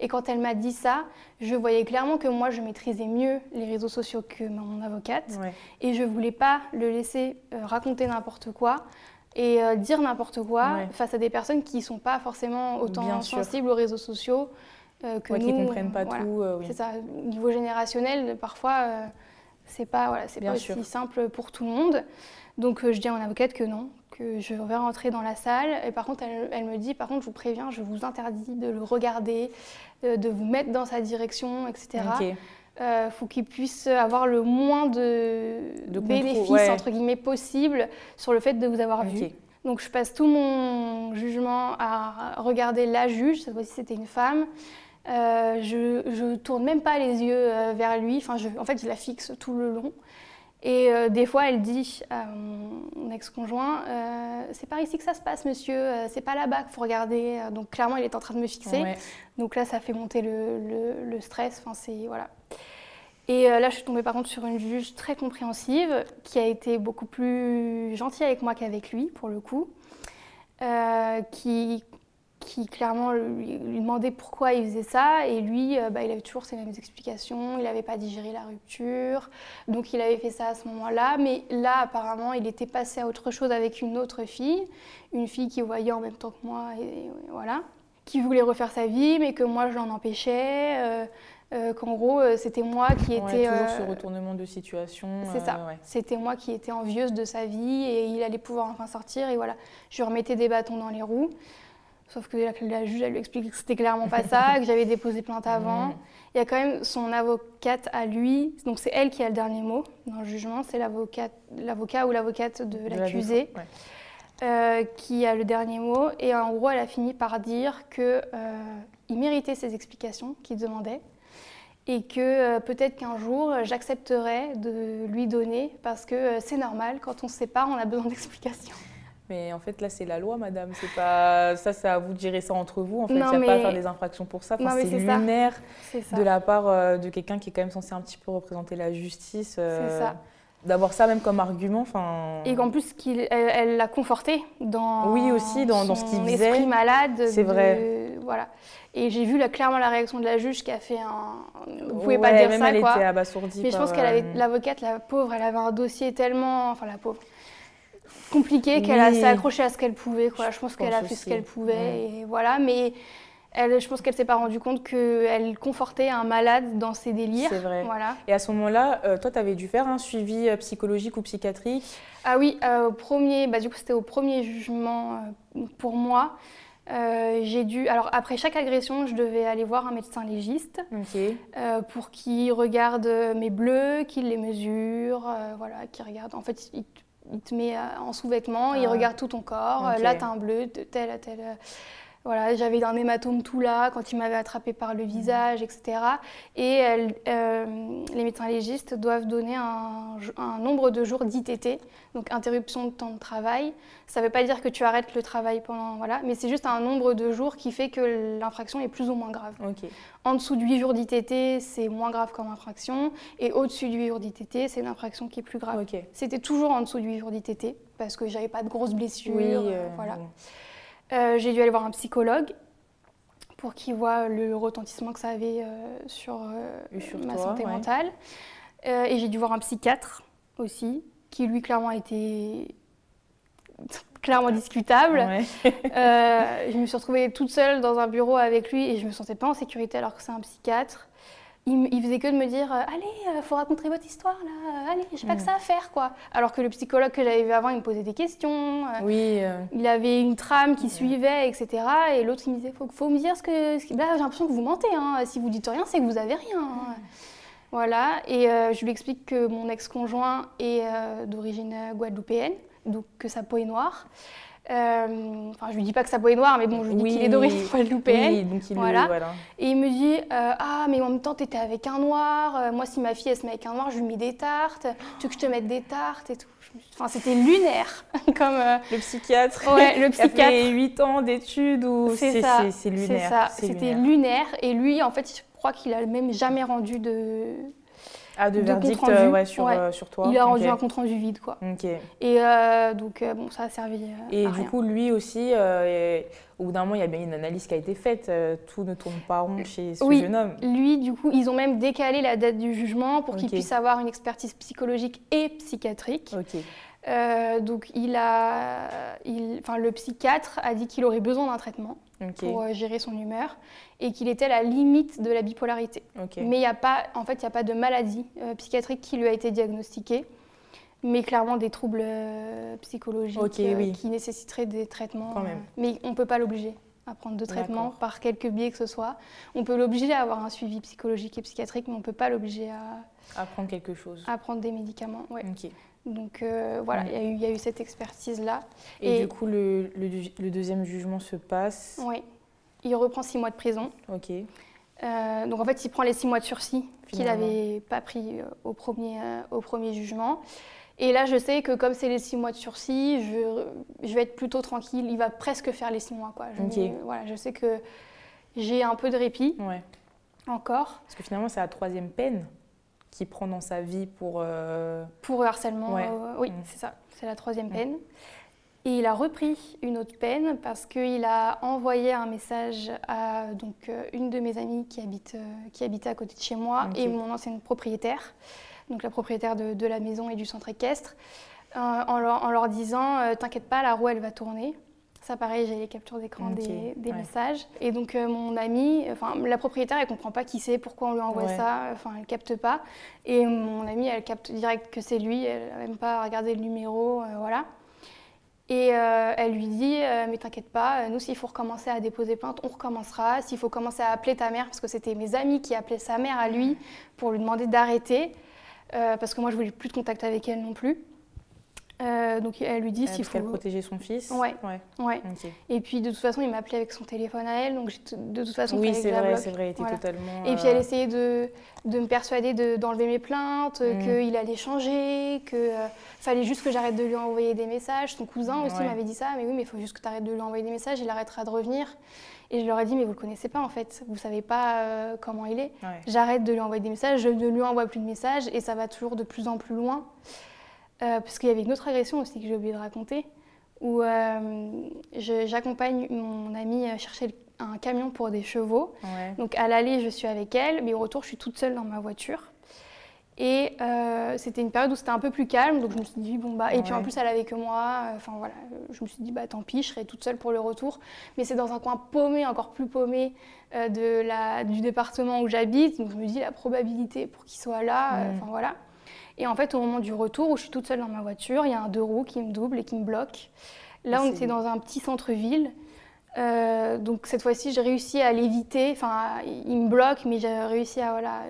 B: Et quand elle m'a dit ça, je voyais clairement que moi, je maîtrisais mieux les réseaux sociaux que mon avocate, et je voulais pas le laisser raconter n'importe quoi et euh, dire n'importe quoi face à des personnes qui ne sont pas forcément autant sensibles aux réseaux sociaux euh, que nous.
A: Qui ne comprennent pas tout.
B: Euh, c'est ça. Au niveau générationnel, parfois, c'est pas, voilà, c'est pas aussi simple pour tout le monde. Donc je dis à mon avocate que non, que je vais rentrer dans la salle. Et par contre, elle, me dit, par contre, je vous préviens, je vous interdis de le regarder, de, vous mettre dans sa direction, etc. Il faut qu'il puisse avoir le moins de, bénéfices entre guillemets possible sur le fait de vous avoir vu. Donc je passe tout mon jugement à regarder la juge, cette fois-ci c'était une femme, Euh, je, je tourne même pas les yeux euh, vers lui. Enfin, je, en fait, je la fixe tout le long. Et euh, des fois, elle dit à mon ex-conjoint C'est par ici que ça se passe, monsieur, c'est pas là-bas qu'il faut regarder. Donc, clairement, il est en train de me fixer. Donc là, ça fait monter le, le, le stress. Enfin, c'est. Voilà. Et là, je suis tombée par contre sur une juge très compréhensive qui a été beaucoup plus gentille avec moi qu'avec lui, pour le coup. qui qui clairement lui, demandait pourquoi il faisait ça. Et lui, euh, bah, il avait toujours ses mêmes explications. Il n'avait pas digéré la rupture. Donc il avait fait ça à ce moment-là. Mais là, apparemment, il était passé à autre chose avec une autre fille. Une fille qui voyait en même temps que moi. Et, voilà. Qui voulait refaire sa vie, mais que moi, je l'en empêchais. Euh, euh, qu'en gros, c'était moi qui étais.
A: toujours ce retournement de situation.
B: C'est ça. C'était moi qui étais envieuse de sa vie et il allait pouvoir enfin sortir. Et voilà, je remettais des bâtons dans les roues. Sauf que la, juge, elle lui expliqué que c'était clairement pas ça, que j'avais déposé plainte avant. Mm. Il y a quand même son avocate à lui, donc c'est elle qui a le dernier mot dans le jugement, c'est l'avocat ou l'avocate de, l'accusé euh, qui a le dernier mot. Et en gros, elle a fini par dire qu'il euh, méritait ses explications qu'il demandait et que euh, peut-être qu'un jour j'accepterais de lui donner parce que c'est normal, quand on se sépare, on a besoin d'explications.
A: Mais en fait, là, c'est la loi, madame. C'est pas ça, c'est à vous de gérer ça entre vous. En fait, il n'y a pas à faire des infractions pour ça. c'est lunaire de la part euh, de quelqu'un qui est quand même censé un petit peu représenter la justice. Euh, ça. D'avoir ça même comme argument, enfin.
B: Et qu'en plus, elle, l'a conforté dans.
A: Oui, aussi dans, dans ce qu'il
B: disait. esprit malade.
A: C'est vrai.
B: Voilà. Et j'ai vu là, clairement la réaction de la juge qui a fait un. Vous pouvez pas dire
A: même
B: ça,
A: elle
B: quoi.
A: était abasourdie.
B: Mais je pense qu'elle avait l'avocate, la pauvre, elle avait un dossier tellement, enfin la pauvre compliqué, qu'elle s'est accrochée à ce qu'elle pouvait. Quoi. Je, pense qu'elle a fait ce qu'elle pouvait. Et voilà, mais elle, je pense qu'elle s'est pas rendue compte qu'elle confortait un malade dans ses délires.
A: C'est vrai.
B: Voilà.
A: Et à ce moment-là, euh, toi, tu avais dû faire un suivi euh, psychologique ou psychiatrique?
B: Ah oui, euh, au premier, bah, du coup, c'était au premier jugement pour moi. j'ai dû. Alors après chaque agression, je devais aller voir un médecin légiste pour qu'il regarde mes bleus, qu'il les mesure, voilà, qu'il regarde. En fait, il il te met euh, en sous-vêtements, il ah. regarde tout ton corps. Euh, là, tu as un bleu, tel, tel. Euh, voilà, j'avais un hématome tout là quand il m'avait attrapé par le visage, etc. Et les médecins légistes doivent donner un, un nombre de jours d'ITT, donc interruption de temps de travail. Ça ne veut pas dire que tu arrêtes le travail pendant, voilà, mais c'est juste un nombre de jours qui fait que l'infraction est plus ou moins grave. En dessous de 8 jours d'ITT, c'est moins grave comme infraction, et au-dessus de 8 jours d'ITT, c'est une infraction qui est plus grave. C'était toujours en dessous de 8 jours d'ITT parce que j'avais pas de grosses blessures, euh, voilà. Euh, j'ai dû aller voir un psychologue pour qu'il voit le retentissement que ça avait euh, sur, euh, ma santé mentale. et j'ai dû voir un psychiatre aussi, qui lui clairement a été clairement discutable. je me suis retrouvée toute seule dans un bureau avec lui et je me sentais pas en sécurité alors que c'est un psychiatre il, faisait que de me dire euh, Allez, il euh, faut raconter votre histoire là, allez, j'ai pas que mm. ça à faire quoi. Alors que le psychologue que j'avais vu avant, il me posait des questions.
A: Euh, oui.
B: Il avait une trame qui suivait, etc. Et l'autre, il me disait Faut, faut me dire ce que. Là, j'ai l'impression que vous mentez. Hein. Si vous dites rien, c'est que vous avez rien. Hein. Voilà. Et je lui explique que mon ex-conjoint est d'origine guadeloupéenne, donc que sa peau est noire. Euh, enfin, je lui dis pas que sa peau est noire, mais bon, je lui dis qu'il est d'origine guadeloupéenne.
A: Oui, donc il voilà. voilà.
B: Et il me dit euh, Ah, mais en même temps, t'étais avec un noir. Euh, moi, si ma fille, elle se met avec un noir, je lui mets des tartes. Tu veux que je te mette des tartes et tout. Enfin, c'était lunaire. comme,
A: le psychiatre.
B: Ouais, le psychiatre. a
A: fait 8 ans d'études. Ou...
B: C'est ça.
A: C'est lunaire. C'est ça.
B: C'était lunaire. Et lui, en fait, je crois qu'il a même jamais rendu de
A: ah, de, verdict euh, ouais, sur, euh, sur, toi
B: Il a rendu un compte rendu vide, quoi. Et euh, donc, bon, ça a servi
A: Et
B: du
A: coup, lui aussi, au bout d'un moment, il y a bien une analyse qui a été faite. tout ne tourne pas rond chez ce jeune homme.
B: Lui, du coup, ils ont même décalé la date du jugement pour qu'il puisse avoir une expertise psychologique et psychiatrique. donc, il a, il, le psychiatre a dit qu'il aurait besoin d'un traitement pour euh, gérer son humeur et qu'il était à la limite de la bipolarité. Mais il n'y a pas, en fait, il a pas de maladie euh, psychiatrique qui lui a été diagnostiquée, mais clairement des troubles euh, psychologiques qui nécessiteraient des traitements. mais on ne peut pas l'obliger à prendre de traitement par quelque biais que ce soit. On peut l'obliger à avoir un suivi psychologique et psychiatrique, mais on ne peut pas l'obliger à...
A: à prendre quelque chose.
B: À prendre des médicaments, ouais. Donc euh, voilà, il y, a eu cette expertise-là.
A: Et, du coup, le, deuxième jugement se passe
B: Oui. Il reprend six mois de prison.
A: Ok.
B: Euh, donc en fait, il prend les six mois de sursis qu'il n'avait pas pris euh, au, premier, au premier jugement. Et là, je sais que comme c'est les six mois de sursis, je, je, vais être plutôt tranquille. Il va presque faire les six mois. Quoi. Je, voilà, je sais que j'ai un peu de répit ouais. encore.
A: Parce que finalement, c'est la troisième peine qu'il prend dans sa vie pour...
B: Pour harcèlement, oui, mm. c'est ça. C'est la troisième peine. Et il a repris une autre peine parce qu'il a envoyé un message à donc, euh, une de mes amies qui, habite, euh, qui habitait à côté de chez moi et mon ancienne propriétaire, donc la propriétaire de, la maison et du centre équestre, euh, en, leur, disant T'inquiète pas, la roue elle va tourner. Ça, pareil, j'ai les captures d'écran des, messages. Et donc, mon amie, enfin, la propriétaire, elle comprend pas qui c'est, pourquoi on lui envoie ça, enfin, elle capte pas. Et mon amie, elle capte direct que c'est lui, elle n'a même pas regardé le numéro, voilà. Et euh, elle lui dit euh, Mais t'inquiète pas, euh, nous, s'il faut recommencer à déposer plainte, on recommencera. S'il faut commencer à appeler ta mère, parce que c'était mes amis qui appelaient sa mère à lui pour lui demander d'arrêter, parce que moi, je voulais plus de contact avec elle non plus. Euh, donc elle lui dit s'il faut.
A: qu'elle protégeait son fils.
B: Ouais. ouais. Et puis de toute façon, il m'appelait avec son téléphone à elle, donc de toute façon.
A: Oui, c'est vrai, c'est vrai, était totalement.
B: Et puis elle euh, essayait de, de me persuader d'enlever mes plaintes, mm. qu'il allait changer, qu'il euh, fallait juste que j'arrête de lui envoyer des messages. Son cousin aussi m'avait dit ça, mais oui, mais il faut juste que tu arrêtes de lui envoyer des messages, il arrêtera de revenir. Et je leur ai dit, mais vous le connaissez pas en fait, vous savez pas comment il est. J'arrête de lui envoyer des messages, je ne lui envoie plus de messages et ça va toujours de plus en plus loin. Euh, parce qu'il y avait une autre agression aussi que j'ai oublié de raconter, où euh, j'accompagne mon amie chercher un camion pour des chevaux. Donc à l'aller, je suis avec elle, mais au retour, je suis toute seule dans ma voiture. Et euh, c'était une période où c'était un peu plus calme, donc je me suis dit, bon bah. Et puis en plus, elle avait que moi, enfin voilà, je me suis dit, bah tant pis, je serai toute seule pour le retour. Mais c'est dans un coin paumé, encore plus paumé de la, du département où j'habite, donc je me dis, la probabilité pour qu'il soit là, enfin voilà. Et en fait, au moment du retour, où je suis toute seule dans ma voiture, il y a un deux roues qui me double et qui me bloque. Là, on était dans un petit centre-ville. Euh, donc cette fois-ci, j'ai réussi à l'éviter. Enfin, il me bloque, mais j'ai réussi à, voilà,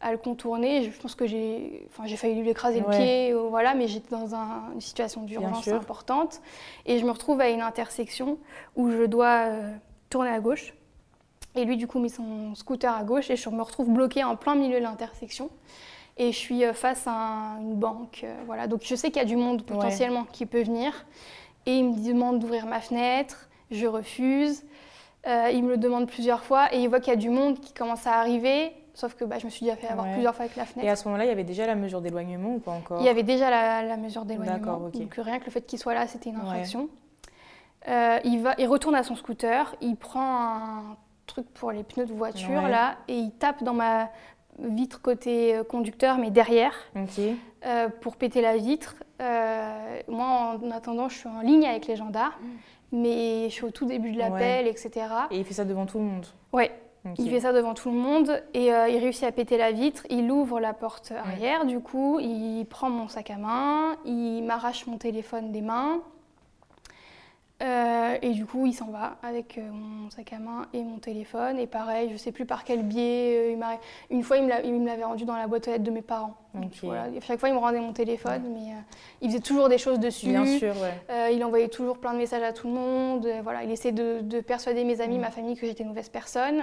B: à le contourner. Je pense que j'ai, enfin, j'ai failli lui écraser le pied, voilà, mais j'étais dans une situation d'urgence importante. Et je me retrouve à une intersection où je dois euh, tourner à gauche. Et lui, du coup, met son scooter à gauche et je me retrouve bloquée en plein milieu de l'intersection et je suis euh, face à une banque. Euh, voilà. Donc je sais qu'il y a du monde potentiellement qui peut venir. Et il me demande d'ouvrir ma fenêtre, je refuse. Euh, il me le demande plusieurs fois et il voit qu'il y a du monde qui commence à arriver. Sauf que bah, je me suis déjà fait avoir plusieurs fois avec la fenêtre.
A: Et à ce moment-là, il y avait déjà la mesure d'éloignement ou pas encore?
B: Il y avait déjà la, mesure d'éloignement. Donc rien que le fait qu'il soit là, c'était une infraction. il, va, il retourne à son scooter, il prend un truc pour les pneus de voiture là et il tape dans ma vitre côté euh, conducteur, mais derrière, euh, pour péter la vitre. Euh, moi, en attendant, je suis en ligne avec les gendarmes, mm. mais je suis au tout début de l'appel, etc.
A: Et il fait ça devant tout le monde
B: Ouais. Il fait ça devant tout le monde et il réussit à péter la vitre. Il ouvre la porte arrière, du coup, il prend mon sac à main, il m'arrache mon téléphone des mains. Euh, et du coup, il s'en va avec euh, mon sac à main et mon téléphone. Et pareil, je sais plus par quel biais. Euh, une fois, il me l'avait rendu dans la boîte aux lettres de mes parents. Chaque fois, il me rendait mon téléphone, mais il faisait toujours des choses dessus.
A: Bien sûr,
B: il envoyait toujours plein de messages à tout le monde. voilà, il essayait de, persuader mes amis, mm. ma famille que j'étais une mauvaise personne.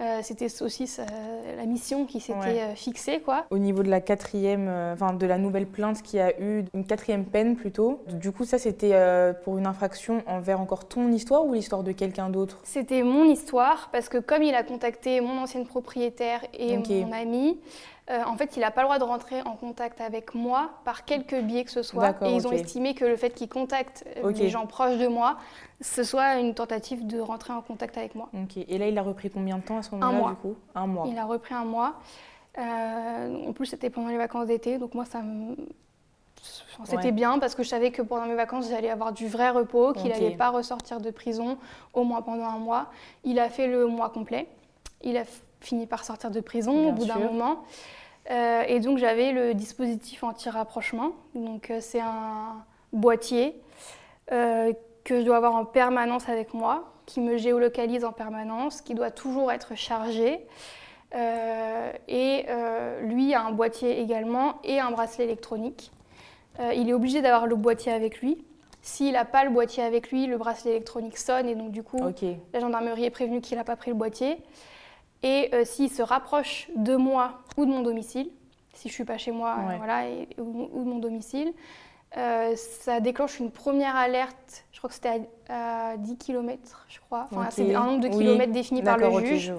B: Euh, c'était aussi la mission qui s'était euh, fixée. Quoi.
A: Au niveau de la quatrième, euh, enfin de la nouvelle plainte qui a eu, une quatrième peine plutôt, du coup ça c'était pour une infraction envers encore ton histoire ou l'histoire de quelqu'un d'autre?
B: C'était mon histoire parce que comme il a contacté mon ancienne propriétaire et mon ami, euh, en fait, il n'a pas le droit de rentrer en contact avec moi par quelque biais que ce soit. Et ils ont estimé que le fait qu'il contacte euh, des gens proches de moi, ce soit une tentative de rentrer en contact avec moi.
A: Et là, il a repris combien de temps à ce moment-là, du coup?
B: Un mois. Il a repris un mois. Euh, en plus, c'était pendant les vacances d'été, donc moi, ça me... C'était bien parce que je savais que pendant mes vacances, j'allais avoir du vrai repos, qu'il n'allait pas ressortir de prison au moins pendant un mois. Il a fait le mois complet. Il a fini par sortir de prison au bout d'un moment. Euh, et donc j'avais le dispositif anti-rapprochement. Donc euh, c'est un boîtier euh, que je dois avoir en permanence avec moi, qui me géolocalise en permanence, qui doit toujours être chargé. et lui a un boîtier également et un bracelet électronique. il est obligé d'avoir le boîtier avec lui. S'il n'a pas le boîtier avec lui, le bracelet électronique sonne et donc du coup la gendarmerie est prévenue qu'il n'a pas pris le boîtier. Et s'il se rapproche de moi ou de mon domicile, si je suis pas chez moi, voilà, ou, de mon domicile, ça déclenche une première alerte. Je crois que c'était à, 10 km, je crois. Enfin, c'est un nombre de kilomètres défini par le juge.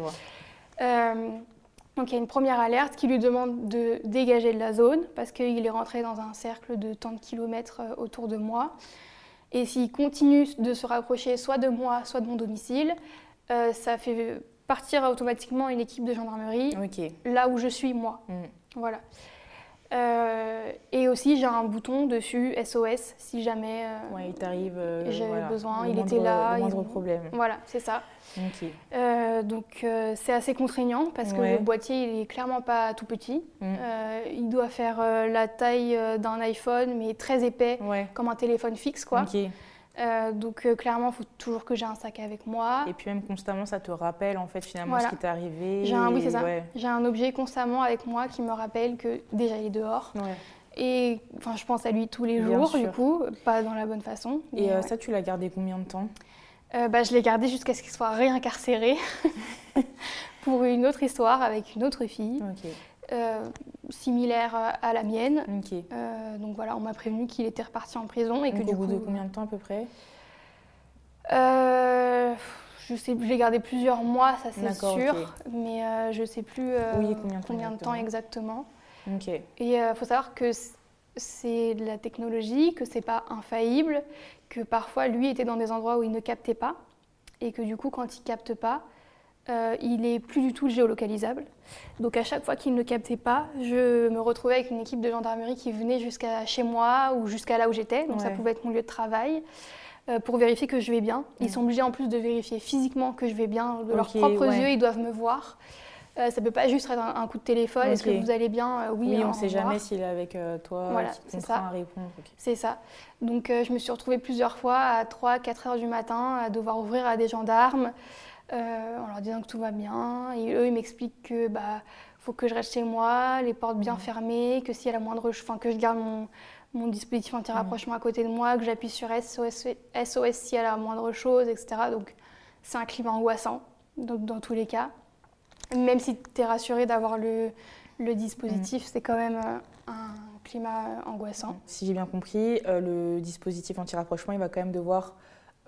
B: Donc il y a une première alerte qui lui demande de dégager de la zone parce qu'il est rentré dans un cercle de tant de kilomètres euh, autour de moi. Et s'il continue de se rapprocher soit de moi, soit de mon domicile, euh, ça fait partir automatiquement une équipe de gendarmerie là où je suis moi. Mm. Voilà. Euh, et aussi, j'ai un bouton dessus SOS si jamais
A: ouais, il t'arrive.
B: j'ai besoin, il était là.
A: Le moindre problème.
B: Voilà, c'est ça. Euh, donc euh, c'est assez contraignant parce que le boîtier il est clairement pas tout petit. Mm. Euh, il doit faire la taille d'un iPhone mais très épais comme un téléphone fixe quoi. Donc clairement il faut toujours que j'ai un sac avec moi.
A: Et puis même constamment ça te rappelle en fait finalement ce qui t'est arrivé.
B: J'ai un, oui c'est ça. J'ai un objet constamment avec moi qui me rappelle que déjà il est dehors. Et enfin, je pense à lui tous les jours, du coup, pas dans la bonne façon.
A: Et ça, tu l'as gardé combien de temps?
B: Euh, bah, je l'ai gardé jusqu'à ce qu'il soit réincarcéré pour une autre histoire avec une autre fille. Euh, similaire à la mienne. Euh, donc voilà, on m'a prévenu qu'il était reparti en prison et que
A: du au bout de combien de temps à peu près
B: Je sais, je l'ai gardé plusieurs mois, ça c'est sûr, mais je ne sais plus combien, de temps exactement. Et il faut savoir que c'est de la technologie, que c'est pas infaillible, que parfois lui était dans des endroits où il ne captait pas et que du coup quand il capte pas, euh, il est plus du tout géolocalisable. Donc à chaque fois qu'il ne captait pas, je me retrouvais avec une équipe de gendarmerie qui venait jusqu'à chez moi ou jusqu'à là où j'étais, donc ça pouvait être mon lieu de travail, euh, pour vérifier que je vais bien. Ils sont obligés en plus de vérifier physiquement que je vais bien, de leurs propres yeux, ils doivent me voir. Euh, ça peut pas juste être un, coup de téléphone. Est-ce que vous allez bien?
A: Oui, on ne sait jamais s'il est avec toi, voilà, c'est ça. à répondre.
B: C'est ça. Donc je me suis retrouvée plusieurs fois à 3-4 heures du matin à devoir ouvrir à des gendarmes en leur disant que tout va bien. Et eux, ils m'expliquent que bah faut que je reste chez moi, les portes bien fermées, que s'il y a la moindre, enfin que je garde mon, mon dispositif anti-rapprochement à côté de moi, que j'appuie sur SOS, SOS s'il y a la moindre chose, etc. Donc c'est un climat angoissant, donc dans tous les cas même si tu es rassuré d'avoir le, le, dispositif, mm. c'est quand même euh, un climat angoissant.
A: Si j'ai bien compris, euh, le dispositif anti-rapprochement, il va quand même devoir,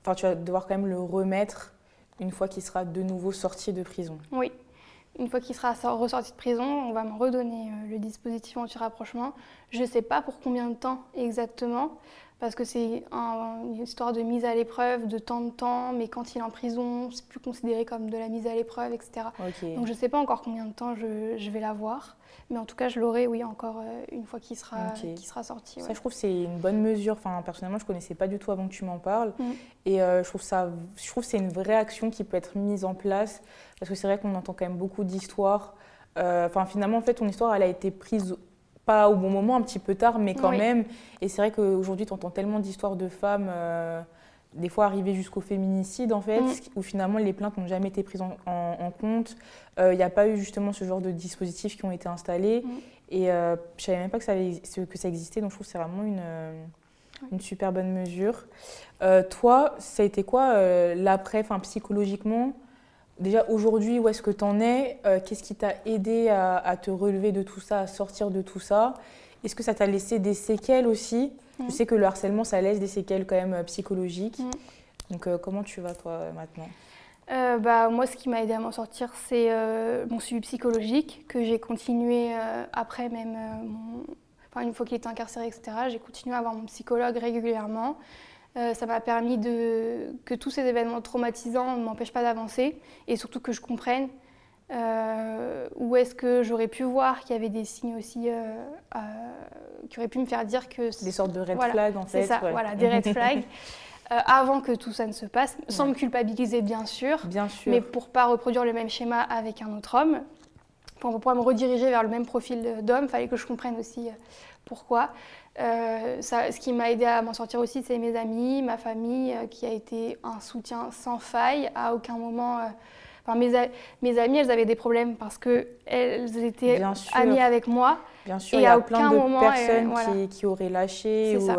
A: enfin, tu vas devoir quand même le remettre une fois qu'il sera de nouveau sorti de prison.
B: Oui. Une fois qu'il sera ressorti de prison, on va me redonner euh, le dispositif anti-rapprochement. Je ne sais pas pour combien de temps exactement, parce que c'est une histoire de mise à l'épreuve de temps de temps, mais quand il est en prison, c'est plus considéré comme de la mise à l'épreuve, etc. Donc je ne sais pas encore combien de temps je, je vais l'avoir, mais en tout cas je l'aurai, oui, encore euh, une fois qu'il sera, sera sorti.
A: Ça, je trouve c'est une bonne mesure. Enfin, personnellement, je ne connaissais pas du tout avant que tu m'en parles, mm. et euh, je trouve ça, je trouve c'est une vraie action qui peut être mise en place, parce que c'est vrai qu'on entend quand même beaucoup d'histoires. Euh, enfin, finalement, en fait, ton histoire, elle a été prise pas au bon moment, un petit peu tard, mais quand même. Et c'est vrai qu'aujourd'hui, tu entends tellement d'histoires de femmes, euh, des fois arrivées jusqu'au féminicide, en fait, mm. où finalement les plaintes n'ont jamais été prises en, compte. Il euh, n'y a pas eu justement ce genre de dispositifs qui ont été installés. Mm. Et euh, je ne savais même pas que ça, que ça existait, donc je trouve que c'est vraiment une, une, super bonne mesure. toi, ça a été quoi l'après, psychologiquement Déjà aujourd'hui, où est-ce que tu en es? Euh, Qu'est-ce qui t'a aidé à, te relever de tout ça, à sortir de tout ça? Est-ce que ça t'a laissé des séquelles aussi? Je mm. sais que le harcèlement, ça laisse des séquelles quand même euh, psychologiques. Mm. Donc euh, comment tu vas toi maintenant?
B: Bah, Moi, ce qui m'a aidé à m'en sortir, c'est mon suivi psychologique que j'ai continué après même, enfin, une fois qu'il était incarcéré, etc. J'ai continué à avoir mon psychologue régulièrement. Euh, ça m'a permis de, que tous ces événements traumatisants ne m'empêchent pas d'avancer et surtout que je comprenne euh, où est-ce que j'aurais pu voir qu'il y avait des signes aussi euh, qui auraient pu me faire dire que...
A: Des sortes de red flags en fait.
B: C'est ça, voilà, des red flags. avant que tout ça ne se passe, sans me culpabiliser bien sûr,
A: bien sûr,
B: mais pour pas reproduire le même schéma avec un autre homme, pour pouvoir me rediriger vers le même profil d'homme, il fallait que je comprenne aussi pourquoi. Euh, ce qui m'a aidé à m'en sortir aussi, c'est mes amis, ma famille, euh, qui a été un soutien sans faille. À aucun moment. Euh, enfin, mes, mes amies, elles avaient des problèmes parce qu'elles étaient amies avec moi.
A: Bien sûr, il y a plein de personnes qui, qui, auraient lâché ou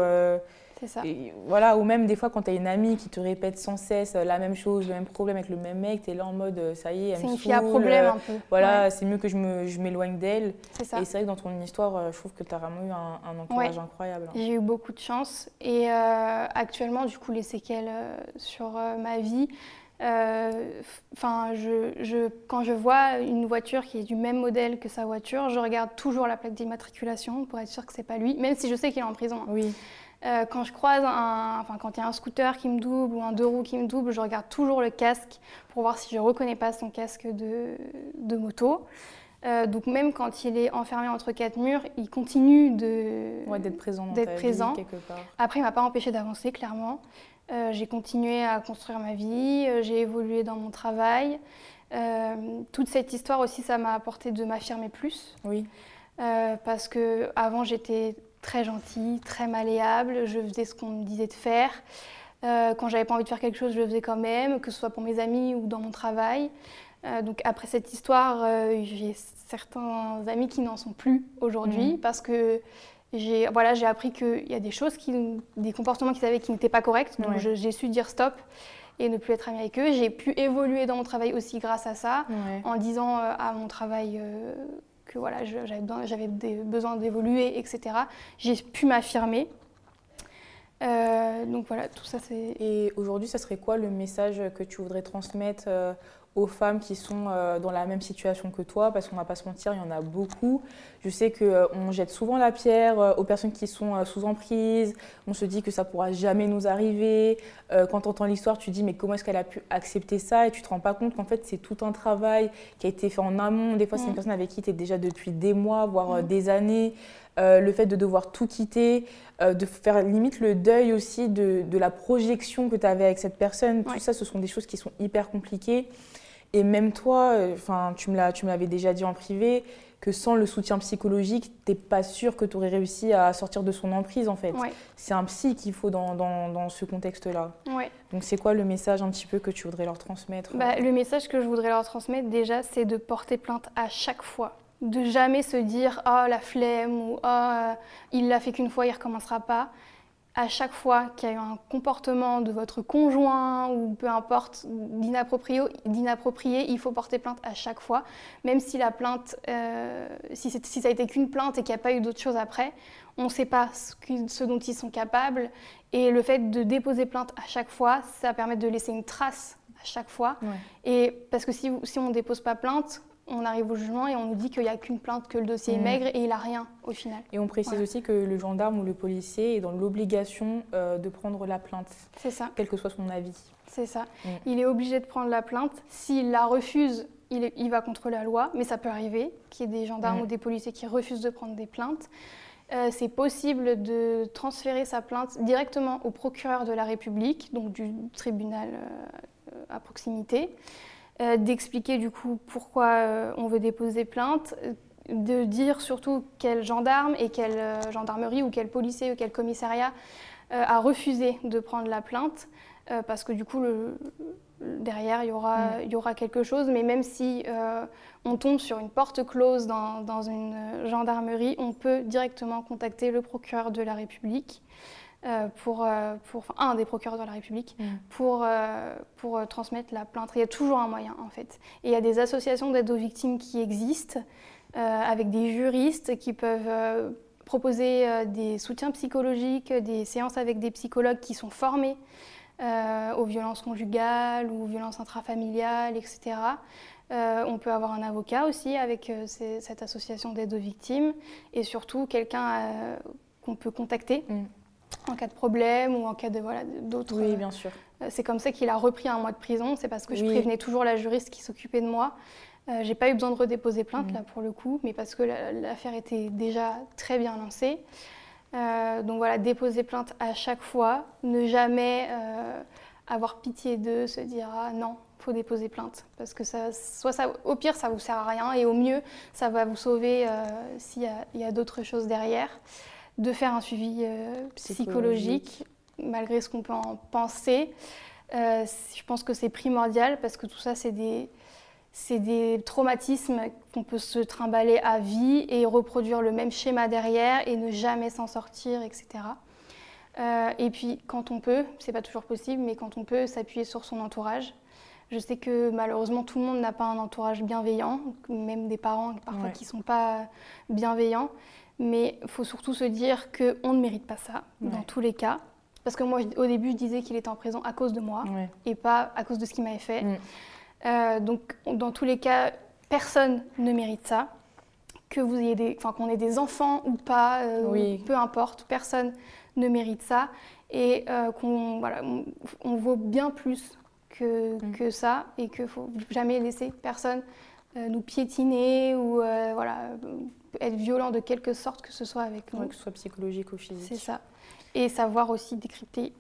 B: ça.
A: Et voilà, ou même des fois quand tu as une amie qui te répète sans cesse la même chose, le même problème avec le même mec, tu es là en mode ça y est, elle
B: C'est
A: me
B: une fille à
A: saoule,
B: problème
A: euh,
B: un peu.
A: Voilà,
B: Ouais,
A: c'est mieux que je m'éloigne d'elle.
B: c'est ça.
A: Et c'est vrai que dans ton histoire, euh, je trouve que tu as vraiment eu un, un entourage incroyable.
B: J'ai eu beaucoup de chance et euh, actuellement, du coup, les séquelles euh, sur euh, ma vie. euh, Enfin, je, je- quand je vois une voiture qui est du même modèle que sa voiture, je regarde toujours la plaque d'immatriculation pour être sûre que c'est pas lui, même si je sais qu'il est en prison. hein.
A: Oui,
B: Euh, quand je croise un, enfin, quand il y a un scooter qui me double ou un deux roues qui me double, je regarde toujours le casque pour voir si je reconnais pas son casque de, de moto. Euh, donc même quand il est enfermé entre quatre murs, il continue de
A: ouais, d'être présent
B: d'être présent.
A: vie quelque part.
B: après, il m'a pas empêché d'avancer, clairement. Euh, j'ai continué à construire ma vie, j'ai évolué dans mon travail. Toute cette histoire aussi, ça m'a apporté de m'affirmer plus.
A: Oui,
B: parce que avant j'étais très gentille, très malléable, je faisais ce qu'on me disait de faire. Euh, quand j'avais pas envie de faire quelque chose, je le faisais quand même, que ce soit pour mes amis ou dans mon travail. Euh, donc après cette histoire, euh, j'ai certains amis qui n'en sont plus aujourd'hui
A: Mhm.
B: parce que j'ai voilà, j'ai appris qu'il y a des choses, qui, des comportements qu'ils avaient qui n'étaient pas corrects. Donc
A: Ouais.
B: j'ai su dire stop et ne plus être amie avec eux. J'ai pu évoluer dans mon travail aussi grâce à ça
A: ouais.
B: en disant euh, à mon travail que voilà, j'avais besoin d'évoluer, etc. J'ai pu m'affirmer. Euh, donc voilà, tout ça c'est.
A: Et aujourd'hui, ça serait quoi le message que tu voudrais transmettre euh, aux femmes qui sont euh, dans la même situation que toi Parce qu'on va pas se mentir, il y en a beaucoup. Je sais qu'on jette souvent la pierre euh, aux personnes qui sont euh, sous emprise. On se dit que ça pourra jamais nous arriver. Euh, quand tu entends l'histoire, tu dis mais comment est-ce qu'elle a pu accepter ça? Et tu te rends pas compte qu'en fait, c'est tout un travail qui a été fait en amont. Des fois, c'est
B: Mm.
A: une personne avec qui tu es déjà depuis des mois, voire euh,
B: Mm.
A: des années. Euh, le fait de devoir tout quitter, euh, de faire limite le deuil aussi de, de la projection que tu avais avec cette personne.
B: Ouais.
A: Tout ça, ce sont des choses qui sont hyper compliquées. Et même toi, euh, enfin, tu me l'as- tu me l'avais déjà dit en privé, que sans le soutien psychologique, t'es pas sûr que tu aurais réussi à sortir de son emprise en fait.
B: Ouais,
A: C'est un psy qu'il faut dans, dans- dans ce contexte-là.
B: ouais.
A: Donc c'est quoi le message un petit peu que tu voudrais leur transmettre
B: Bah, le message que je voudrais leur transmettre déjà, c'est de porter plainte à chaque fois. De jamais se dire ah la flemme ou ah euh, il l'a fait qu'une fois, il recommencera pas. À chaque fois qu'il y a eu un comportement de votre conjoint ou peu importe d'inapproprié, il faut porter plainte à chaque fois, même si la plainte, euh, si, ça a été qu'une plainte et qu'il n'y a pas eu d'autre chose après, on ne sait pas ce, dont ils sont capables. Et le fait de déposer plainte à chaque fois, ça permet de laisser une trace à chaque fois.
A: Ouais.
B: Et parce que si, si on ne dépose pas plainte, on arrive au jugement et on nous dit qu'il n'y a qu'une plainte, que le dossier est
A: Mhm.
B: maigre et il n'a rien au final.
A: Et on précise
B: Voilà.
A: aussi que le gendarme ou le policier est dans l'obligation euh, de prendre la plainte,
B: C'est ça,
A: quel que soit son avis.
B: c'est ça.
A: Mm.
B: Il est obligé de prendre la plainte. S'il la refuse, il, est- il va contre la loi, mais ça peut arriver qu'il y ait des gendarmes
A: Mm.
B: ou des policiers qui refusent de prendre des plaintes. Euh, c'est possible de transférer sa plainte directement au procureur de la République, donc du tribunal euh, à proximité, d'expliquer du coup pourquoi euh, on veut déposer plainte, euh, de dire surtout quel gendarme et quelle euh, gendarmerie ou quel policier ou quel commissariat euh, a refusé de prendre la plainte, euh, parce que du coup le- derrière il y, aura,
A: Mm.
B: il y aura quelque chose, mais même si euh, on tombe sur une porte close dans, dans une euh, gendarmerie, on peut directement contacter le procureur de la République. Euh, pour, euh, pour, enfin, un des procureurs de la République
A: Mm.
B: pour, euh, pour transmettre la plainte. Il y a toujours un moyen en fait. Et il y a des associations d'aide aux victimes qui existent avec des juristes qui peuvent proposer des soutiens psychologiques, des séances avec des psychologues qui sont formés euh, aux violences conjugales ou aux violences intrafamiliales, etc. Euh, on peut avoir un avocat aussi avec euh, cette association d'aide aux victimes et surtout quelqu'un qu'on peut contacter
A: Mm.
B: En cas de problème ou en cas de voilà d'autres.
A: Oui, bien sûr.
B: Euh, C'est comme ça qu'il a repris un mois de prison. C'est parce que je prévenais toujours la juriste qui s'occupait de moi. Euh, J'ai pas eu besoin de redéposer plainte
A: Mm.
B: là pour le coup, mais parce que la- l'affaire était déjà très bien lancée. Euh, donc voilà, déposer plainte à chaque fois, ne jamais euh, avoir pitié d'eux, se dire ah non, faut déposer plainte parce que ça, soit ça, au pire ça vous sert à rien et au mieux ça va vous sauver euh, s'il y a, il y a d'autres choses derrière. De faire un suivi euh, psychologique malgré ce qu'on peut en penser. Euh, je pense que c'est primordial parce que tout ça, c'est des, c'est des traumatismes qu'on peut se trimballer à vie et reproduire le même schéma derrière et ne jamais s'en sortir, etc. Euh, et puis quand on peut, c'est pas toujours possible, mais quand on peut, s'appuyer sur son entourage. Je sais que malheureusement tout le monde n'a pas un entourage bienveillant, même des parents parfois qui sont pas bienveillants. Mais il faut surtout se dire qu'on ne mérite pas ça dans tous les cas. Parce que moi, au début, je disais qu'il était en prison à cause de moi et pas à cause de ce qu'il m'avait fait. Mm. Euh, donc, dans tous les cas, personne ne mérite ça. Que vous ayez des, qu'on ait des enfants ou pas, euh, peu importe, personne ne mérite ça et euh, qu'on, voilà, on, vaut bien plus que, mm. que ça et qu'il faut jamais laisser personne nous piétiner ou voilà, être violent de quelque sorte que ce soit avec nous.
A: que ce soit psychologique ou physique.
B: C'est ça. Et savoir aussi décrypter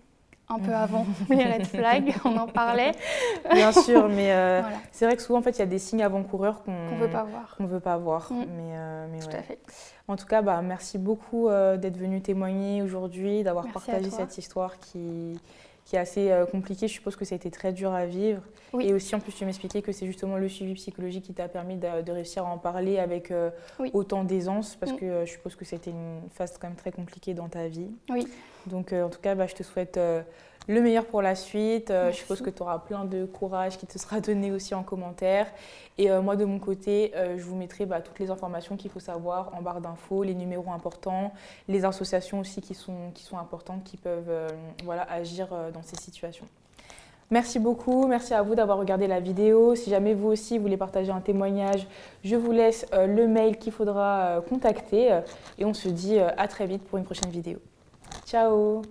B: un peu avant les red flags, on en parlait.
A: Bien sûr, mais euh, c'est vrai que souvent en fait il y a des signes avant-coureurs qu'on
B: ne veut pas voir.
A: Qu'on veut pas voir. Mais, euh,
B: Tout à fait.
A: En tout cas, bah, merci beaucoup euh, d'être venu témoigner aujourd'hui, d'avoir partagé cette histoire qui, qui est assez euh, compliqué. Je suppose que ça a été très dur à vivre. Et aussi, en plus, tu m'expliquais que c'est justement le suivi psychologique qui t'a permis de, réussir à en parler avec euh, autant d'aisance, parce mm. que euh, je suppose que c'était une phase quand même très compliquée dans ta vie.
B: Oui.
A: Donc, en tout cas, bah, je te souhaite le meilleur pour la suite. Euh, je suppose que tu auras plein de courage qui te sera donné aussi en commentaire. Et euh, moi, de mon côté, euh, je vous mettrai bah, toutes les informations qu'il faut savoir en barre d'infos, les numéros importants, les associations aussi qui sont, qui sont importantes, qui peuvent voilà, agir dans ces situations. Merci beaucoup, merci à vous d'avoir regardé la vidéo. Si jamais vous aussi voulez partager un témoignage, je vous laisse le mail qu'il faudra contacter et on se dit à très vite pour une prochaine vidéo. Ciao